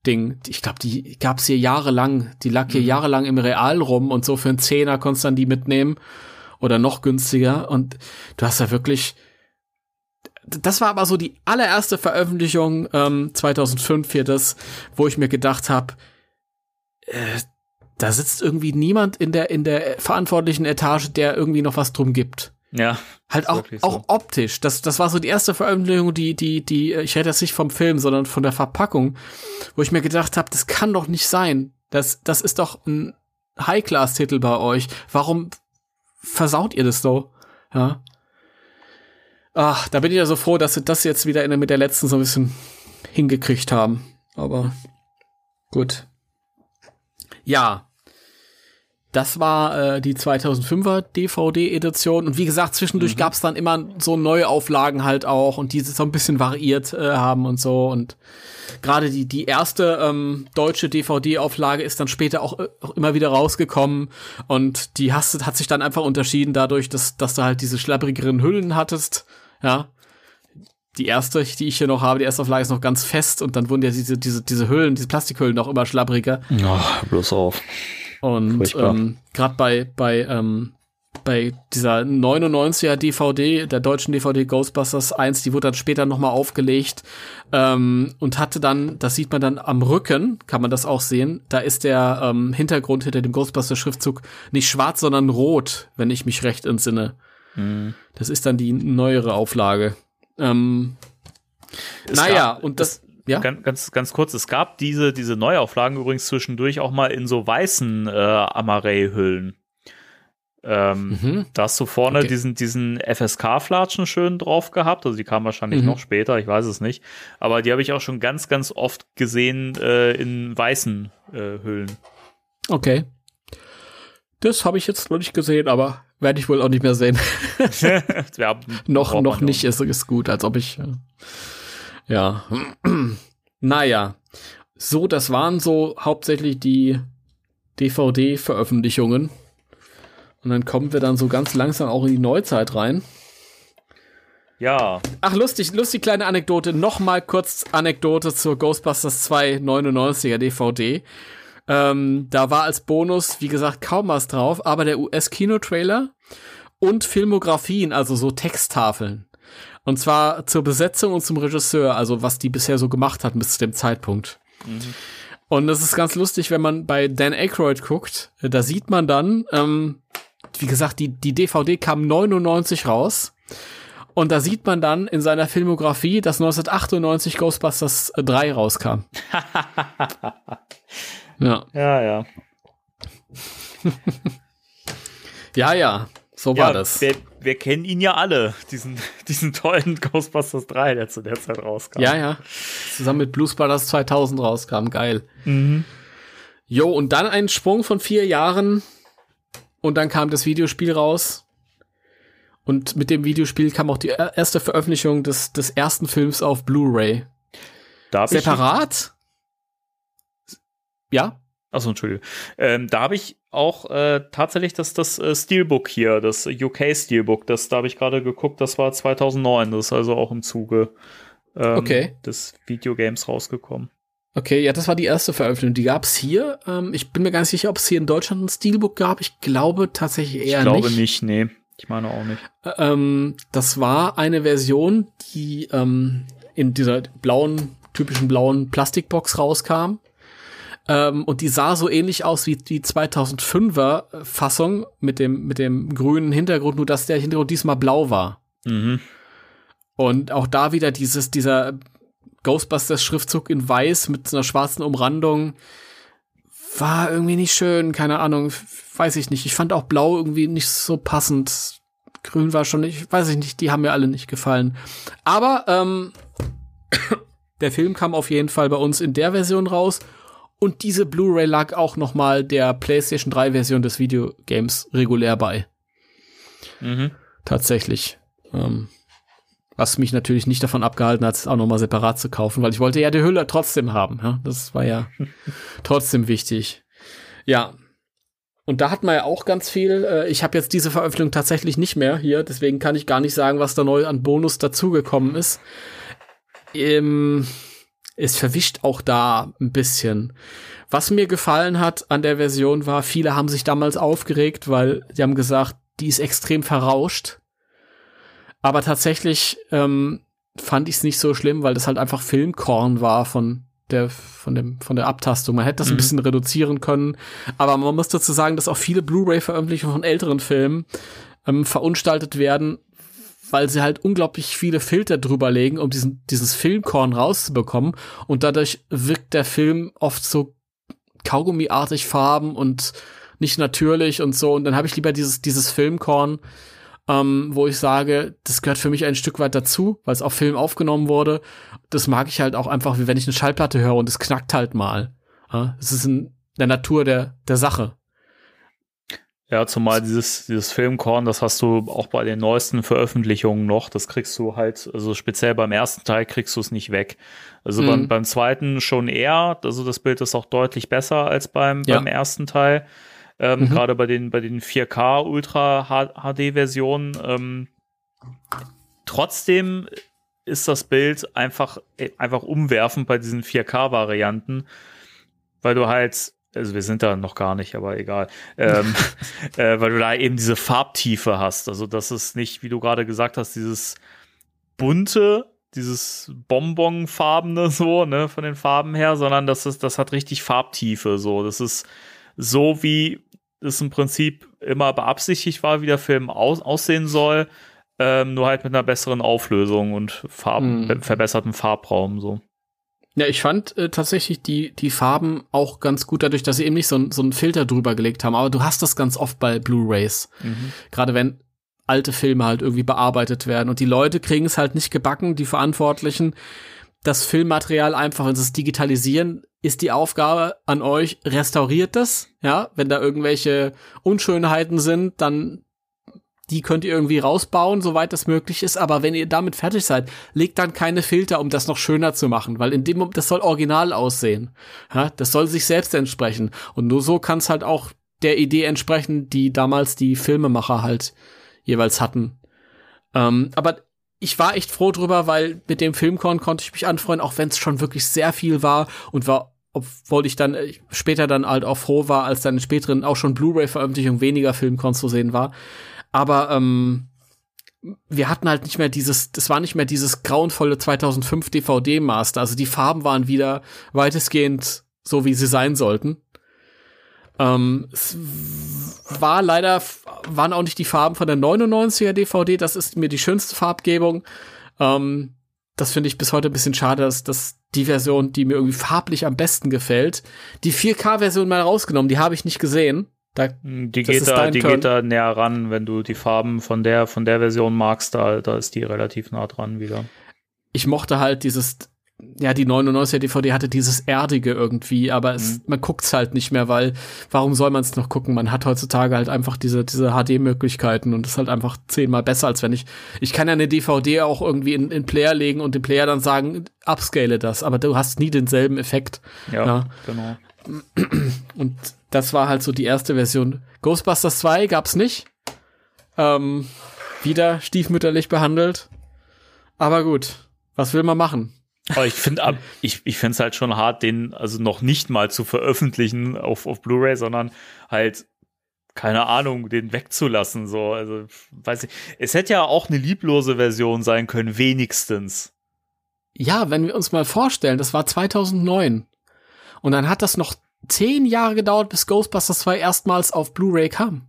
[SPEAKER 2] Ding. Ich glaube, die gab's hier jahrelang. Die lag hier mhm. jahrelang im Real rum und so für einen Zehner konntest du dann die mitnehmen oder noch günstiger. Und du hast ja wirklich. Das war aber so die allererste Veröffentlichung ähm, 2005 hier das, wo ich mir gedacht habe, äh, da sitzt irgendwie niemand in der in der verantwortlichen Etage, der irgendwie noch was drum gibt.
[SPEAKER 3] Ja.
[SPEAKER 2] Halt auch, so. auch optisch. Das, das war so die erste Veröffentlichung, die, die, die, ich rede jetzt nicht vom Film, sondern von der Verpackung, wo ich mir gedacht habe, das kann doch nicht sein. Das, das ist doch ein High-Class-Titel bei euch. Warum versaut ihr das so? Ja. Ach, da bin ich ja so froh, dass sie das jetzt wieder in, mit der letzten so ein bisschen hingekriegt haben. Aber gut. Ja, das war äh, die 2005er DVD-Edition. Und wie gesagt, zwischendurch mhm. gab es dann immer so Neuauflagen halt auch und die so ein bisschen variiert äh, haben und so. Und gerade die, die erste ähm, deutsche DVD-Auflage ist dann später auch, äh, auch immer wieder rausgekommen. Und die hast, hat sich dann einfach unterschieden dadurch, dass, dass du halt diese schlapprigeren Hüllen hattest. Ja. Die erste, die ich hier noch habe, die erste Auflage ist noch ganz fest und dann wurden ja diese, diese, diese Hüllen, diese Plastikhüllen noch immer schlappriger.
[SPEAKER 3] Ach, bloß auf.
[SPEAKER 2] Und ähm, gerade bei, bei, ähm, bei dieser 99er DVD, der deutschen DVD Ghostbusters 1, die wurde dann später nochmal aufgelegt ähm, und hatte dann, das sieht man dann am Rücken, kann man das auch sehen, da ist der ähm, Hintergrund hinter dem Ghostbusters-Schriftzug nicht schwarz, sondern rot, wenn ich mich recht entsinne. Mhm. Das ist dann die neuere Auflage. Ähm, naja, und das,
[SPEAKER 3] ja? Ganz, ganz, ganz kurz, es gab diese, diese Neuauflagen übrigens zwischendurch auch mal in so weißen äh, Amaray-Hüllen. Ähm, mhm. Da hast du vorne okay. diesen, diesen FSK-Flatschen schön drauf gehabt. Also die kamen wahrscheinlich mhm. noch später, ich weiß es nicht. Aber die habe ich auch schon ganz, ganz oft gesehen äh, in weißen äh, Hüllen.
[SPEAKER 2] Okay. Das habe ich jetzt noch nicht gesehen, aber werde ich wohl auch nicht mehr sehen. ja, noch noch nicht, ist, ist gut, als ob ich. Äh ja. naja. So, das waren so hauptsächlich die DVD-Veröffentlichungen. Und dann kommen wir dann so ganz langsam auch in die Neuzeit rein.
[SPEAKER 3] Ja.
[SPEAKER 2] Ach, lustig, lustig kleine Anekdote. Nochmal kurz Anekdote zur Ghostbusters 2 99er DVD. Ähm, da war als Bonus, wie gesagt, kaum was drauf, aber der US-Kinotrailer und Filmografien, also so Texttafeln. Und zwar zur Besetzung und zum Regisseur, also was die bisher so gemacht hat bis zu dem Zeitpunkt. Mhm. Und das ist ganz lustig, wenn man bei Dan Aykroyd guckt, äh, da sieht man dann, ähm, wie gesagt, die, die DVD kam 99 raus. Und da sieht man dann in seiner Filmografie, dass 1998 Ghostbusters 3 rauskam.
[SPEAKER 3] ja. Ja, ja.
[SPEAKER 2] ja, ja. So ja, war das.
[SPEAKER 3] Wir, wir, kennen ihn ja alle, diesen, diesen tollen Ghostbusters 3, der zu der Zeit rauskam.
[SPEAKER 2] Ja, ja. Zusammen mit Blues Brothers 2000 rauskam. Geil. Mhm. Jo, und dann ein Sprung von vier Jahren und dann kam das Videospiel raus. Und mit dem Videospiel kam auch die erste Veröffentlichung des, des ersten Films auf Blu-ray. Separat? Ja?
[SPEAKER 3] Achso, Entschuldigung. Ähm, da habe ich auch äh, tatsächlich das, das äh, Steelbook hier, das UK Steelbook, das da habe ich gerade geguckt, das war 2009, das ist also auch im Zuge ähm,
[SPEAKER 2] okay.
[SPEAKER 3] des Videogames rausgekommen.
[SPEAKER 2] Okay, ja, das war die erste Veröffentlichung. Die gab es hier. Ähm, ich bin mir gar nicht sicher, ob es hier in Deutschland ein Steelbook gab. Ich glaube tatsächlich eher nicht.
[SPEAKER 3] Ich glaube nicht, nicht nee. Ich meine auch nicht.
[SPEAKER 2] Ähm, das war eine Version, die ähm, in dieser blauen, typischen blauen Plastikbox rauskam Ähm, und die sah so ähnlich aus wie die 2005er Fassung mit dem, mit dem grünen Hintergrund, nur dass der Hintergrund diesmal blau war.
[SPEAKER 3] Mhm.
[SPEAKER 2] Und auch da wieder dieses, dieser Ghostbusters-Schriftzug in weiß mit einer schwarzen Umrandung war irgendwie nicht schön, keine Ahnung, weiß ich nicht. Ich fand auch blau irgendwie nicht so passend. Grün war schon nicht, weiß ich nicht, die haben mir alle nicht gefallen. Aber ähm, der Film kam auf jeden Fall bei uns in der Version raus und diese Blu-ray lag auch noch mal der PlayStation 3 Version des Videogames regulär bei.
[SPEAKER 3] Mhm.
[SPEAKER 2] Tatsächlich. Ähm, was mich natürlich nicht davon abgehalten hat, es auch noch mal separat zu kaufen, weil ich wollte ja die Hülle trotzdem haben. Ja? Das war ja trotzdem wichtig. Ja. Und da hat man ja auch ganz viel. Äh, ich habe jetzt diese Veröffentlichung tatsächlich nicht mehr hier, deswegen kann ich gar nicht sagen, was da neu an Bonus dazugekommen ist. Ähm, es verwischt auch da ein bisschen. Was mir gefallen hat an der Version war, viele haben sich damals aufgeregt, weil sie haben gesagt, die ist extrem verrauscht. Aber tatsächlich ähm, fand ich es nicht so schlimm, weil das halt einfach Filmkorn war von der von dem von der Abtastung. Man hätte das mhm. ein bisschen reduzieren können, aber man muss dazu sagen, dass auch viele Blu-ray-Veröffentlichungen von älteren Filmen ähm, verunstaltet werden, weil sie halt unglaublich viele Filter drüber legen, um diesen dieses Filmkorn rauszubekommen und dadurch wirkt der Film oft so Kaugummiartig Farben und nicht natürlich und so und dann habe ich lieber dieses dieses Filmkorn ähm, wo ich sage, das gehört für mich ein Stück weit dazu, weil es auf Film aufgenommen wurde. Das mag ich halt auch einfach, wie wenn ich eine Schallplatte höre und es knackt halt mal. Es ist in der Natur der, der Sache.
[SPEAKER 3] Ja, zumal dieses, dieses Filmkorn, das hast du auch bei den neuesten Veröffentlichungen noch. Das kriegst du halt, also speziell beim ersten Teil kriegst du es nicht weg. Also mhm. beim, beim zweiten schon eher. Also das Bild ist auch deutlich besser als beim, ja. beim ersten Teil ähm, mhm. gerade bei den, bei den 4K Ultra HD Versionen. Ähm, trotzdem ist das Bild einfach, einfach umwerfend bei diesen 4K Varianten, weil du halt also wir sind da noch gar nicht, aber egal, ähm, äh, weil du da eben diese Farbtiefe hast. Also das ist nicht, wie du gerade gesagt hast, dieses bunte, dieses Bonbonfarbene so, ne, von den Farben her, sondern das ist, das hat richtig Farbtiefe so. Das ist so wie es im Prinzip immer beabsichtigt war, wie der Film aus, aussehen soll, ähm, nur halt mit einer besseren Auflösung und Farben, mhm. verbesserten Farbraum so.
[SPEAKER 2] Ja, ich fand äh, tatsächlich die, die Farben auch ganz gut, dadurch, dass sie eben nicht so, so einen Filter drüber gelegt haben. Aber du hast das ganz oft bei Blu-Rays. Mhm. Gerade wenn alte Filme halt irgendwie bearbeitet werden. Und die Leute kriegen es halt nicht gebacken, die Verantwortlichen, das Filmmaterial einfach, wenn sie es digitalisieren, ist die Aufgabe an euch, restauriert das, ja, wenn da irgendwelche Unschönheiten sind, dann die könnt ihr irgendwie rausbauen, soweit das möglich ist, aber wenn ihr damit fertig seid, legt dann keine Filter, um das noch schöner zu machen, weil in dem Moment, das soll original aussehen. Ja, das soll sich selbst entsprechen und nur so kann es halt auch der Idee entsprechen, die damals die Filmemacher halt jeweils hatten. Ähm, aber ich war echt froh drüber, weil mit dem Filmkorn konnte ich mich anfreuen, auch wenn es schon wirklich sehr viel war und war, obwohl ich dann äh, später dann halt auch froh war, als dann in späteren auch schon Blu-ray-Veröffentlichung weniger Filmkorn zu sehen war. Aber ähm, wir hatten halt nicht mehr dieses, das war nicht mehr dieses grauenvolle 2005 DVD-Master. Also die Farben waren wieder weitestgehend so, wie sie sein sollten. Ähm, es war leider, waren auch nicht die Farben von der 99er DVD, das ist mir die schönste Farbgebung. Ähm, das finde ich bis heute ein bisschen schade, dass, dass die Version, die mir irgendwie farblich am besten gefällt, die 4K-Version mal rausgenommen, die habe ich nicht gesehen.
[SPEAKER 3] Da, die geht da, die geht da näher ran, wenn du die Farben von der, von der Version magst, da, da ist die relativ nah dran wieder.
[SPEAKER 2] Ich mochte halt dieses, ja, die 99er DVD hatte dieses Erdige irgendwie, aber es, mhm. man guckt's halt nicht mehr, weil warum soll man es noch gucken? Man hat heutzutage halt einfach diese, diese HD-Möglichkeiten und ist halt einfach zehnmal besser, als wenn ich, ich kann ja eine DVD auch irgendwie in, in Player legen und dem Player dann sagen, upscale das, aber du hast nie denselben Effekt.
[SPEAKER 3] Ja, ja. genau.
[SPEAKER 2] Und das war halt so die erste Version. Ghostbusters 2 gab's nicht. Ähm, wieder stiefmütterlich behandelt. Aber gut, was will man machen?
[SPEAKER 3] Aber ich finde, ich, ich finde es halt schon hart, den also noch nicht mal zu veröffentlichen auf, auf Blu-ray, sondern halt keine Ahnung, den wegzulassen, so, also, weiß ich. Es hätte ja auch eine lieblose Version sein können, wenigstens.
[SPEAKER 2] Ja, wenn wir uns mal vorstellen, das war 2009. Und dann hat das noch zehn Jahre gedauert, bis Ghostbusters 2 erstmals auf Blu-ray kam.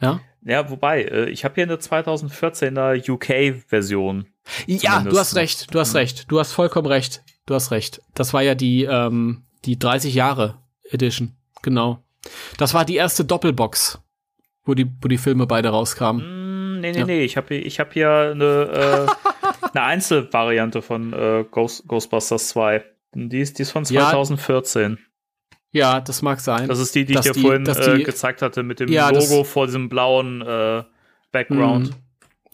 [SPEAKER 2] Ja.
[SPEAKER 3] Ja, wobei, äh, ich habe hier eine 2014er UK-Version.
[SPEAKER 2] Ja, du hast recht, du hast recht, du hast vollkommen recht, du hast recht. Das war ja die, ähm, die 30 Jahre Edition, genau. Das war die erste Doppelbox, wo die, wo die Filme beide rauskamen.
[SPEAKER 3] Mm, nee, nee, ja. nee, ich habe ich hab hier eine, äh, eine Einzelvariante von äh, Ghost, Ghostbusters 2. Die ist, die ist von 2014. Ja.
[SPEAKER 2] Ja, das mag sein.
[SPEAKER 3] Das ist die, die ich dir die, vorhin äh, gezeigt hatte mit dem ja, Logo vor diesem blauen äh, Background.
[SPEAKER 2] Mhm.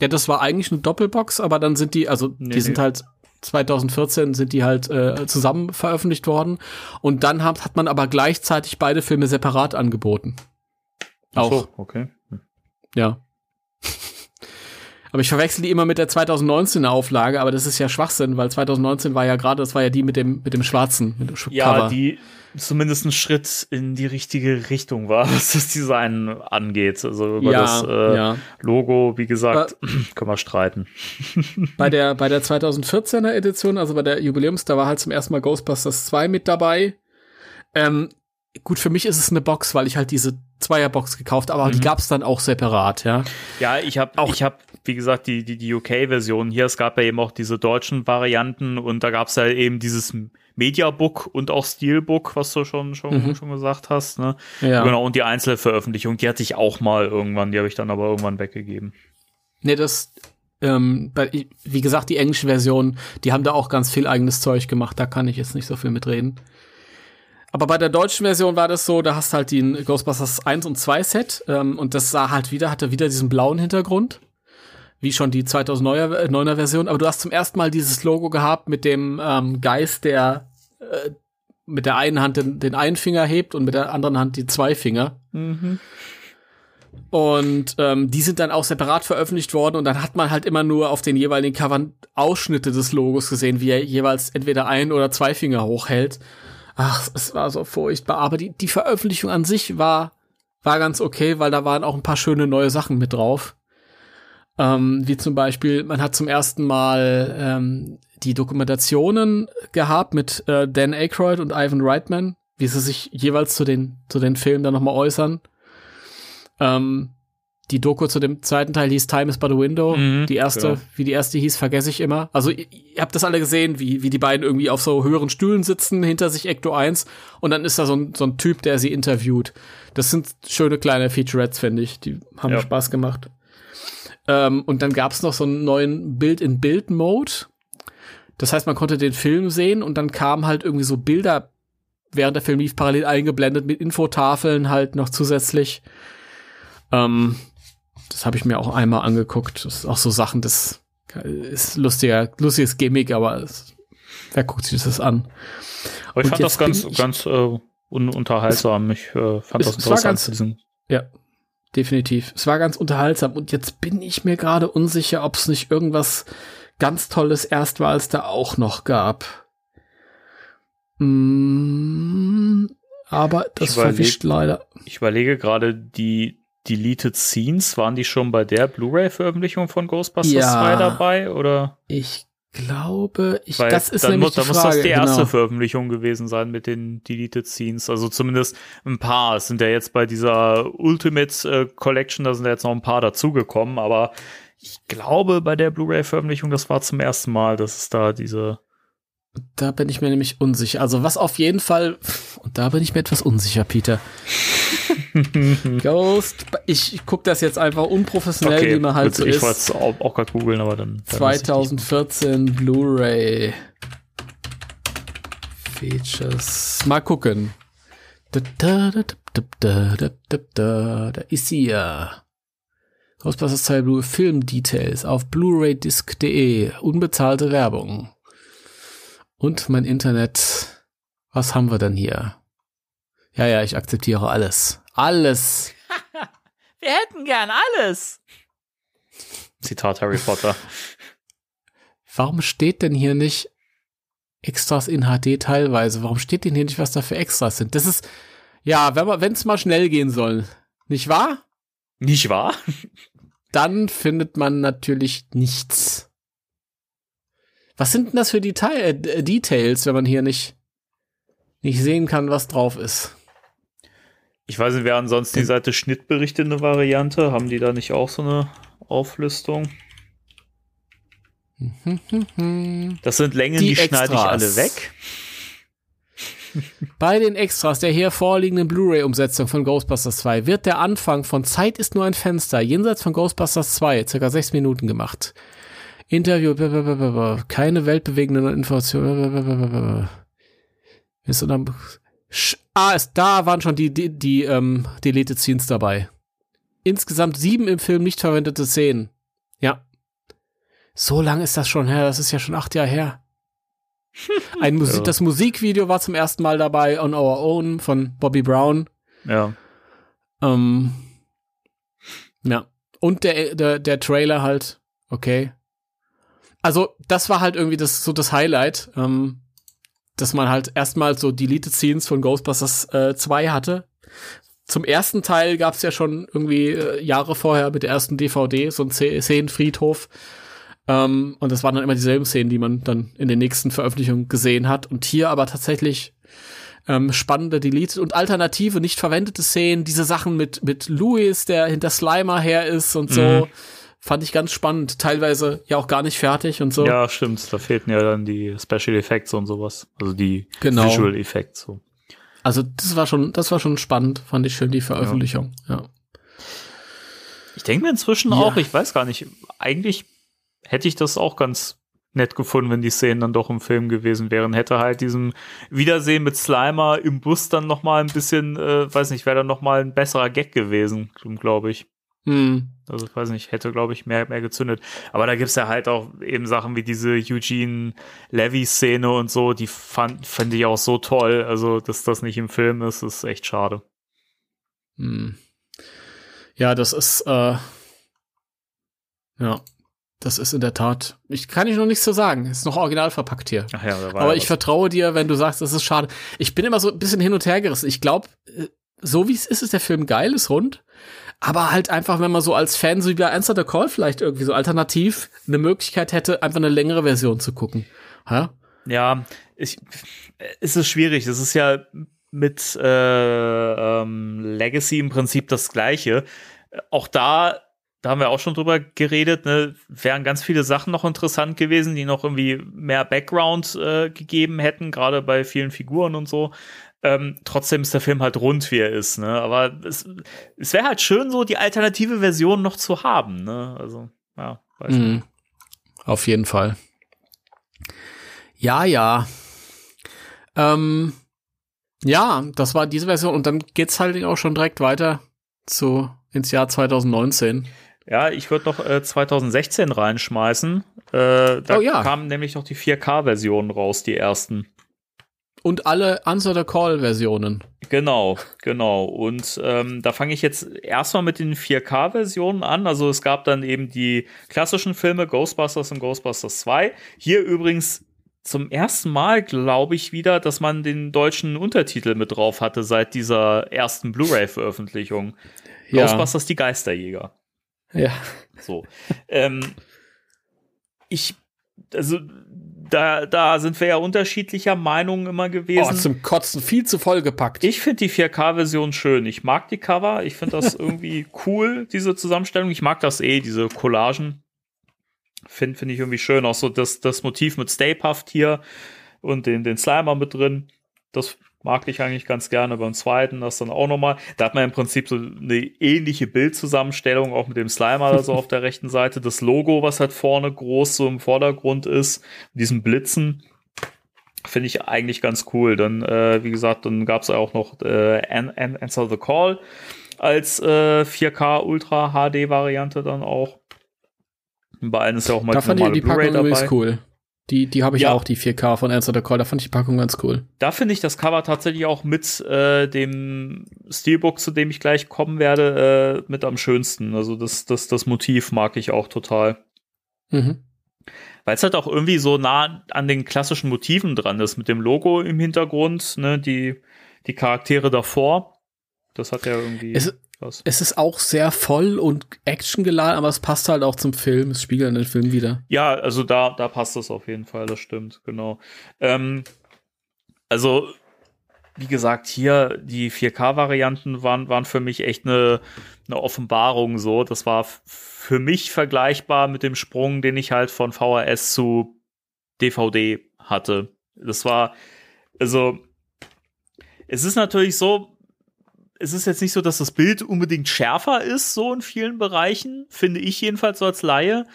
[SPEAKER 2] Ja, das war eigentlich eine Doppelbox, aber dann sind die, also nee, die nee. sind halt 2014 sind die halt äh, zusammen veröffentlicht worden und dann hat, hat man aber gleichzeitig beide Filme separat angeboten. Auch. So,
[SPEAKER 3] okay. Hm.
[SPEAKER 2] Ja. Aber ich verwechsel die immer mit der 2019er Auflage, aber das ist ja Schwachsinn, weil 2019 war ja gerade, das war ja die mit dem, mit dem schwarzen mit dem
[SPEAKER 3] Ja, Cover. die zumindest ein Schritt in die richtige Richtung war, was das Design angeht. Also über ja, das äh, ja. Logo, wie gesagt, aber können wir streiten.
[SPEAKER 2] Bei der, bei der 2014er Edition, also bei der Jubiläums, da war halt zum ersten Mal Ghostbusters 2 mit dabei. Ähm, gut, für mich ist es eine Box, weil ich halt diese Zweierbox gekauft, aber mhm. die gab es dann auch separat, ja.
[SPEAKER 3] Ja, ich habe auch, ich habe, wie gesagt, die die, die UK-Version hier. Es gab ja eben auch diese deutschen Varianten und da gab es ja eben dieses Mediabook und auch Steelbook, was du schon schon mhm. schon gesagt hast, ne? Ja. Genau und die Einzelveröffentlichung, die hatte ich auch mal irgendwann, die habe ich dann aber irgendwann weggegeben.
[SPEAKER 2] Nee, das ähm, wie gesagt, die englische Version, die haben da auch ganz viel eigenes Zeug gemacht, da kann ich jetzt nicht so viel mitreden. Aber bei der deutschen Version war das so, da hast halt den Ghostbusters 1 und 2 Set ähm, und das sah halt wieder, hatte wieder diesen blauen Hintergrund, wie schon die 2009er äh, Version. Aber du hast zum ersten Mal dieses Logo gehabt mit dem ähm, Geist, der äh, mit der einen Hand den, den einen Finger hebt und mit der anderen Hand die zwei Finger. Mhm. Und ähm, die sind dann auch separat veröffentlicht worden und dann hat man halt immer nur auf den jeweiligen Covern Ausschnitte des Logos gesehen, wie er jeweils entweder ein oder zwei Finger hochhält. Ach, es war so furchtbar. Aber die, die Veröffentlichung an sich war, war ganz okay, weil da waren auch ein paar schöne neue Sachen mit drauf. Ähm, wie zum Beispiel, man hat zum ersten Mal ähm, die Dokumentationen gehabt mit äh, Dan Aykroyd und Ivan Reitman, wie sie sich jeweils zu den, zu den Filmen dann nochmal äußern. Ähm, die Doku zu dem zweiten Teil hieß Time is but a Window. Mhm, die erste, genau. wie die erste hieß, vergesse ich immer. Also ihr, ihr, habt das alle gesehen, wie, wie die beiden irgendwie auf so höheren Stühlen sitzen, hinter sich Ecto 1 und dann ist da so ein, so ein Typ, der sie interviewt. Das sind schöne kleine Featurettes, finde ich. Die haben ja. Spaß gemacht. Ähm, und dann gab es noch so einen neuen Bild-in-Bild-Mode. Das heißt, man konnte den Film sehen und dann kamen halt irgendwie so Bilder, während der Film lief, parallel eingeblendet mit Infotafeln halt noch zusätzlich. Ähm, das habe ich mir auch einmal angeguckt. Das ist auch so Sachen, das ist lustiger, lustiges Gimmick, aber es, wer guckt sich das an?
[SPEAKER 3] Aber ich Und fand das ganz, ganz äh, ununterhaltsam. Ich äh, fand das interessant.
[SPEAKER 2] Ganz, diesen ja, definitiv. Es war ganz unterhaltsam. Und jetzt bin ich mir gerade unsicher, ob es nicht irgendwas ganz Tolles erstmals da auch noch gab. Mm, aber das verwischt leider.
[SPEAKER 3] Ich überlege gerade, die Deleted Scenes, waren die schon bei der Blu-ray-Veröffentlichung von Ghostbusters ja, 2 dabei, oder?
[SPEAKER 2] Ich glaube, ich,
[SPEAKER 3] Weil
[SPEAKER 2] das ist
[SPEAKER 3] dann
[SPEAKER 2] nämlich
[SPEAKER 3] muss,
[SPEAKER 2] Frage.
[SPEAKER 3] muss das die erste
[SPEAKER 2] genau.
[SPEAKER 3] Veröffentlichung gewesen sein mit den Deleted Scenes. Also zumindest ein paar. Es sind ja jetzt bei dieser Ultimate äh, Collection, da sind ja jetzt noch ein paar dazugekommen, aber ich glaube, bei der Blu-ray-Veröffentlichung, das war zum ersten Mal, dass es da diese
[SPEAKER 2] da bin ich mir nämlich unsicher. Also was auf jeden Fall, und da bin ich mir etwas unsicher, Peter. Ghost. Ich gucke das jetzt einfach unprofessionell, okay, wie man halt gut, so
[SPEAKER 3] ich
[SPEAKER 2] ist.
[SPEAKER 3] Ich wollte es auch, auch gerade googeln, aber dann.
[SPEAKER 2] dann 2014 Blu-ray. Features. Mal gucken. Da, da, da, da, da, da, da, da da, da ist sie ja. Ghostbusters Cyber Film Details auf blu-raydisc.de. Unbezahlte Werbung. Und mein Internet. Was haben wir denn hier? Ja, ja, ich akzeptiere alles. Alles.
[SPEAKER 4] wir hätten gern alles.
[SPEAKER 3] Zitat Harry Potter.
[SPEAKER 2] Warum steht denn hier nicht Extras in HD teilweise? Warum steht denn hier nicht, was da für Extras sind? Das ist, ja, wenn es mal schnell gehen soll. Nicht wahr?
[SPEAKER 3] Nicht wahr?
[SPEAKER 2] Dann findet man natürlich nichts. Was sind denn das für Detail äh, Details, wenn man hier nicht nicht sehen kann, was drauf ist.
[SPEAKER 3] Ich weiß nicht, wer ansonsten die Seite Schnittberichte eine Variante? Haben die da nicht auch so eine Auflistung? Das sind Längen, die, die schneide ich alle weg.
[SPEAKER 2] Bei den Extras der hier vorliegenden Blu-ray-Umsetzung von Ghostbusters 2 wird der Anfang von Zeit ist nur ein Fenster jenseits von Ghostbusters 2 circa sechs Minuten gemacht. Interview, keine weltbewegenden Informationen. Ist dann, ah, ist, da waren schon die, die, die ähm, Deleted Scenes dabei. Insgesamt sieben im Film nicht verwendete Szenen. Ja. So lang ist das schon her, das ist ja schon acht Jahre her. Ein Musik, ja. Das Musikvideo war zum ersten Mal dabei, On Our Own von Bobby Brown.
[SPEAKER 3] Ja.
[SPEAKER 2] Ähm, ja. Und der, der, der Trailer halt, okay. Also, das war halt irgendwie das, so das Highlight, ähm, dass man halt erstmal so Deleted Scenes von Ghostbusters äh, 2 hatte. Zum ersten Teil gab es ja schon irgendwie äh, Jahre vorher mit der ersten DVD so ein Szenenfriedhof. Ähm, und das waren dann immer dieselben Szenen, die man dann in den nächsten Veröffentlichungen gesehen hat. Und hier aber tatsächlich ähm, spannende Deleted und alternative, nicht verwendete Szenen, diese Sachen mit, mit Louis, der hinter Slimer her ist und so. Mhm. Fand ich ganz spannend. Teilweise ja auch gar nicht fertig und so.
[SPEAKER 3] Ja, stimmt. Da fehlten ja dann die Special Effects und sowas. Also die
[SPEAKER 2] genau.
[SPEAKER 3] Visual Effects. So.
[SPEAKER 2] Also das war schon, das war schon spannend. Fand ich schön, die Veröffentlichung. Ja. ja.
[SPEAKER 3] Ich denke mir inzwischen ja. auch, ich weiß gar nicht, eigentlich hätte ich das auch ganz nett gefunden, wenn die Szenen dann doch im Film gewesen wären. Hätte halt diesen Wiedersehen mit Slimer im Bus dann noch mal ein bisschen, äh, weiß nicht, wäre dann noch mal ein besserer Gag gewesen, glaube ich.
[SPEAKER 2] Hm.
[SPEAKER 3] Also, weiß nicht, hätte, glaube ich, mehr, mehr gezündet. Aber da gibt's ja halt auch eben Sachen wie diese Eugene Levy-Szene und so, die fand, fand ich auch so toll. Also, dass das nicht im Film ist, ist echt schade.
[SPEAKER 2] Hm. Ja, das ist, äh, ja, das ist in der Tat, ich kann ich noch nichts zu sagen. Ist noch original verpackt hier.
[SPEAKER 3] Ach ja,
[SPEAKER 2] Aber ja ich vertraue dir, wenn du sagst, das ist schade. Ich bin immer so ein bisschen hin und her gerissen. Ich glaube, äh, so wie es ist, ist der Film geil, ist rund. Aber halt einfach, wenn man so als Fan so wie bei Answer the Call vielleicht irgendwie so alternativ eine Möglichkeit hätte, einfach eine längere Version zu gucken. Ha?
[SPEAKER 3] Ja, ich, ist es schwierig. Das ist ja mit äh, ähm, Legacy im Prinzip das Gleiche. Auch da da haben wir auch schon drüber geredet, ne, wären ganz viele Sachen noch interessant gewesen, die noch irgendwie mehr Background äh, gegeben hätten, gerade bei vielen Figuren und so. Ähm, trotzdem ist der Film halt rund, wie er ist, ne? Aber es, es wäre halt schön, so die alternative Version noch zu haben, ne? Also, ja, weiß mhm. nicht.
[SPEAKER 2] Auf jeden Fall. Ja, ja. Ähm, ja, das war diese Version und dann geht's halt auch schon direkt weiter zu ins Jahr 2019.
[SPEAKER 3] Ja, ich würde noch äh, 2016 reinschmeißen. Äh, da
[SPEAKER 2] oh, ja.
[SPEAKER 3] kamen nämlich noch die 4K-Versionen raus, die ersten.
[SPEAKER 2] Und alle Answer the Call-Versionen.
[SPEAKER 3] Genau, genau. Und ähm, da fange ich jetzt erstmal mit den 4K-Versionen an. Also es gab dann eben die klassischen Filme Ghostbusters und Ghostbusters 2. Hier übrigens zum ersten Mal, glaube ich, wieder, dass man den deutschen Untertitel mit drauf hatte seit dieser ersten Blu-ray-Veröffentlichung. Ja. Ghostbusters die Geisterjäger.
[SPEAKER 2] Ja.
[SPEAKER 3] So. ähm, ich, also, da, da sind wir ja unterschiedlicher Meinungen immer gewesen. Oh,
[SPEAKER 2] zum Kotzen viel zu voll gepackt.
[SPEAKER 3] Ich finde die 4K-Version schön. Ich mag die Cover. Ich finde das irgendwie cool, diese Zusammenstellung. Ich mag das eh, diese Collagen. Finde find ich irgendwie schön. Auch so das, das Motiv mit Stay Puft hier und den, den Slimer mit drin. Das mag ich eigentlich ganz gerne. Beim zweiten das dann auch nochmal. Da hat man im Prinzip so eine ähnliche Bildzusammenstellung, auch mit dem Slimer so auf der rechten Seite. Das Logo, was halt vorne groß so im Vordergrund ist, diesen Blitzen. Finde ich eigentlich ganz cool. Dann, äh, wie gesagt, dann gab es auch noch äh, Answer the Call als äh, 4K Ultra HD Variante dann auch. Bei allen ist ja auch mal
[SPEAKER 2] da die normale Blu-ray dabei. cool. Die, die habe ich ja. auch, die 4K von Answer the Call. Da fand ich die Packung ganz cool.
[SPEAKER 3] Da finde ich das Cover tatsächlich auch mit äh, dem Steelbook, zu dem ich gleich kommen werde, äh, mit am schönsten. Also das, das, das Motiv mag ich auch total.
[SPEAKER 2] Mhm.
[SPEAKER 3] Weil es halt auch irgendwie so nah an den klassischen Motiven dran ist, mit dem Logo im Hintergrund, ne, die, die Charaktere davor. Das hat ja irgendwie.
[SPEAKER 2] Es, was. Es ist auch sehr voll und actiongeladen, aber es passt halt auch zum Film. Es spiegelt den Film wieder.
[SPEAKER 3] Ja, also da, da passt es auf jeden Fall, das stimmt, genau. Ähm, also wie gesagt, hier die 4K-Varianten waren, waren für mich echt eine, eine Offenbarung so. Das war für mich vergleichbar mit dem Sprung, den ich halt von VHS zu DVD hatte. Das war, also, es ist natürlich so, es ist jetzt nicht so, dass das Bild unbedingt schärfer ist, so in vielen Bereichen, finde ich jedenfalls so als Laie.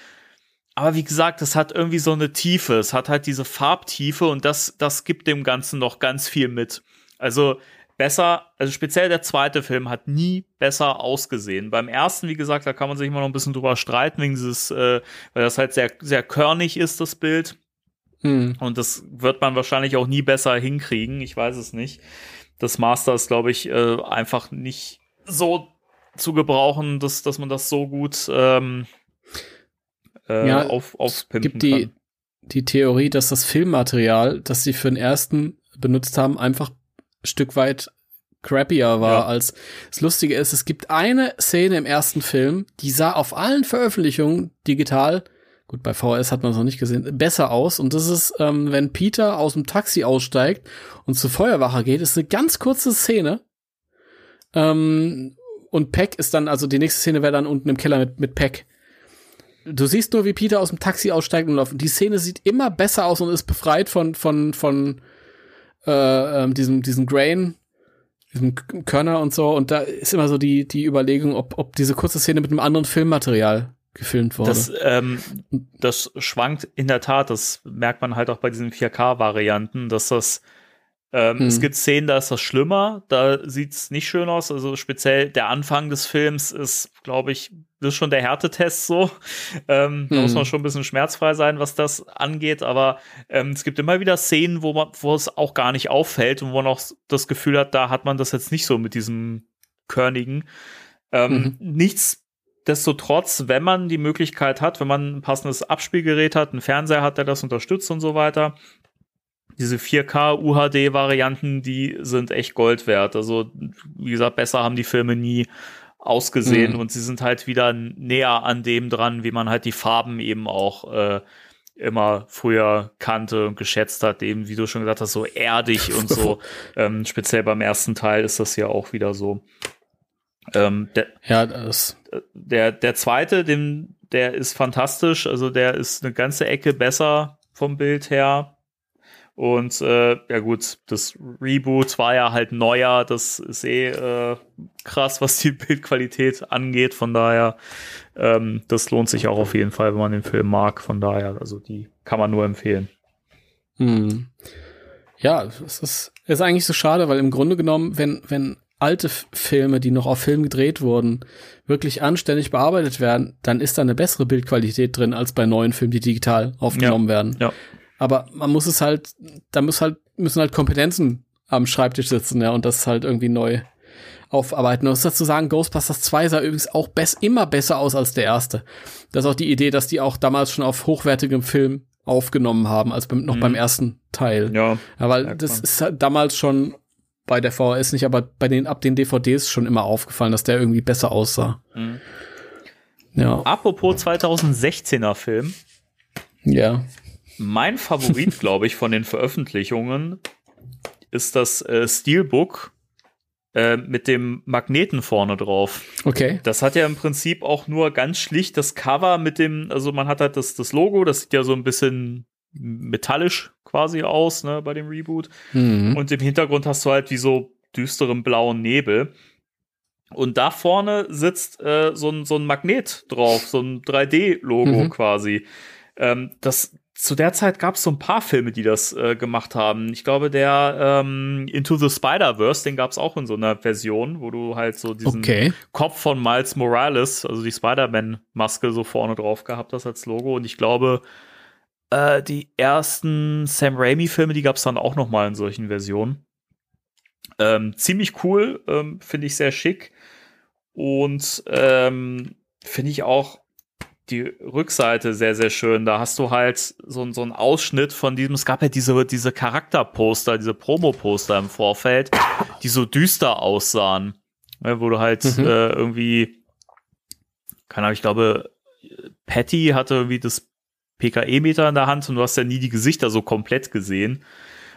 [SPEAKER 3] Aber wie gesagt, es hat irgendwie so eine Tiefe. Es hat halt diese Farbtiefe und das, das gibt dem Ganzen noch ganz viel mit. Also besser, also speziell der zweite Film hat nie besser ausgesehen. Beim ersten, wie gesagt, da kann man sich immer noch ein bisschen drüber streiten, wegen dieses, äh, weil das halt sehr, sehr körnig ist, das Bild. Hm. Und das wird man wahrscheinlich auch nie besser hinkriegen. Ich weiß es nicht. Das Master ist, glaube ich, äh, einfach nicht so zu gebrauchen, dass, dass man das so gut ähm,
[SPEAKER 2] äh, ja, auf, aufpimpen gibt die, kann. die Theorie, dass das Filmmaterial, das sie für den ersten benutzt haben, einfach ein Stück weit crappier war ja. als das Lustige ist, es gibt eine Szene im ersten Film, die sah auf allen Veröffentlichungen digital, gut, bei VHS hat man es noch nicht gesehen, besser aus. Und das ist, ähm, wenn Peter aus dem Taxi aussteigt und zur Feuerwache geht, ist eine ganz kurze Szene. Ähm, und Peck ist dann, also die nächste Szene wäre dann unten im Keller mit, mit Peck du siehst nur, wie Peter aus dem Taxi aussteigt und läuft. Die Szene sieht immer besser aus und ist befreit von, von, von äh, ähm, diesem, diesem Grain, diesem Körner und so. Und da ist immer so die, die Überlegung, ob, ob diese kurze Szene mit einem anderen Filmmaterial gefilmt wurde.
[SPEAKER 3] Das, ähm, das schwankt in der Tat, das merkt man halt auch bei diesen 4K-Varianten, dass das ähm, hm. Es gibt Szenen, da ist das schlimmer, da sieht es nicht schön aus. Also speziell der Anfang des Films ist, glaube ich, das ist schon der Härtetest so. Ähm, hm. Da muss man hm. schon ein bisschen schmerzfrei sein, was das angeht. Aber ähm, es gibt immer wieder Szenen, wo man, wo es auch gar nicht auffällt und wo man auch das Gefühl hat, da hat man das jetzt nicht so mit diesem Körnigen. Ähm, mhm. Nichtsdestotrotz, wenn man die Möglichkeit hat, wenn man ein passendes Abspielgerät hat, einen Fernseher hat, der das unterstützt und so weiter, diese 4K UHD Varianten, die sind echt Gold wert. Also, wie gesagt, besser haben die Filme nie ausgesehen mhm. und sie sind halt wieder näher an dem dran, wie man halt die Farben eben auch äh, immer früher kannte und geschätzt hat, eben wie du schon gesagt hast, so erdig und so. ähm, speziell beim ersten Teil ist das ja auch wieder so. Ähm, der, ja, das. Der, der zweite, dem, der ist fantastisch, also der ist eine ganze Ecke besser vom Bild her. Und äh, ja gut, das Reboot war ja halt neuer, das ist eh äh, krass, was die Bildqualität angeht. Von daher, ähm, das lohnt sich auch auf jeden Fall, wenn man den Film mag. Von daher, also die kann man nur empfehlen.
[SPEAKER 2] Hm. Ja, es ist, ist eigentlich so schade, weil im Grunde genommen, wenn, wenn alte Filme, die noch auf Film gedreht wurden, wirklich anständig bearbeitet werden, dann ist da eine bessere Bildqualität drin als bei neuen Filmen, die digital aufgenommen
[SPEAKER 3] ja,
[SPEAKER 2] werden.
[SPEAKER 3] Ja.
[SPEAKER 2] Aber man muss es halt, da muss halt, müssen halt Kompetenzen am Schreibtisch sitzen, ja, und das halt irgendwie neu aufarbeiten. Und dazu sagen, Ghostbusters 2 sah übrigens auch bess immer besser aus als der erste. Das ist auch die Idee, dass die auch damals schon auf hochwertigem Film aufgenommen haben, als beim, noch mhm. beim ersten Teil.
[SPEAKER 3] Ja.
[SPEAKER 2] ja weil das ist halt damals schon bei der VHS nicht, aber bei den, ab den DVDs schon immer aufgefallen, dass der irgendwie besser aussah. Mhm.
[SPEAKER 3] Ja. Apropos 2016er Film.
[SPEAKER 2] Ja.
[SPEAKER 3] Mein Favorit, glaube ich, von den Veröffentlichungen ist das äh, Steelbook äh, mit dem Magneten vorne drauf.
[SPEAKER 2] Okay.
[SPEAKER 3] Das hat ja im Prinzip auch nur ganz schlicht das Cover mit dem, also man hat halt das, das Logo, das sieht ja so ein bisschen metallisch quasi aus, ne, bei dem Reboot. Mhm. Und im Hintergrund hast du halt wie so düsteren blauen Nebel. Und da vorne sitzt äh, so, ein, so ein Magnet drauf, so ein 3D-Logo mhm. quasi. Ähm, das, zu der Zeit gab es so ein paar Filme, die das äh, gemacht haben. Ich glaube, der ähm, Into the Spider-Verse, den gab es auch in so einer Version, wo du halt so diesen
[SPEAKER 2] okay.
[SPEAKER 3] Kopf von Miles Morales, also die Spider-Man-Maske so vorne drauf gehabt hast als Logo. Und ich glaube, äh, die ersten Sam Raimi-Filme, die gab es dann auch noch mal in solchen Versionen. Ähm, ziemlich cool, ähm, finde ich sehr schick. Und ähm, finde ich auch die Rückseite sehr, sehr schön. Da hast du halt so, so einen Ausschnitt von diesem, es gab ja diese, diese Charakterposter, diese Promo-Poster im Vorfeld, die so düster aussahen. Ne, wo du halt mhm. äh, irgendwie, keine Ahnung, ich glaube, Patty hatte irgendwie das PKE-Meter in der Hand und du hast ja nie die Gesichter so komplett gesehen.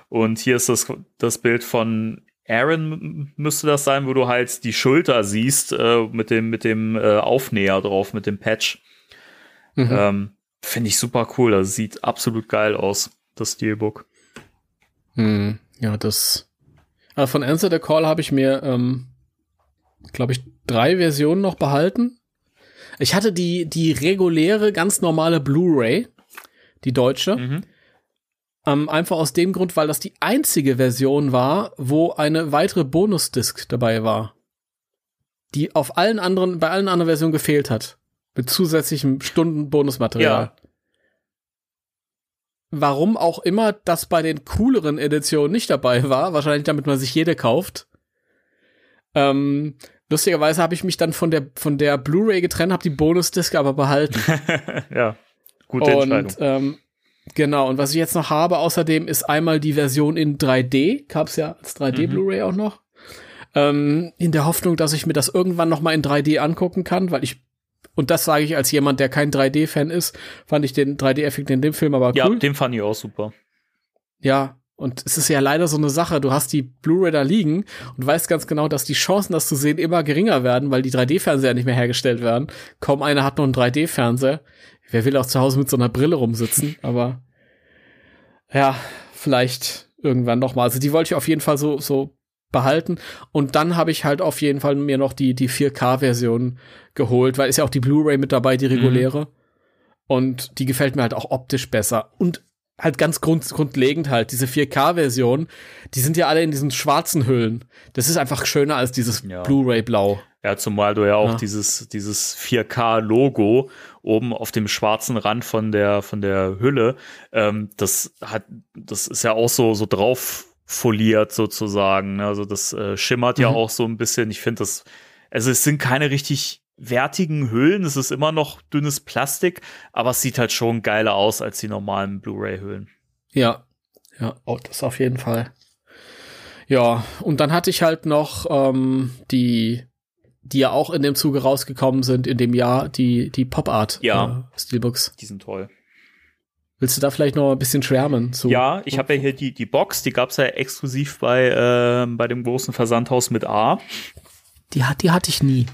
[SPEAKER 3] Und hier ist das, das Bild von Aaron müsste das sein, wo du halt die Schulter siehst äh, mit dem mit dem äh, Aufnäher drauf, mit dem Patch. Mhm. Ähm, Finde ich super cool. Das sieht absolut geil aus, das Steelbook.
[SPEAKER 2] Hm, ja, das. Also von Answer the Call habe ich mir, ähm, glaube ich, drei Versionen noch behalten. Ich hatte die, die reguläre, ganz normale Blu-ray, die deutsche. Mhm. Ähm, einfach aus dem Grund, weil das die einzige Version war, wo eine weitere Bonusdisk dabei war. Die auf allen anderen, bei allen anderen Versionen gefehlt hat. Mit zusätzlichem Stunden Bonusmaterial. Ja. Warum auch immer das bei den cooleren Editionen nicht dabei war, wahrscheinlich damit man sich jede kauft. Ähm, lustigerweise habe ich mich dann von der von der Blu-ray getrennt, habe die Bonusdisk aber behalten.
[SPEAKER 3] ja, gute
[SPEAKER 2] und, Entscheidung. Ähm, genau. Und was ich jetzt noch habe, außerdem ist einmal die Version in 3D, gab's ja als 3D mhm. Blu-ray auch noch. Ähm, in der Hoffnung, dass ich mir das irgendwann noch mal in 3D angucken kann, weil ich und das sage ich als jemand, der kein 3D-Fan ist, fand ich den 3D-Effekt in dem Film aber cool.
[SPEAKER 3] Ja, den fand ich auch super.
[SPEAKER 2] Ja, und es ist ja leider so eine Sache, du hast die Blu-ray da liegen und weißt ganz genau, dass die Chancen, das zu sehen, immer geringer werden, weil die 3D-Fernseher nicht mehr hergestellt werden. Kaum einer hat noch einen 3D-Fernseher. Wer will auch zu Hause mit so einer Brille rumsitzen, aber ja, vielleicht irgendwann noch mal. Also die wollte ich auf jeden Fall so, so behalten. Und dann habe ich halt auf jeden Fall mir noch die, die 4K-Version geholt, weil ist ja auch die Blu-ray mit dabei, die reguläre. Mhm. Und die gefällt mir halt auch optisch besser. Und halt ganz grund, grundlegend halt, diese 4K-Version, die sind ja alle in diesen schwarzen Hüllen. Das ist einfach schöner als dieses ja. Blu-ray-Blau.
[SPEAKER 3] Ja, zumal du ja auch ja. dieses, dieses 4K-Logo oben auf dem schwarzen Rand von der, von der Hülle, ähm, das hat, das ist ja auch so, so drauf foliert sozusagen. Ne? Also das äh, schimmert mhm. ja auch so ein bisschen. Ich finde das, also es sind keine richtig wertigen Hüllen, es ist immer noch dünnes Plastik, aber es sieht halt schon geiler aus als die normalen Blu-ray-Hüllen.
[SPEAKER 2] Ja, ja, oh, das auf jeden Fall. Ja, und dann hatte ich halt noch ähm, die, die ja auch in dem Zuge rausgekommen sind in dem Jahr, die, die Pop-Art
[SPEAKER 3] ja,
[SPEAKER 2] äh, Steelbooks.
[SPEAKER 3] Die sind toll.
[SPEAKER 2] Willst du da vielleicht noch ein bisschen schwärmen?
[SPEAKER 3] Zu? Ja, ich habe ja hier die, die Box, die gab's ja exklusiv bei, äh, bei dem großen Versandhaus mit A.
[SPEAKER 2] Die, hat, die hatte ich nie.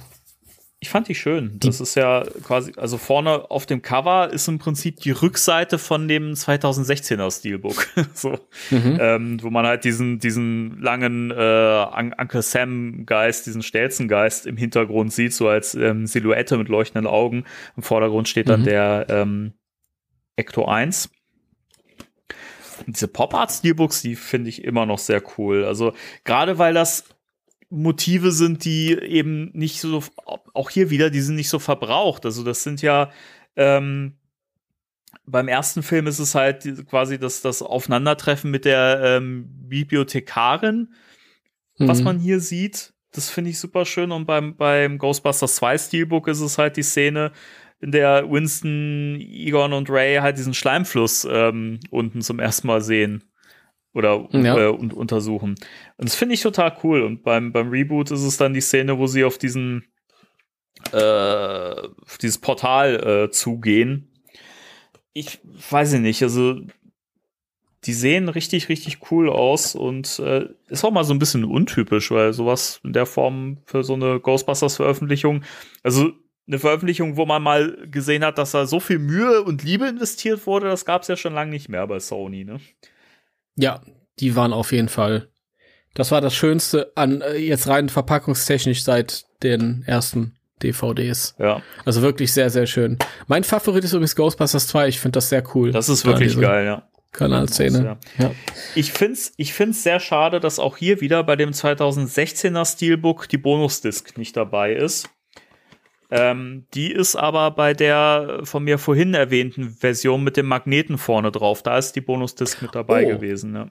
[SPEAKER 3] Ich fand die schön. Das ist ja quasi, also vorne auf dem Cover ist im Prinzip die Rückseite von dem 2016er Steelbook. so, mhm. ähm, wo man halt diesen, diesen langen äh, Uncle Sam Geist, diesen Stelzen Geist im Hintergrund sieht, so als ähm, Silhouette mit leuchtenden Augen. Im Vordergrund steht dann mhm. der ähm, Ecto 1. Und diese Pop-Art-Steelbooks, die finde ich immer noch sehr cool. Also gerade weil das Motive sind, die eben nicht so, auch hier wieder, die sind nicht so verbraucht. Also das sind ja, ähm, beim ersten Film ist es halt quasi das, das Aufeinandertreffen mit der ähm, Bibliothekarin, mhm. was man hier sieht. Das finde ich super schön. Und beim, beim Ghostbusters 2 Steelbook ist es halt die Szene, in der Winston, Egon und Ray halt diesen Schleimfluss ähm, unten zum ersten Mal sehen oder ja. äh, und untersuchen. Und das finde ich total cool. Und beim, beim Reboot ist es dann die Szene, wo sie auf diesen äh, auf dieses Portal äh, zugehen. Ich weiß nicht, also die sehen richtig, richtig cool aus und äh, ist auch mal so ein bisschen untypisch, weil sowas in der Form für so eine Ghostbusters-Veröffentlichung, also eine Veröffentlichung, wo man mal gesehen hat, dass da so viel Mühe und Liebe investiert wurde, das gab es ja schon lange nicht mehr bei Sony, ne?
[SPEAKER 2] Ja, die waren auf jeden Fall. Das war das Schönste an äh, jetzt rein verpackungstechnisch seit den ersten DVDs.
[SPEAKER 3] Ja.
[SPEAKER 2] Also wirklich sehr, sehr schön. Mein Favorit ist übrigens Ghostbusters 2. Ich finde das sehr cool.
[SPEAKER 3] Das ist wirklich geil, ja.
[SPEAKER 2] Kanalszene. Ja. ja.
[SPEAKER 3] Ich find's, ich find's sehr schade, dass auch hier wieder bei dem 2016er Steelbook die Bonusdisc nicht dabei ist. Ähm, die ist aber bei der von mir vorhin erwähnten Version mit dem Magneten vorne drauf. Da ist die Bonusdisk mit dabei oh. gewesen. Ja.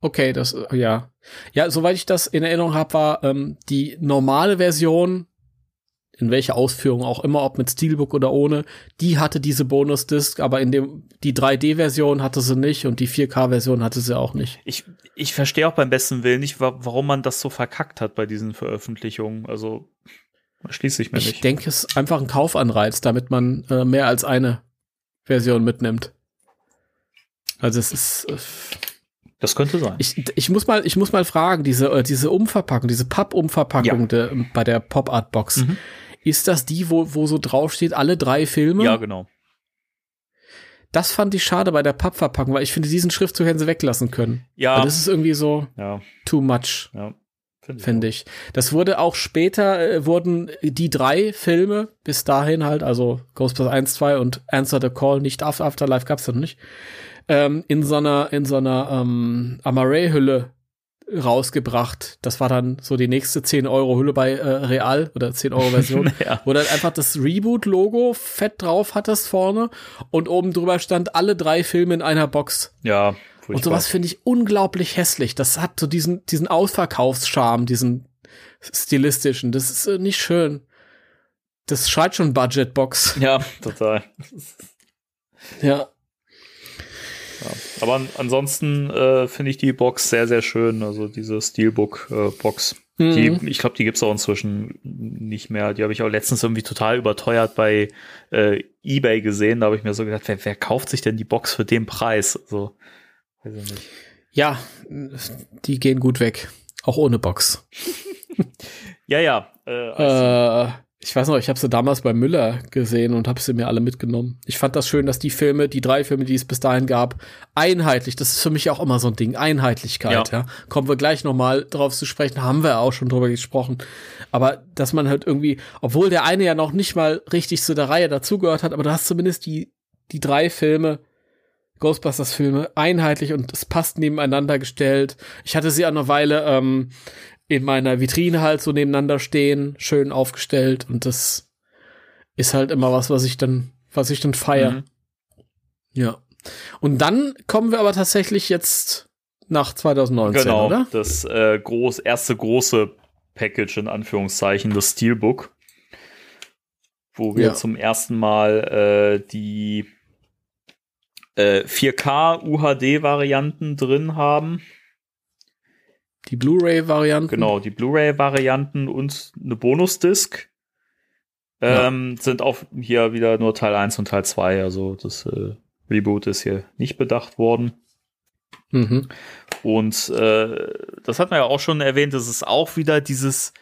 [SPEAKER 2] Okay, das, ja. Ja, soweit ich das in Erinnerung habe, war ähm, die normale Version, in welcher Ausführung auch immer, ob mit Steelbook oder ohne, die hatte diese Bonusdisk, aber in dem, die 3D-Version hatte sie nicht und die 4K-Version hatte sie auch nicht.
[SPEAKER 3] Ich, ich verstehe auch beim besten Willen nicht, warum man das so verkackt hat bei diesen Veröffentlichungen. Also, Schließe ich mir
[SPEAKER 2] ich
[SPEAKER 3] nicht.
[SPEAKER 2] Ich denke, es ist einfach ein Kaufanreiz, damit man äh, mehr als eine Version mitnimmt. Also es ist, äh,
[SPEAKER 3] Das könnte sein.
[SPEAKER 2] Ich, ich muss mal, ich muss mal fragen, diese, äh, diese Umverpackung, diese Pappumverpackung
[SPEAKER 3] Ja.
[SPEAKER 2] der, bei der Pop Art Box,
[SPEAKER 3] Mhm.
[SPEAKER 2] ist das die, wo, wo so draufsteht, alle drei Filme?
[SPEAKER 3] Ja, genau.
[SPEAKER 2] Das fand ich schade bei der Pappverpackung, weil ich finde, diesen Schriftzug hätten sie weglassen können.
[SPEAKER 3] Ja,
[SPEAKER 2] Weil das ist irgendwie so
[SPEAKER 3] ja,
[SPEAKER 2] too much,
[SPEAKER 3] ja. Finde
[SPEAKER 2] finde ich. Das wurde auch später, äh, wurden die drei Filme bis dahin halt, also Ghostbusters 1, 2 und Answer the Call, nicht After Afterlife gab's ja noch nicht, ähm, in so einer, in so einer ähm, Amaray-Hülle rausgebracht. Das war dann so die nächste 10 Euro Hülle bei äh, Real oder 10 Euro Version,
[SPEAKER 3] Ja.
[SPEAKER 2] wo dann einfach das Reboot-Logo fett drauf hattest vorne und oben drüber stand alle drei Filme in einer Box.
[SPEAKER 3] Ja,
[SPEAKER 2] Und
[SPEAKER 3] furchtbar.
[SPEAKER 2] sowas finde ich unglaublich hässlich. Das hat so diesen, diesen Ausverkaufscharme, diesen stilistischen. Das ist äh, nicht schön. Das schreit schon Budgetbox.
[SPEAKER 3] Ja, total.
[SPEAKER 2] Ja.
[SPEAKER 3] Ja. Aber an, ansonsten äh, finde ich die Box sehr, sehr schön. Also diese Steelbook-Box.
[SPEAKER 2] Mhm.
[SPEAKER 3] Die, ich glaube, die gibt's auch inzwischen nicht mehr. Die habe ich auch letztens irgendwie total überteuert bei äh, eBay gesehen. Da habe ich mir so gedacht, wer, wer kauft sich denn die Box für den Preis? Also, weiß ich nicht.
[SPEAKER 2] Ja, die gehen gut weg. Auch ohne Box.
[SPEAKER 3] Ja, ja. Äh,
[SPEAKER 2] Äh, ich weiß noch, ich habe sie damals bei Müller gesehen und habe sie mir alle mitgenommen. Ich fand das schön, dass die Filme, die drei Filme, die es bis dahin gab, einheitlich, das ist für mich auch immer so ein Ding, Einheitlichkeit, ja.
[SPEAKER 3] Ja.
[SPEAKER 2] Kommen wir gleich noch mal drauf zu sprechen, haben wir auch schon drüber gesprochen. Aber dass man halt irgendwie, obwohl der eine ja noch nicht mal richtig zu der Reihe dazugehört hat, aber du hast zumindest die, die drei Filme, Ghostbusters-Filme, einheitlich und es passt nebeneinander gestellt. Ich hatte sie eine Weile ähm, in meiner Vitrine halt so nebeneinander stehen, schön aufgestellt und das ist halt immer was, was ich dann, was ich dann feier.
[SPEAKER 3] Mhm.
[SPEAKER 2] Ja. Und dann kommen wir aber tatsächlich jetzt nach 2019,
[SPEAKER 3] genau,
[SPEAKER 2] oder?
[SPEAKER 3] das äh, groß, erste große Package in Anführungszeichen, das Steelbook, wo wir
[SPEAKER 2] Ja.
[SPEAKER 3] zum ersten Mal äh, die äh, 4K UHD-Varianten drin haben.
[SPEAKER 2] Die Blu-ray-Variante.
[SPEAKER 3] Genau, die Blu-ray-Varianten und eine Bonus-Disc. Ähm, Sind auch hier wieder nur Teil 1 und Teil 2, also das äh, Reboot ist hier nicht bedacht worden.
[SPEAKER 2] Mhm.
[SPEAKER 3] Und äh, das hat man ja auch schon erwähnt, das ist auch wieder dieses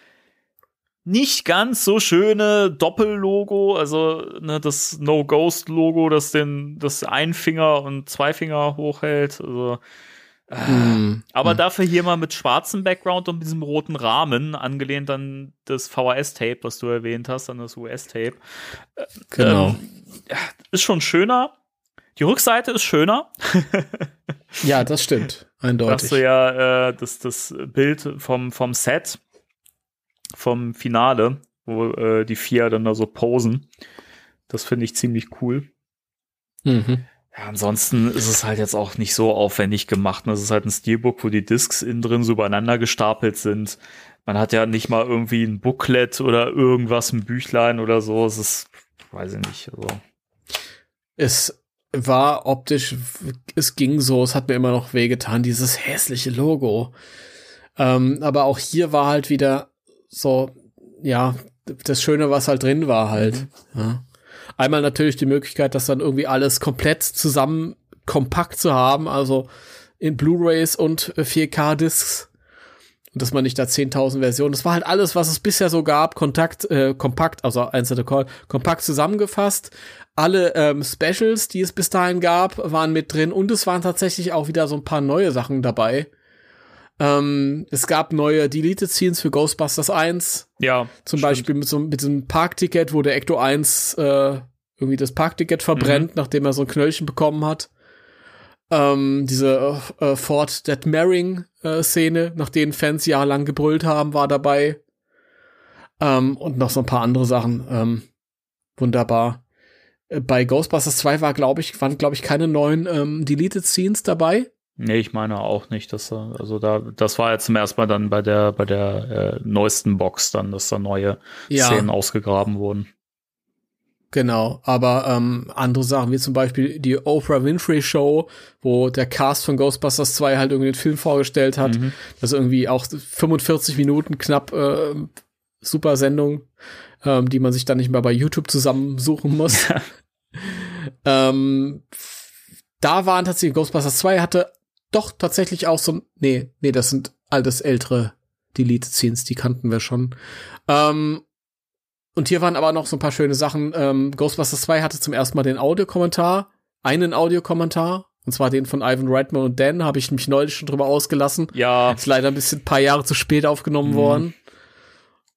[SPEAKER 3] nicht ganz so schöne Doppellogo, also ne, das No Ghost Logo, das den das ein Finger und zwei Finger hochhält. Also, äh,
[SPEAKER 2] Mhm.
[SPEAKER 3] aber
[SPEAKER 2] Mhm.
[SPEAKER 3] dafür hier mal mit schwarzem Background und diesem roten Rahmen, angelehnt an das VHS-Tape, was du erwähnt hast, an das US-Tape.
[SPEAKER 2] Genau.
[SPEAKER 3] Ähm, ist schon schöner. Die Rückseite ist schöner.
[SPEAKER 2] ja, das stimmt.
[SPEAKER 3] Da
[SPEAKER 2] Eindeutig.
[SPEAKER 3] hast du ja äh, das, das Bild vom, vom Set, vom Finale, wo äh, die vier dann da so posen. Das finde ich ziemlich cool.
[SPEAKER 2] Mhm.
[SPEAKER 3] Ja, ansonsten ist es halt jetzt auch nicht so aufwendig gemacht. ne? Es ist halt ein Steelbook, wo die Discs innen drin so übereinander gestapelt sind. Man hat ja nicht mal irgendwie ein Booklet oder irgendwas, ein Büchlein oder so. Es ist, weiß ich nicht. Also,
[SPEAKER 2] Es war optisch, es ging so, es hat mir immer noch wehgetan, dieses hässliche Logo. Ähm, aber auch hier war halt wieder so, ja, das Schöne, was halt drin war halt. Ja. Einmal natürlich die Möglichkeit, das dann irgendwie alles komplett zusammen kompakt zu haben, also in Blu-rays und 4K-Discs. Und dass man nicht da 10.000 Versionen, das war halt alles, was es bisher so gab, Kontakt, äh, kompakt, also Einzelne Call, kompakt zusammengefasst. Alle ähm, Specials, die es bis dahin gab, waren mit drin und es waren tatsächlich auch wieder so ein paar neue Sachen dabei. Ähm, es gab neue Deleted Scenes für Ghostbusters 1,
[SPEAKER 3] ja,
[SPEAKER 2] zum
[SPEAKER 3] stimmt.
[SPEAKER 2] Beispiel mit so, mit so einem Parkticket, wo der Ecto 1 äh, irgendwie das Parkticket verbrennt, nachdem er so ein Knöllchen bekommen hat. Ähm, diese äh, äh, Ford Dead Marrying äh, Szene, nach denen Fans jahrelang gebrüllt haben, war dabei. Ähm, und noch so ein paar andere Sachen. Ähm, wunderbar. Äh, Bei Ghostbusters 2 war, glaube ich, waren, glaube ich, keine neuen ähm, Deleted Scenes dabei.
[SPEAKER 3] Nee, ich meine auch nicht, dass da, also da, das war ja zum ersten Mal dann bei der, bei der äh, neuesten Box dann, dass da neue
[SPEAKER 2] Ja.
[SPEAKER 3] Szenen ausgegraben wurden.
[SPEAKER 2] Genau, aber ähm, andere Sachen, wie zum Beispiel die Oprah Winfrey Show, wo der Cast von Ghostbusters 2 halt irgendwie den Film vorgestellt hat.
[SPEAKER 3] Mhm.
[SPEAKER 2] Das ist irgendwie auch 45 Minuten knapp äh, super Sendung, ähm, die man sich dann nicht mehr bei YouTube zusammensuchen muss. ähm, da waren tatsächlich Ghostbusters 2 hatte doch tatsächlich auch so, nee, nee, das sind alles ältere Deleted Scenes, die kannten wir schon. Ähm, und hier waren aber noch so ein paar schöne Sachen. Ähm, Ghostbusters 2 hatte zum ersten Mal den Audiokommentar, einen Audiokommentar, und zwar den von Ivan Reitman und Dan, habe ich mich neulich schon drüber ausgelassen.
[SPEAKER 3] Ja.
[SPEAKER 2] Ist leider ein bisschen ein paar Jahre zu spät aufgenommen
[SPEAKER 3] Mhm.
[SPEAKER 2] worden.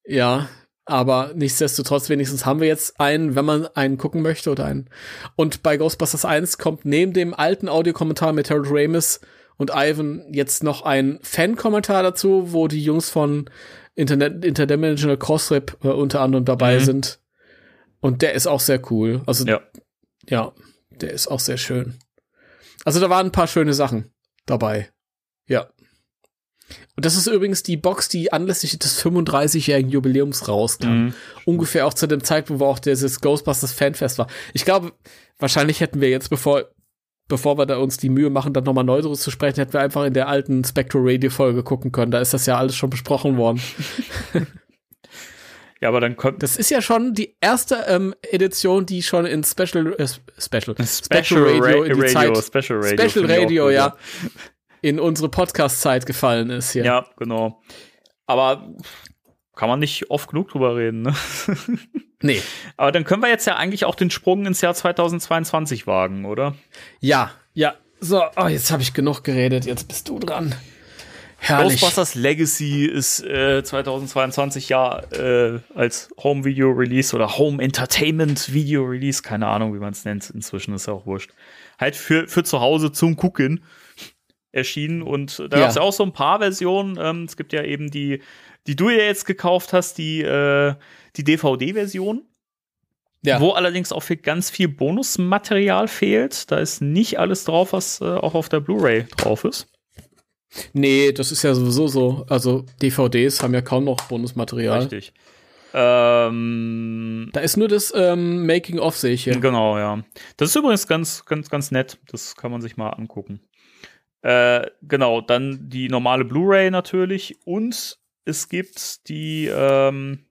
[SPEAKER 2] Ja, aber nichtsdestotrotz, wenigstens haben wir jetzt einen, wenn man einen gucken möchte oder einen. Und bei Ghostbusters 1 kommt neben dem alten Audiokommentar mit Harold Ramis und Ivan jetzt noch ein Fan-Kommentar dazu, wo die Jungs von Internet Interdimensional Crossrip äh, unter anderem dabei
[SPEAKER 3] Mhm.
[SPEAKER 2] sind. Und der ist auch sehr cool. Also
[SPEAKER 3] Ja.
[SPEAKER 2] ja, der ist auch sehr schön. Also da waren ein paar schöne Sachen dabei. Ja. Und das ist übrigens die Box, die anlässlich des 35-jährigen Jubiläums rauskam.
[SPEAKER 3] Mhm.
[SPEAKER 2] Ungefähr auch zu dem Zeitpunkt, wo auch dieses Ghostbusters Fanfest war. Ich glaube, wahrscheinlich hätten wir jetzt, bevor, bevor wir da uns die Mühe machen, dann nochmal neu zu sprechen, hätten wir einfach in der alten Spectral Radio Folge gucken können. Da ist das ja alles schon besprochen worden.
[SPEAKER 3] Ja, aber dann kommt
[SPEAKER 2] Das ist ja schon die erste ähm, Edition, die schon in Special, äh, Special,
[SPEAKER 3] Special Radio,
[SPEAKER 2] in die
[SPEAKER 3] Radio
[SPEAKER 2] Zeit,
[SPEAKER 3] Special Radio.
[SPEAKER 2] Special Radio, ja, in unsere Podcast-Zeit gefallen ist hier.
[SPEAKER 3] Ja, genau. Aber kann man nicht oft genug drüber reden, ne?
[SPEAKER 2] Nee.
[SPEAKER 3] Aber dann können wir jetzt ja eigentlich auch den Sprung ins Jahr 2022 wagen, oder?
[SPEAKER 2] Ja, ja. So, oh, jetzt habe ich genug geredet, jetzt bist du dran. Herrlich.
[SPEAKER 3] Ghostbusters Legacy ist äh, 2022 ja äh, als Home Video Release oder Home Entertainment Video Release, keine Ahnung, wie man es nennt, inzwischen ist ja auch wurscht. Halt für, für zu Hause zum Gucken erschienen und da
[SPEAKER 2] Ja.
[SPEAKER 3] gab es ja auch so ein paar Versionen. Ähm, es gibt ja eben die, die du ja jetzt gekauft hast, die, äh, die DVD-Version.
[SPEAKER 2] Ja.
[SPEAKER 3] Wo allerdings auch für ganz viel Bonusmaterial fehlt. Da ist nicht alles drauf, was äh, auch auf der Blu-ray drauf ist.
[SPEAKER 2] Nee, das ist ja sowieso so. Also DVDs haben ja kaum noch Bonusmaterial.
[SPEAKER 3] Richtig. Ähm,
[SPEAKER 2] Da ist nur das ähm, Making-of, sehe ich hier.
[SPEAKER 3] Genau, ja. Das ist übrigens ganz, ganz, ganz nett. Das kann man sich mal angucken. Äh, genau, dann die normale Blu-ray natürlich und es gibt die, ähm,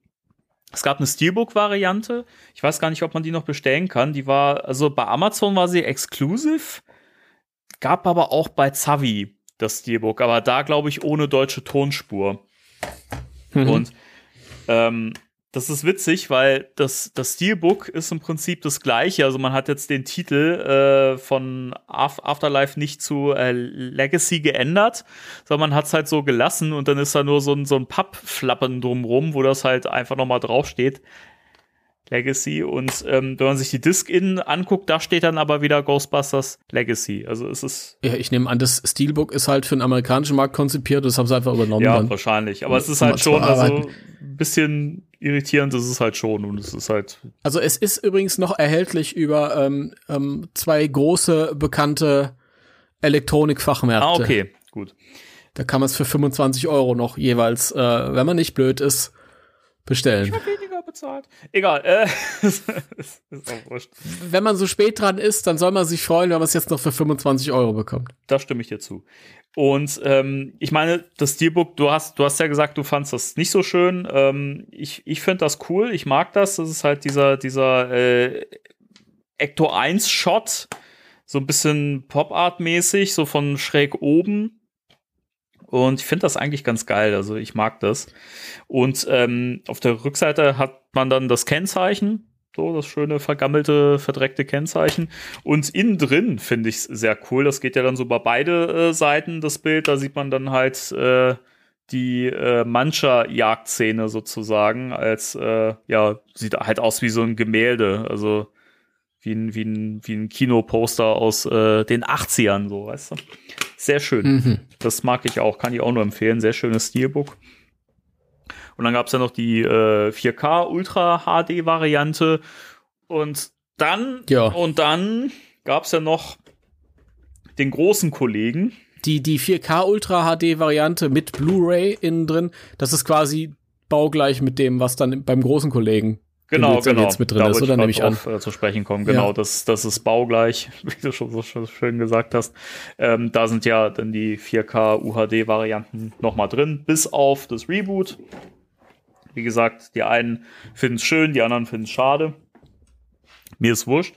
[SPEAKER 3] es gab eine Steelbook-Variante. Ich weiß gar nicht, ob man die noch bestellen kann. Die war, also bei Amazon war sie exclusive, gab aber auch bei Zavi das Steelbook, aber da glaube ich ohne deutsche Tonspur.
[SPEAKER 2] Mhm.
[SPEAKER 3] Und ähm, das ist witzig, weil das, das Steelbook ist im Prinzip das gleiche. Also man hat jetzt den Titel äh, von Af Afterlife nicht zu äh, Legacy geändert, sondern man hat es halt so gelassen und dann ist da nur so ein, so ein Pappflappen drumrum, wo das halt einfach nochmal draufsteht. Legacy und ähm, wenn man sich die Disc innen anguckt, da steht dann aber wieder Ghostbusters Legacy. Also es ist
[SPEAKER 2] Ja, ich nehme an, das Steelbook ist halt für den amerikanischen Markt konzipiert, das haben sie einfach übernommen.
[SPEAKER 3] ja
[SPEAKER 2] dann.
[SPEAKER 3] wahrscheinlich, aber es ist halt schon also ein bisschen irritierend, ist es halt schon und es ist halt
[SPEAKER 2] Also es ist übrigens noch erhältlich über ähm, ähm, zwei große bekannte Elektronikfachmärkte.
[SPEAKER 3] Ah, okay, gut.
[SPEAKER 2] Da kann man es für 25 Euro noch jeweils, äh, wenn man nicht blöd ist, bestellen.
[SPEAKER 3] weniger bezahlt. Egal, äh, ist auch wurscht.
[SPEAKER 2] Wenn man so spät dran ist, dann soll man sich freuen, wenn man es jetzt noch für 25 Euro bekommt.
[SPEAKER 3] Da stimme ich dir zu. Und ähm, ich meine, das Steelbook, du hast, du hast ja gesagt, du fandst das nicht so schön. Ähm, ich ich finde das cool, ich mag das. Das ist halt dieser, dieser äh, Ecto 1 Shot, so ein bisschen Pop-Art-mäßig, so von schräg oben. Und ich finde das eigentlich ganz geil. Also ich mag das. Und ähm, auf der Rückseite hat man dann das Kennzeichen, so das schöne vergammelte, verdreckte Kennzeichen. Und innen drin finde ich es sehr cool. Das geht ja dann so bei beide äh, Seiten das Bild. Da sieht man dann halt äh, die äh, Mancha-Jagdszene sozusagen als äh, ja sieht halt aus wie so ein Gemälde. Also wie ein, wie ein, wie ein Kinoposter aus äh, den 80ern, so, weißt du? Sehr schön.
[SPEAKER 2] Mhm.
[SPEAKER 3] Das mag ich auch, kann ich auch nur empfehlen. Sehr schönes Steelbook. Und dann gab es ja noch die äh, 4K Ultra HD Variante. Und dann,
[SPEAKER 2] Ja.
[SPEAKER 3] und dann gab es ja noch den großen Kollegen.
[SPEAKER 2] Die, die 4K Ultra HD Variante mit Blu-ray innen drin, das ist quasi baugleich mit dem, was dann beim großen Kollegen
[SPEAKER 3] Genau,
[SPEAKER 2] jetzt-
[SPEAKER 3] genau.
[SPEAKER 2] jetzt mit drin
[SPEAKER 3] da
[SPEAKER 2] ist, oder? Nehme ich
[SPEAKER 3] grad drauf, Äh, zu sprechen kommen. Genau,
[SPEAKER 2] Ja.
[SPEAKER 3] das, das ist baugleich, wie du schon so sch- schön gesagt hast. Ähm, da sind ja dann die 4K UHD-Varianten nochmal drin, bis auf das Reboot. Wie gesagt, die einen finden es schön, die anderen finden es schade. Mir ist wurscht.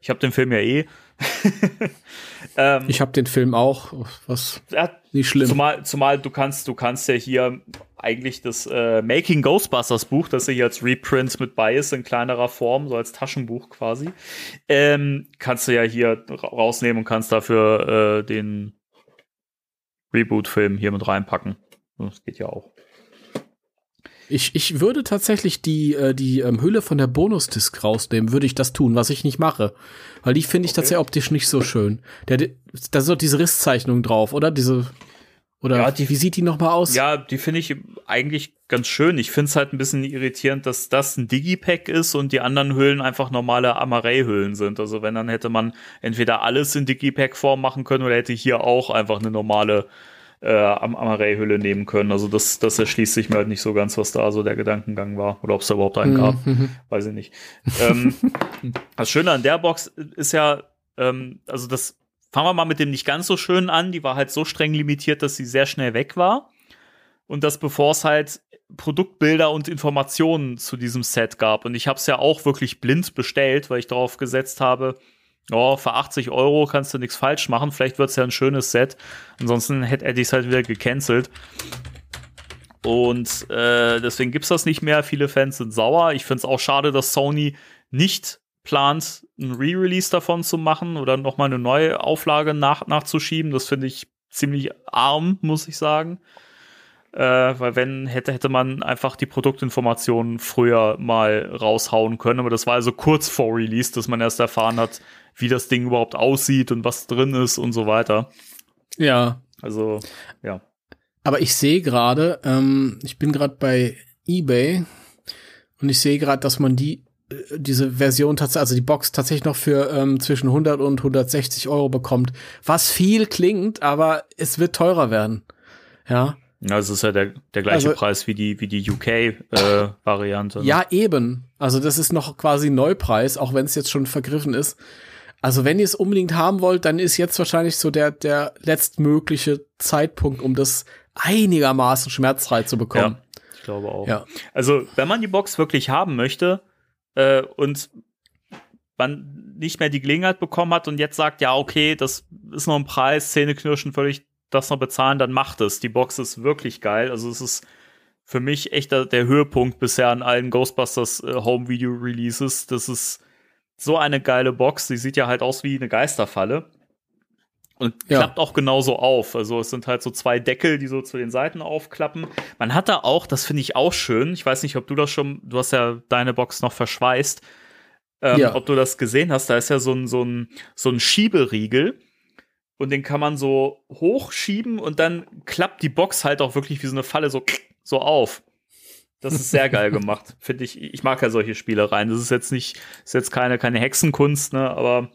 [SPEAKER 3] Ich habe den Film ja eh.
[SPEAKER 2] ähm, ich habe den Film auch, was ja, nicht schlimm.
[SPEAKER 3] Zumal, zumal du kannst, du kannst ja hier eigentlich das äh, Making Ghostbusters Buch, das ja hier als Reprint mit bei ist, in kleinerer Form, so als Taschenbuch quasi, ähm, kannst du ja hier rausnehmen und kannst dafür äh, den Reboot-Film hier mit reinpacken. Das geht ja auch.
[SPEAKER 2] Ich, ich würde tatsächlich die, äh, die ähm, Hülle von der Bonusdisk rausnehmen, würde ich das tun, was ich nicht mache. Weil die finde ich okay. tatsächlich optisch nicht so schön. Der, da ist doch diese Risszeichnung drauf, oder? Diese. Oder ja, die, wie sieht die nochmal aus?
[SPEAKER 3] Ja, die finde ich eigentlich ganz schön. Ich finde es halt ein bisschen irritierend, dass das ein Digipack ist und die anderen Hüllen einfach normale Amaray-Hüllen sind. Also wenn, dann hätte man entweder alles in Digipack-Form machen können oder hätte hier auch einfach eine normale äh, am Amaray-Hülle nehmen können. Also das, das erschließt sich mir halt nicht so ganz, was da so der Gedankengang war. Oder ob es da überhaupt einen gab. Mhm. Weiß ich nicht. ähm, das Schöne an der Box ist ja, ähm, also das fangen wir mal mit dem nicht ganz so schön an. Die war halt so streng limitiert, dass sie sehr schnell weg war. Und das bevor es halt Produktbilder und Informationen zu diesem Set gab. Und ich habe es ja auch wirklich blind bestellt, weil ich darauf gesetzt habe, oh, für 80 Euro kannst du nichts falsch machen. Vielleicht wird es ja ein schönes Set. Ansonsten hätte ich es halt wieder gecancelt. Und äh, deswegen gibt es das nicht mehr. Viele Fans sind sauer. Ich finde es auch schade, dass Sony nicht plant, ein Re-Release davon zu machen oder nochmal eine neue Auflage nach nachzuschieben. Das finde ich ziemlich arm, muss ich sagen. Äh, weil wenn hätte, hätte man einfach die Produktinformationen früher mal raushauen können. Aber das war also kurz vor Release, dass man erst erfahren hat, wie das Ding überhaupt aussieht und was drin ist und so weiter.
[SPEAKER 2] Ja.
[SPEAKER 3] Also, ja.
[SPEAKER 2] Aber ich sehe gerade, ähm, ich bin gerade bei eBay und ich sehe gerade, dass man die äh, diese Version tatsächlich, also die Box tatsächlich noch für ähm, zwischen 100 und 160 Euro bekommt, was viel klingt, aber es wird teurer werden. Ja.
[SPEAKER 3] Ja, es ist ja der, der gleiche also, Preis wie die, wie die UK-Variante. Äh,
[SPEAKER 2] ne? ja, eben. Also das ist noch quasi Neupreis, auch wenn es jetzt schon vergriffen ist. Also wenn ihr es unbedingt haben wollt, dann ist jetzt wahrscheinlich so der, der letztmögliche Zeitpunkt, um das einigermaßen schmerzfrei zu bekommen.
[SPEAKER 3] Ja, ich glaube auch. Ja. Also wenn man die Box wirklich haben möchte äh, und man nicht mehr die Gelegenheit bekommen hat und jetzt sagt, ja, okay, das ist noch ein Preis, Zähneknirschen, völlig das noch bezahlen, dann macht es. Die Box ist wirklich geil. Also es ist für mich echt der, der Höhepunkt bisher an allen Ghostbusters äh, Home Video Releases. Das ist so eine geile Box. Die sieht ja halt aus wie eine Geisterfalle. Und ja. klappt auch genauso auf. Also es sind halt so zwei Deckel, die so zu den Seiten aufklappen. Man hat da auch, das finde ich auch schön. Ich weiß nicht, ob du das schon, du hast ja deine Box noch verschweißt. Ähm, ja. Ob du das gesehen hast, da ist ja so ein, so ein, so ein Schieberiegel. Und den kann man so hochschieben und dann klappt die Box halt auch wirklich wie so eine Falle so, so auf. Das ist sehr geil gemacht, finde ich. Ich mag ja solche Spielereien. Das ist jetzt nicht, ist jetzt keine, keine Hexenkunst, ne, aber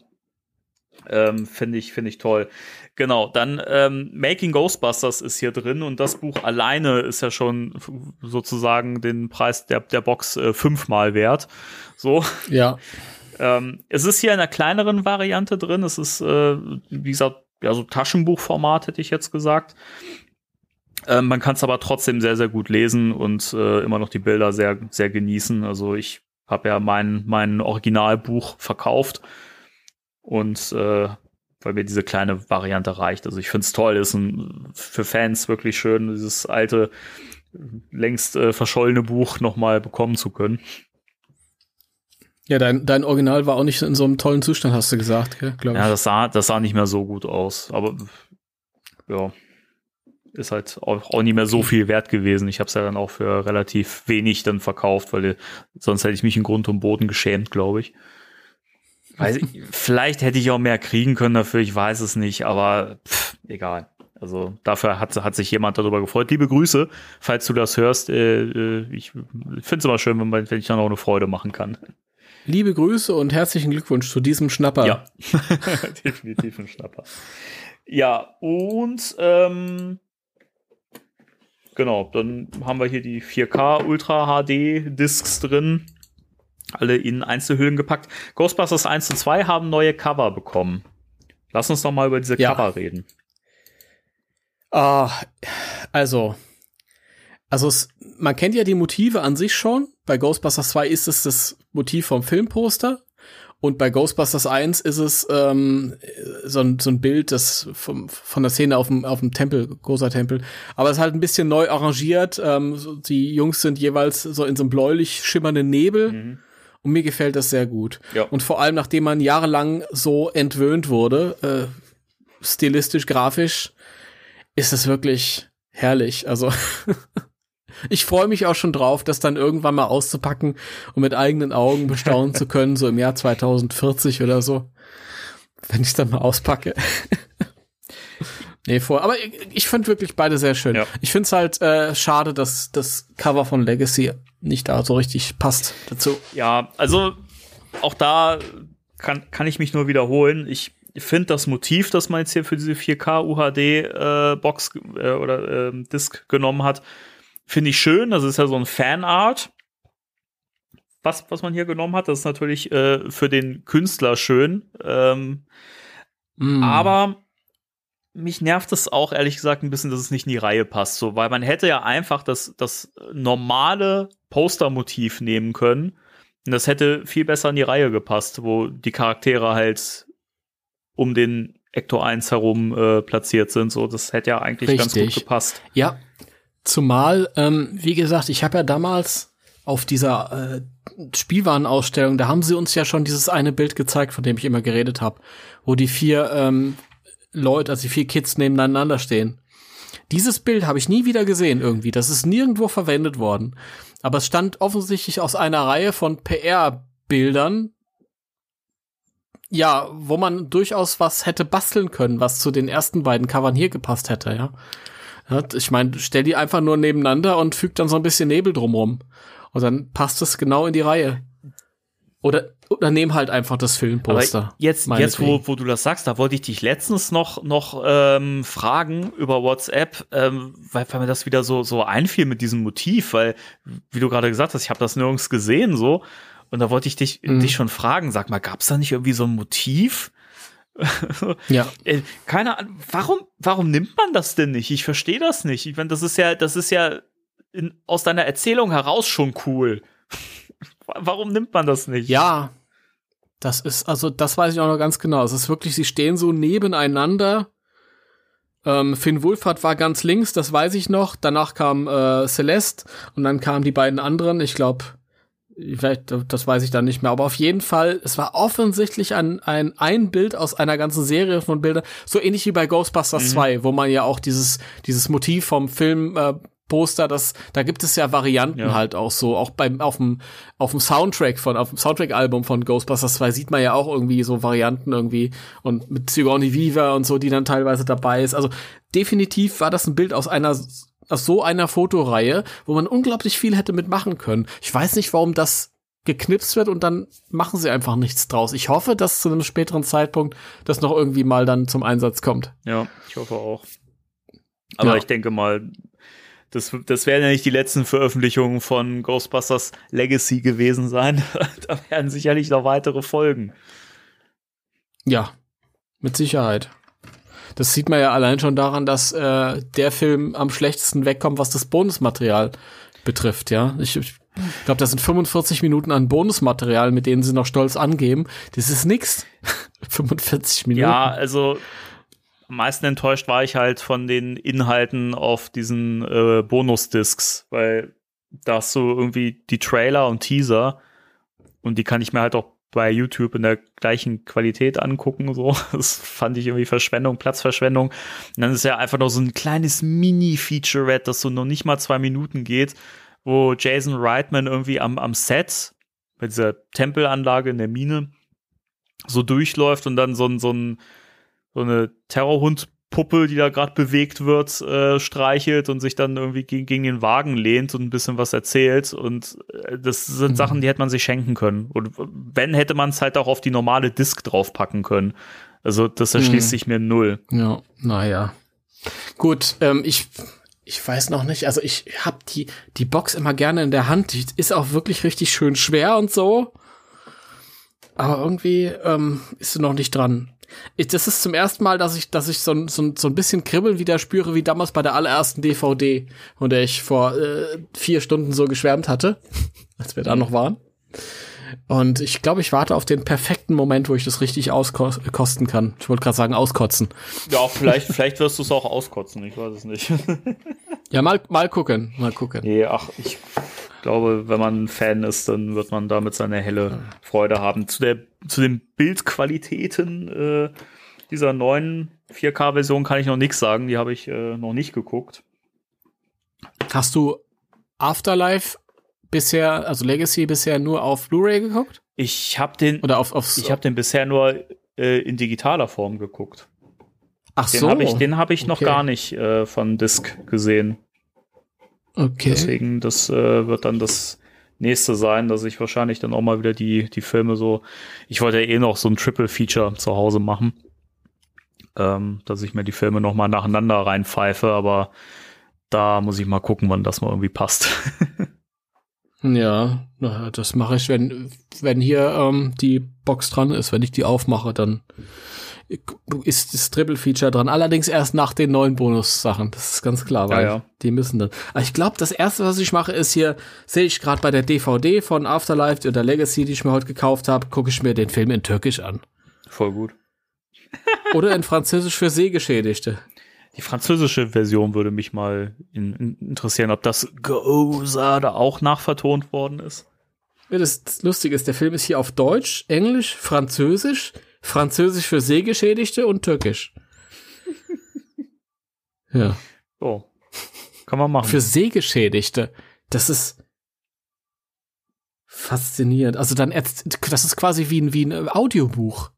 [SPEAKER 3] ähm, finde ich, finde ich toll. Genau, dann ähm, Making Ghostbusters ist hier drin und das Buch alleine ist ja schon sozusagen den Preis der, der Box äh, fünfmal wert. So.
[SPEAKER 2] Ja.
[SPEAKER 3] ähm, es ist hier in einer kleineren Variante drin. Es ist, äh, wie gesagt, ja, so Taschenbuchformat hätte ich jetzt gesagt. Ähm, man kann es aber trotzdem sehr, sehr gut lesen und äh, immer noch die Bilder sehr, sehr genießen. Also ich habe ja mein, mein Originalbuch verkauft und äh, weil mir diese kleine Variante reicht. Also ich finde es toll, ist ein, für Fans wirklich schön, dieses alte, längst äh, verschollene Buch nochmal bekommen zu können.
[SPEAKER 2] Ja, dein, dein Original war auch nicht in so einem tollen Zustand, hast du gesagt,
[SPEAKER 3] glaube ich. Ja, das sah, das sah nicht mehr so gut aus. Aber ja, ist halt auch, auch nicht mehr so viel wert gewesen. Ich habe es ja dann auch für relativ wenig dann verkauft, weil sonst hätte ich mich in Grund und Boden geschämt, glaube ich. Weiß vielleicht hätte ich auch mehr kriegen können dafür, ich weiß es nicht, aber pff, egal. Also dafür hat, hat sich jemand darüber gefreut. Liebe Grüße, falls du das hörst. Äh, äh ich finde es immer schön, wenn, man, wenn ich dann auch eine Freude machen kann.
[SPEAKER 2] Liebe Grüße und herzlichen Glückwunsch zu diesem Schnapper.
[SPEAKER 3] Ja, definitiv ein Schnapper. Ja, und ähm, Genau, dann haben wir hier die 4K Ultra HD Discs drin. Alle in Einzelhüllen gepackt. Ghostbusters 1 und 2 haben neue Cover bekommen. Lass uns noch mal über diese ja. Cover reden.
[SPEAKER 2] Uh, also, also es, man kennt ja die Motive an sich schon. Bei Ghostbusters 2 ist es das Motiv vom Filmposter. Und bei Ghostbusters 1 ist es ähm, so, ein, so ein Bild das vom, von der Szene auf dem, auf dem Tempel, großer Tempel. Aber es ist halt ein bisschen neu arrangiert. Ähm, so, die Jungs sind jeweils so in so einem bläulich schimmernden Nebel. Mhm. Und mir gefällt das sehr gut.
[SPEAKER 3] Ja.
[SPEAKER 2] Und vor allem, nachdem man jahrelang so entwöhnt wurde, äh, stilistisch, grafisch, ist es wirklich herrlich. Also ich freue mich auch schon drauf, das dann irgendwann mal auszupacken und mit eigenen Augen bestaunen zu können, so im Jahr 2040 oder so. Wenn ich dann mal auspacke. nee, vor. Aber ich, ich fand wirklich beide sehr schön.
[SPEAKER 3] Ja.
[SPEAKER 2] Ich finde es halt äh, schade, dass das Cover von Legacy nicht da so richtig passt dazu.
[SPEAKER 3] Ja, also auch da kann, kann ich mich nur wiederholen. Ich finde das Motiv, das man jetzt hier für diese 4K UHD äh, Box äh, oder äh, Disc genommen hat, finde ich schön. Das ist ja so ein Fanart. Was, was man hier genommen hat, das ist natürlich äh, für den Künstler schön. Ähm,
[SPEAKER 2] Mm.
[SPEAKER 3] Aber mich nervt es auch ehrlich gesagt ein bisschen, dass es nicht in die Reihe passt. So, weil man hätte ja einfach das, das normale Postermotiv nehmen können. Und das hätte viel besser in die Reihe gepasst, wo die Charaktere halt um den Ecto 1 herum äh, platziert sind. So, das hätte ja eigentlich ganz
[SPEAKER 2] Richtig.
[SPEAKER 3] gut gepasst.
[SPEAKER 2] Ja, zumal, ähm, wie gesagt, ich habe ja damals auf dieser äh, Spielwarenausstellung, da haben sie uns ja schon dieses eine Bild gezeigt, von dem ich immer geredet habe, wo die vier ähm, Leute, also die vier Kids nebeneinander stehen. Dieses Bild habe ich nie wieder gesehen irgendwie. Das ist nirgendwo verwendet worden. Aber es stand offensichtlich aus einer Reihe von PR-Bildern, ja, wo man durchaus was hätte basteln können, was zu den ersten beiden Covern hier gepasst hätte, ja. Ich meine, stell die einfach nur nebeneinander und füg dann so ein bisschen Nebel drumrum. Und dann passt es genau in die Reihe. Oder, oder nehm halt einfach das Filmposter.
[SPEAKER 3] Aber jetzt, jetzt wo, wo du das sagst, da wollte ich dich letztens noch, noch ähm, fragen über WhatsApp, ähm, weil, weil mir das wieder so, so einfiel mit diesem Motiv, weil, wie du gerade gesagt hast, ich habe das nirgends gesehen so. Und da wollte ich dich,
[SPEAKER 2] Mhm.
[SPEAKER 3] dich schon fragen, sag mal, gab es da nicht irgendwie so ein Motiv?
[SPEAKER 2] Ja.
[SPEAKER 3] Äh, keine Ahnung, warum, warum nimmt man das denn nicht? Ich verstehe das nicht. Ich meine, das ist ja, das ist ja in, aus deiner Erzählung heraus schon cool. warum nimmt man das nicht?
[SPEAKER 2] Ja, das ist, also das weiß ich auch noch ganz genau. Es ist wirklich, sie stehen so nebeneinander. Ähm, Finn Wulfhard war ganz links, das weiß ich noch. Danach kam äh, Celeste und dann kamen die beiden anderen. Ich glaube, vielleicht, das weiß ich dann nicht mehr. Aber auf jeden Fall, es war offensichtlich ein, ein, ein Bild aus einer ganzen Serie von Bildern. So ähnlich wie bei Ghostbusters 2, wo man ja auch dieses, dieses Motiv vom Film äh, Poster, das, da gibt es ja Varianten
[SPEAKER 3] Ja.
[SPEAKER 2] halt auch so, auch beim, auf dem, auf dem Soundtrack von, auf dem Soundtrack-Album von Ghostbusters 2 sieht man ja auch irgendwie so Varianten irgendwie und mit Sigourney Weaver und so, die dann teilweise dabei ist. Also definitiv war das ein Bild aus einer, aus so einer Fotoreihe, wo man unglaublich viel hätte mitmachen können. Ich weiß nicht, warum das geknipst wird und dann machen sie einfach nichts draus. Ich hoffe, dass zu einem späteren Zeitpunkt das noch irgendwie mal dann zum Einsatz kommt.
[SPEAKER 3] Ja, ich hoffe auch. Aber
[SPEAKER 2] Ja.
[SPEAKER 3] ich denke mal, das, das werden ja nicht die letzten Veröffentlichungen von Ghostbusters Legacy gewesen sein. da werden sicherlich noch weitere folgen.
[SPEAKER 2] Ja, mit Sicherheit. Das sieht man ja allein schon daran, dass äh, der Film am schlechtesten wegkommt, was das Bonusmaterial betrifft, ja. Ich, ich glaube, das sind 45 Minuten an Bonusmaterial, mit denen sie noch stolz angeben. Das ist nix. 45 Minuten.
[SPEAKER 3] Ja, also am meisten enttäuscht war ich halt von den Inhalten auf diesen äh, Bonus-Discs, weil da hast du irgendwie die Trailer und Teaser und die kann ich mir halt auch bei YouTube in der gleichen Qualität angucken. So, das fand ich irgendwie Verschwendung, Platzverschwendung. Und dann ist ja einfach noch so ein kleines Mini-Featurette, das so noch nicht mal zwei Minuten geht, wo Jason Reitman irgendwie am, am Set bei dieser Tempelanlage in der Mine so durchläuft und dann so ein, so ein so eine Terrorhundpuppe, die da gerade bewegt wird, äh, streichelt und sich dann irgendwie gegen, gegen den Wagen lehnt und ein bisschen was erzählt. Und äh, das sind
[SPEAKER 2] Mhm.
[SPEAKER 3] Sachen, die hätte man sich schenken können. Und wenn, hätte man es halt auch auf die normale Disk draufpacken können. Also das erschließt
[SPEAKER 2] Mhm.
[SPEAKER 3] sich mir null.
[SPEAKER 2] Ja, naja. Gut, ähm, ich, ich weiß noch nicht, also ich hab die, die Box immer gerne in der Hand. Die ist auch wirklich richtig schön schwer und so. Aber irgendwie ähm, ist sie noch nicht dran. Ich, das ist zum ersten Mal, dass ich, dass ich so, ein- so, so ein bisschen Kribbeln wieder spüre, wie damals bei der allerersten DVD, von der ich vor äh, vier Stunden so geschwärmt hatte, als wir da noch waren. Und ich glaube, ich warte auf den perfekten Moment, wo ich das richtig auskosten kann. Ich wollte gerade sagen, auskotzen.
[SPEAKER 3] Ja, vielleicht, vielleicht wirst du es auch auskotzen, ich weiß es nicht.
[SPEAKER 2] ja, mal, mal gucken, mal gucken.
[SPEAKER 3] Nee, ach, ich glaube, wenn man ein Fan ist, dann wird man damit seine helle Freude haben. Zu der, zu den Bildqualitäten äh, dieser neuen 4K-Version kann ich noch nichts sagen. Die habe ich äh, noch nicht geguckt.
[SPEAKER 2] Hast du Afterlife bisher, also Legacy bisher nur auf Blu-ray geguckt?
[SPEAKER 3] Ich habe den
[SPEAKER 2] oder auf aufs,
[SPEAKER 3] ich habe den bisher nur äh, in digitaler Form geguckt.
[SPEAKER 2] Ach
[SPEAKER 3] den
[SPEAKER 2] so.
[SPEAKER 3] Hab ich, den habe ich
[SPEAKER 2] okay.
[SPEAKER 3] noch gar nicht äh, von Disc gesehen.
[SPEAKER 2] Okay.
[SPEAKER 3] Deswegen, das äh, wird dann das nächste sein, dass ich wahrscheinlich dann auch mal wieder die, die Filme so. Ich wollte ja eh noch so ein Triple Feature zu Hause machen. Ähm, dass ich mir die Filme noch mal nacheinander reinpfeife, aber da muss ich mal gucken, wann das mal irgendwie passt.
[SPEAKER 2] ja, das mache ich, wenn, wenn hier ähm, die Box dran ist. Wenn ich die aufmache, dann ist das Triple Feature dran. Allerdings erst nach den neuen Bonus-Sachen. Das ist ganz klar, weil
[SPEAKER 3] Ja, ja.
[SPEAKER 2] die müssen dann. Aber ich glaube, das erste, was ich mache, ist hier, sehe ich gerade bei der DVD von Afterlife oder Legacy, die ich mir heute gekauft habe, gucke ich mir den Film in Türkisch an.
[SPEAKER 3] Voll gut.
[SPEAKER 2] Oder in Französisch für Sehgeschädigte.
[SPEAKER 3] Die französische Version würde mich mal in, in, interessieren, ob das Goza da auch nachvertont worden ist.
[SPEAKER 2] Ja, das Lustige ist, der Film ist hier auf Deutsch, Englisch, Französisch, Französisch für Sehgeschädigte und Türkisch. ja.
[SPEAKER 3] So. Kann man machen.
[SPEAKER 2] Für Sehgeschädigte. Das ist faszinierend. Also dann, das ist quasi wie ein, wie ein Audiobuch.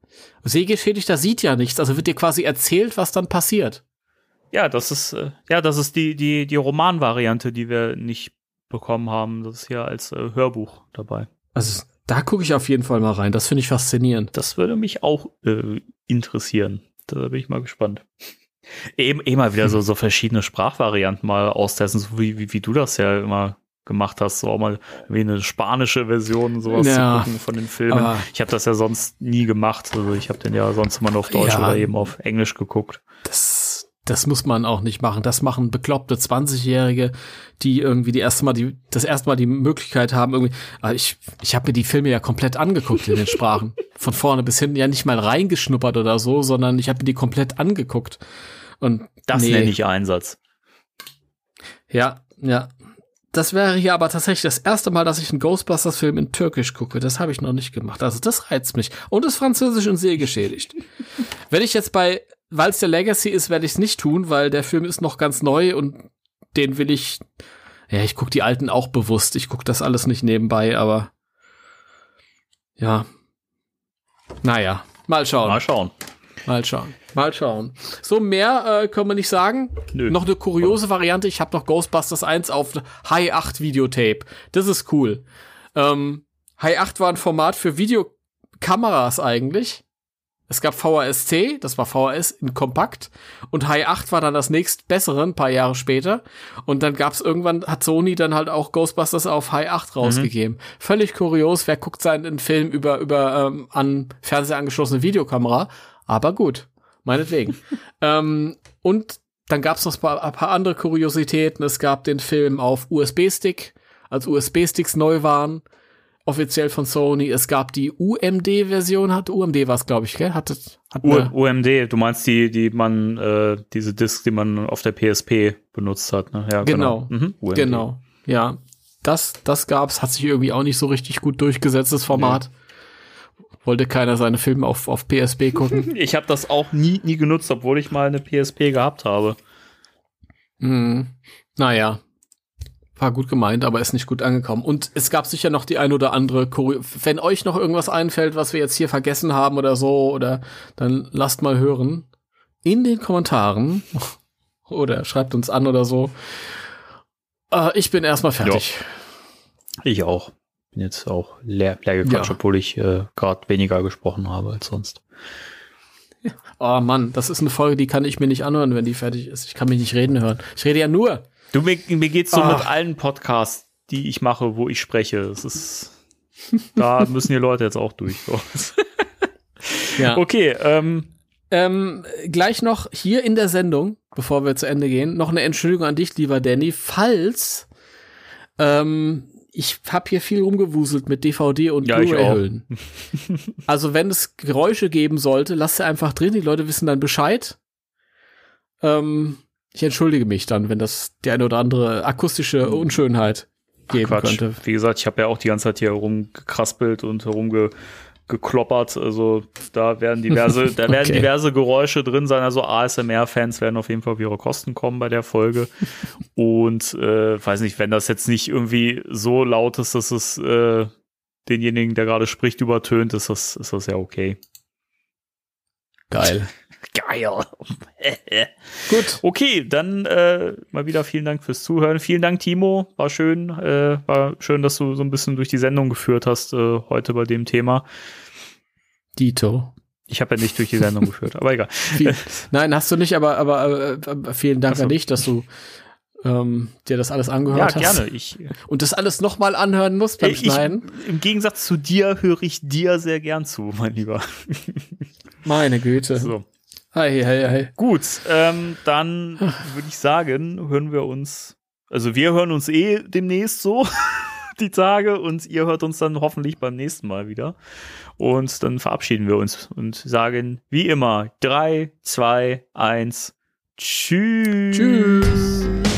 [SPEAKER 2] Sehgeschädigter sieht ja nichts, also wird dir quasi erzählt, was dann passiert.
[SPEAKER 3] Ja, das ist, äh, ja, das ist die, die, die Romanvariante, die wir nicht bekommen haben. Das ist hier als äh, Hörbuch dabei.
[SPEAKER 2] Also da gucke ich auf jeden Fall mal rein. Das finde ich faszinierend.
[SPEAKER 3] Das würde mich auch äh, interessieren. Da bin ich mal gespannt. Eben eh mal wieder so, so verschiedene Sprachvarianten mal austesten, so wie, wie, wie du das ja immer gemacht hast, so auch mal wie eine spanische Version sowas
[SPEAKER 2] Ja,
[SPEAKER 3] zu gucken von den Filmen. ich habe das ja sonst nie gemacht. Also ich habe den ja sonst immer nur auf Deutsch
[SPEAKER 2] Ja.
[SPEAKER 3] oder eben auf Englisch geguckt.
[SPEAKER 2] Das, das muss man auch nicht machen. Das machen bekloppte 20-Jährige, die irgendwie die erste Mal die, das erste Mal die Möglichkeit haben, irgendwie. Aber ich, ich habe mir die Filme ja komplett angeguckt in den Sprachen. Von vorne bis hinten ja nicht mal reingeschnuppert oder so, sondern ich habe mir die komplett angeguckt. Und
[SPEAKER 3] Das
[SPEAKER 2] nee.
[SPEAKER 3] nenne ich Einsatz.
[SPEAKER 2] Ja, ja. Das wäre hier aber tatsächlich das erste Mal, dass ich einen Ghostbusters-Film in Türkisch gucke. Das habe ich noch nicht gemacht. Also das reizt mich. Und ist französisch und sehgeschädigt. Wenn ich jetzt bei, weil es der Legacy ist, werde ich es nicht tun, weil der Film ist noch ganz neu und den will ich. Ja, ich gucke die alten auch bewusst. Ich gucke das alles nicht nebenbei, aber ja. Naja, mal schauen.
[SPEAKER 3] Mal schauen.
[SPEAKER 2] Mal schauen. Mal schauen. So, mehr äh, können wir nicht sagen.
[SPEAKER 3] Nö.
[SPEAKER 2] Noch eine kuriose Variante. Ich habe noch Ghostbusters 1 auf High 8 Videotape. Das ist cool. Ähm, High 8 war ein Format für Videokameras eigentlich. Es gab VHS-C, das war VHS in Kompakt. Und High 8 war dann das nächst bessere, ein paar Jahre später. Und dann gab's irgendwann, hat Sony dann halt auch Ghostbusters auf High 8 rausgegeben. Völlig kurios, wer guckt seinen Film über, über ähm, an Fernseher angeschlossene Videokamera. Aber gut, meinetwegen. ähm, und dann gab's noch ein paar, ein paar andere Kuriositäten. Es gab den Film auf USB-Stick, als USB-Sticks neu waren offiziell von Sony. Es gab die UMD-Version, hat UMD war es, glaube ich, gell? Hat eine,
[SPEAKER 3] UMD, du meinst die, die man, äh, diese Disc, die man auf der PSP benutzt hat, ne? Ja,
[SPEAKER 2] Genau.
[SPEAKER 3] Mhm. UMD.
[SPEAKER 2] genau, ja. Das, das gab's, hat sich irgendwie auch nicht so richtig gut durchgesetzt, das Format. Wollte keiner seine Filme auf, auf PSP gucken.
[SPEAKER 3] Ich habe das auch nie, nie genutzt, obwohl ich mal eine PSP gehabt habe.
[SPEAKER 2] hm. Naja. War gut gemeint, aber ist nicht gut angekommen. Und es gab sicher noch die ein oder andere Kurio Wenn euch noch irgendwas einfällt, was wir jetzt hier vergessen haben oder so, oder dann lasst mal hören. In den Kommentaren. Oder schreibt uns an oder so. Äh, ich bin erstmal fertig.
[SPEAKER 3] Ich auch. Bin jetzt auch leer, leer gequatscht,
[SPEAKER 2] Ja.
[SPEAKER 3] obwohl ich äh, gerade weniger gesprochen habe als sonst.
[SPEAKER 2] Oh Mann, das ist eine Folge, die kann ich mir nicht anhören, wenn die fertig ist. Ich kann mich nicht reden hören. Ich rede ja nur.
[SPEAKER 3] Du, mir, mir geht's so
[SPEAKER 2] Ach.
[SPEAKER 3] mit allen Podcasts, die ich mache, wo ich spreche. Es ist, da müssen die Leute jetzt auch durch.
[SPEAKER 2] Ja.
[SPEAKER 3] Okay, ähm,
[SPEAKER 2] Ähm, gleich noch hier in der Sendung, bevor wir zu Ende gehen, noch eine Entschuldigung an dich, lieber Danny, falls ähm, ich habe hier viel rumgewuselt mit DVD und
[SPEAKER 3] Ja,
[SPEAKER 2] Blu-ray-Hüllen. also wenn es Geräusche geben sollte, lass sie einfach drin. Die Leute wissen dann Bescheid. Ähm, ich entschuldige mich dann, wenn das die eine oder andere akustische Unschönheit geben
[SPEAKER 3] Quatsch.
[SPEAKER 2] könnte.
[SPEAKER 3] Wie gesagt, ich habe ja auch die ganze Zeit hier rumgekraspelt und herumgekloppert. Also da werden diverse, da werden
[SPEAKER 2] Okay.
[SPEAKER 3] diverse Geräusche drin sein. Also ASMR-Fans werden auf jeden Fall auf ihre Kosten kommen bei der Folge. und äh, weiß nicht, wenn das jetzt nicht irgendwie so laut ist, dass es äh, denjenigen, der gerade spricht, übertönt, ist das, ist das ja okay.
[SPEAKER 2] Geil.
[SPEAKER 3] Geil.
[SPEAKER 2] Gut.
[SPEAKER 3] Okay, dann äh, mal wieder vielen Dank fürs Zuhören. Vielen Dank, Timo. War schön. Äh, war schön, dass du so ein bisschen durch die Sendung geführt hast äh, heute bei dem Thema.
[SPEAKER 2] Dito.
[SPEAKER 3] Ich habe ja nicht durch die Sendung geführt, aber egal.
[SPEAKER 2] Viel, nein, hast du nicht, aber, aber äh, äh, vielen Dank
[SPEAKER 3] so.
[SPEAKER 2] an dich, dass du ähm, dir das alles
[SPEAKER 3] Ja,
[SPEAKER 2] angehört hast.
[SPEAKER 3] gerne. Ich,
[SPEAKER 2] Und das alles nochmal anhören musst beim
[SPEAKER 3] ich,
[SPEAKER 2] Schneiden.
[SPEAKER 3] Im Gegensatz zu dir höre ich dir sehr gern zu, mein Lieber.
[SPEAKER 2] Meine Güte.
[SPEAKER 3] So.
[SPEAKER 2] Hi, hi, hi.
[SPEAKER 3] Gut, ähm, dann würde ich sagen, hören wir uns. Also wir hören uns eh demnächst so die Tage und ihr hört uns dann hoffentlich beim nächsten Mal wieder. Und dann verabschieden wir uns und sagen wie immer drei, zwei, eins, tschüss.
[SPEAKER 2] Tschüss.